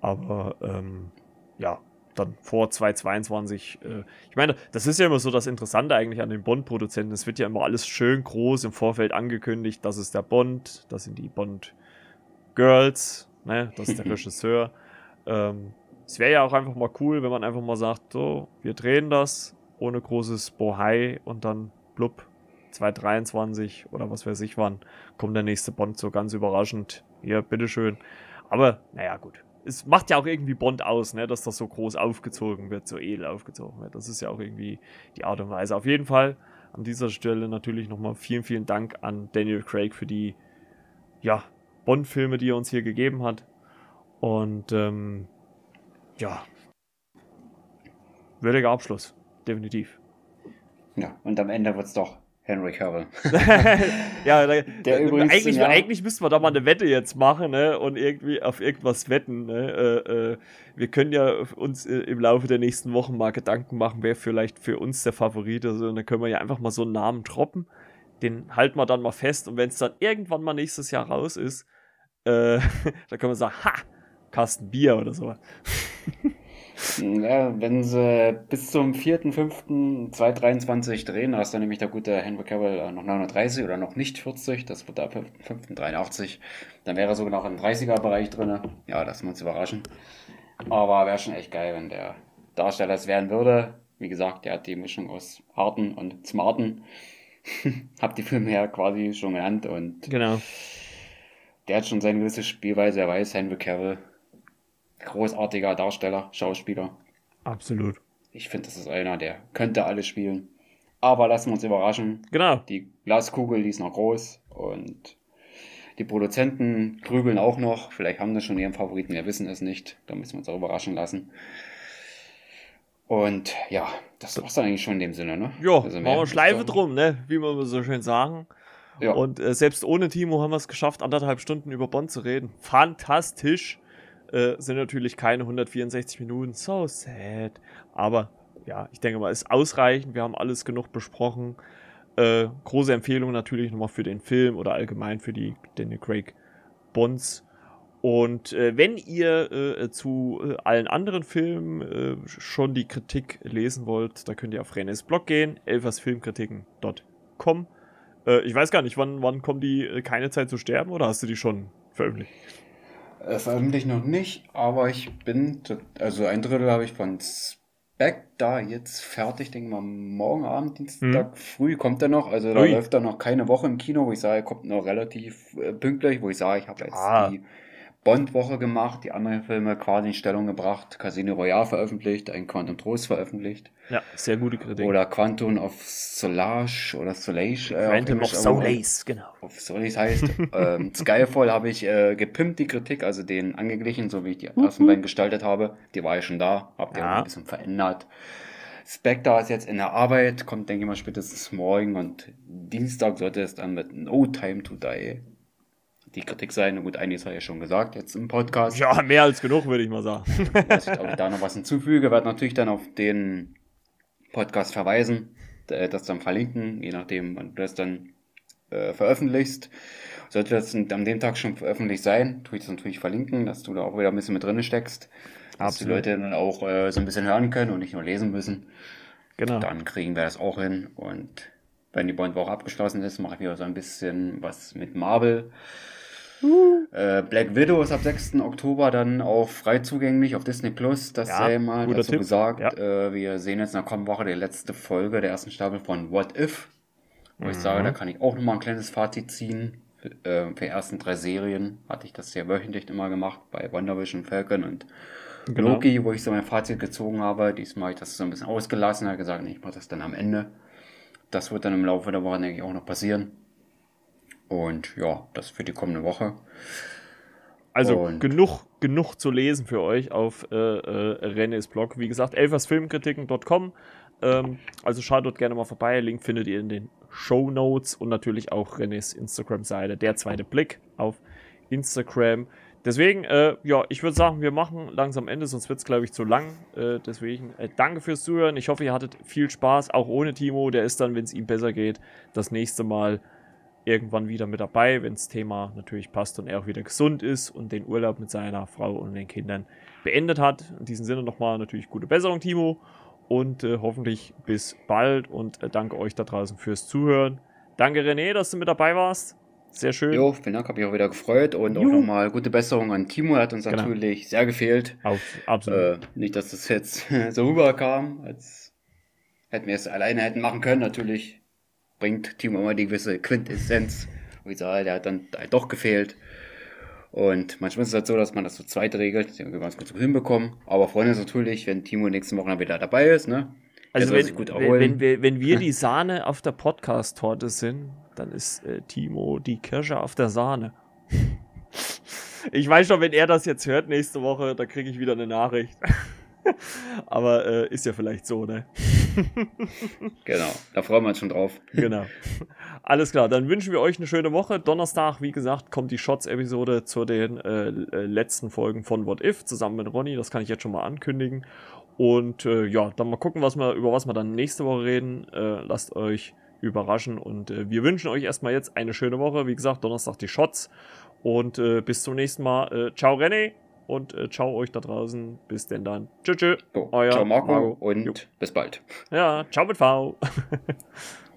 Aber, ähm, ja, dann vor 2022. Äh, ich meine, das ist ja immer so das Interessante eigentlich an den Bond-Produzenten. Es wird ja immer alles schön groß im Vorfeld angekündigt. Das ist der Bond, das sind die Bond-Girls, ne? das ist der [laughs] Regisseur. Ähm, es wäre ja auch einfach mal cool, wenn man einfach mal sagt, so, wir drehen das ohne großes Bohai und dann blub, 2023 oder was weiß ich wann, kommt der nächste Bond so ganz überraschend. Hier, bitteschön. Aber, naja, gut es macht ja auch irgendwie Bond aus, ne, dass das so groß aufgezogen wird, so edel aufgezogen wird. Das ist ja auch irgendwie die Art und Weise. Auf jeden Fall an dieser Stelle natürlich nochmal vielen, vielen Dank an Daniel Craig für die ja, Bond-Filme, die er uns hier gegeben hat. Und ähm, ja, würdiger Abschluss, definitiv. Ja, und am Ende wird es doch Henry Cavill. [laughs] ja, da, der übrigens, eigentlich, ja. eigentlich müssten wir da mal eine Wette jetzt machen ne? und irgendwie auf irgendwas wetten. Ne? Äh, äh, wir können ja uns äh, im Laufe der nächsten Wochen mal Gedanken machen, wer vielleicht für uns der Favorit ist. Und dann können wir ja einfach mal so einen Namen droppen. Den halten wir dann mal fest. Und wenn es dann irgendwann mal nächstes Jahr raus ist, äh, [laughs] dann können wir sagen, ha, Kasten Bier oder so. [laughs] Ja, wenn sie bis zum 4.5.2023 drehen, hast dann nämlich der gute Henry Cavill äh, noch 39 oder noch nicht 40, das wird ab 5.83, dann wäre er sogar noch im 30er-Bereich drin. Ja, das muss überraschen. Aber wäre schon echt geil, wenn der Darsteller es werden würde. Wie gesagt, der hat die Mischung aus harten und smarten. [laughs] Hab die Filme ja quasi schon genannt und genau. der hat schon seine gewisse Spielweise, er weiß, Henry Cavill großartiger Darsteller, Schauspieler. Absolut. Ich finde, das ist einer, der könnte alles spielen. Aber lassen wir uns überraschen. Genau. Die Glaskugel, die ist noch groß und die Produzenten grübeln auch noch. Vielleicht haben sie schon ihren Favoriten, wir wissen es nicht. Da müssen wir uns auch überraschen lassen. Und ja, das war's dann eigentlich schon in dem Sinne, ne? Ja, also machen wir Schleife drum, ne? Wie wir so schön sagen. Ja. Und äh, selbst ohne Timo haben wir es geschafft, anderthalb Stunden über Bond zu reden. Fantastisch äh, sind natürlich keine 164 Minuten. So sad. Aber ja, ich denke mal, ist ausreichend. Wir haben alles genug besprochen. Äh, große Empfehlung natürlich nochmal für den Film oder allgemein für die Daniel Craig Bonds. Und äh, wenn ihr äh, zu äh, allen anderen Filmen äh, schon die Kritik lesen wollt, da könnt ihr auf Renés Blog gehen, elfersfilmkritiken.com. Äh, ich weiß gar nicht, wann, wann kommen die Keine Zeit zu sterben oder hast du die schon veröffentlicht? Äh, veröffentlicht noch nicht, aber ich bin, also ein Drittel habe ich von Spec da jetzt fertig, denke mal morgen Abend, Dienstag hm. früh kommt er noch, also da Ui. läuft er noch keine Woche im Kino, wo ich sage, er kommt noch relativ äh, pünktlich, wo ich sage, ich habe jetzt ah. die Bond-Woche gemacht, die anderen Filme quasi in Stellung gebracht, Casino Royale veröffentlicht, ein Quantum Trost veröffentlicht. Ja, sehr gute Kritik. Oder Quantum of Solage oder Solage. Äh, Quantum of Solace, genau. Of Solace heißt. [laughs] ähm, Skyfall habe ich äh, gepimpt, die Kritik, also den angeglichen, so wie ich die ersten beiden gestaltet habe. Die war ja schon da, habe die ja. ein bisschen verändert. Spectre ist jetzt in der Arbeit, kommt, denke ich mal, spätestens morgen und Dienstag sollte es dann mit No Time to Die die Kritik sein. Gut, einiges habe ich ja schon gesagt jetzt im Podcast. Ja, mehr als genug, würde ich mal sagen. [laughs] Dass ich, da noch was hinzufüge, werde natürlich dann auf den Podcast verweisen, das dann verlinken, je nachdem, wann du das dann äh, veröffentlichst. Sollte das an dem Tag schon veröffentlicht sein, tue ich das natürlich verlinken, dass du da auch wieder ein bisschen mit drin steckst. Dass Absolut. die Leute dann auch äh, so ein bisschen hören können und nicht nur lesen müssen. Genau. Dann kriegen wir das auch hin. Und wenn die Bond-Woche abgeschlossen ist, mache ich wieder so ein bisschen was mit Marvel. Äh, Black Widow ist ab 6. Oktober dann auch frei zugänglich auf Disney Plus. Das ja, sei mal dazu Tipp. gesagt. Ja. Äh, wir sehen jetzt in der kommenden Woche die letzte Folge der ersten Staffel von What If. Wo mhm. ich sage, da kann ich auch nochmal ein kleines Fazit ziehen. Für, äh, für die ersten drei Serien hatte ich das ja wöchentlich immer gemacht bei WandaVision, Falcon und genau. Loki, wo ich so mein Fazit gezogen habe. Diesmal habe ich das so ein bisschen ausgelassen, habe gesagt, nee, ich mache das dann am Ende. Das wird dann im Laufe der Woche, denke ich, auch noch passieren. Und ja, das für die kommende Woche. Also und genug, genug zu lesen für euch auf äh, äh, René's Blog. Wie gesagt, elfersfilmkritiken.com. Ähm, also schaut dort gerne mal vorbei. Link findet ihr in den Show Notes und natürlich auch Renés Instagram-Seite. Der zweite Blick auf Instagram. Deswegen, äh, ja, ich würde sagen, wir machen langsam Ende, sonst wird es, glaube ich, zu lang. Äh, deswegen, äh, danke fürs Zuhören. Ich hoffe, ihr hattet viel Spaß, auch ohne Timo. Der ist dann, wenn es ihm besser geht, das nächste Mal irgendwann wieder mit dabei, wenn das Thema natürlich passt und er auch wieder gesund ist und den Urlaub mit seiner Frau und den Kindern beendet hat. In diesem Sinne nochmal natürlich gute Besserung, Timo. Und äh, hoffentlich bis bald und äh, danke euch da draußen fürs Zuhören. Danke René, dass du mit dabei warst. Sehr schön. Jo, vielen Dank, habe ich auch wieder gefreut und Juhu. auch nochmal gute Besserung an Timo, er hat uns genau. natürlich sehr gefehlt. Auf, absolut. Äh, nicht, dass das jetzt [laughs] so rüberkam, als hätten wir es alleine hätten machen können, natürlich bringt Timo immer die gewisse Quintessenz. Ich sage, der hat dann halt doch gefehlt. Und manchmal ist es halt so, dass man das zu zweit regelt, den wir ganz gut hinbekommen. Aber freuen uns natürlich, wenn Timo nächste Woche wieder dabei ist, ne? Also wenn, wenn, wenn, wir, wenn wir [laughs] die Sahne auf der Podcast-Torte sind, dann ist äh, Timo die Kirsche auf der Sahne. [laughs] ich weiß schon, wenn er das jetzt hört nächste Woche, da kriege ich wieder eine Nachricht. [laughs] [laughs] Aber äh, ist ja vielleicht so, ne? [laughs] genau, da freuen wir uns schon drauf. [laughs] genau. Alles klar, dann wünschen wir euch eine schöne Woche. Donnerstag, wie gesagt, kommt die Shots-Episode zu den äh, äh, letzten Folgen von What If zusammen mit Ronny. Das kann ich jetzt schon mal ankündigen. Und äh, ja, dann mal gucken, was wir, über was wir dann nächste Woche reden. Äh, lasst euch überraschen. Und äh, wir wünschen euch erstmal jetzt eine schöne Woche. Wie gesagt, Donnerstag die Shots. Und bis zum nächsten Mal. ciao, René und äh, ciao euch da draußen. Bis denn dann. Tschüss, tschüss. So, Euer ciao Marco, Marco. und jo. bis bald. Ja, ciao mit V. [laughs]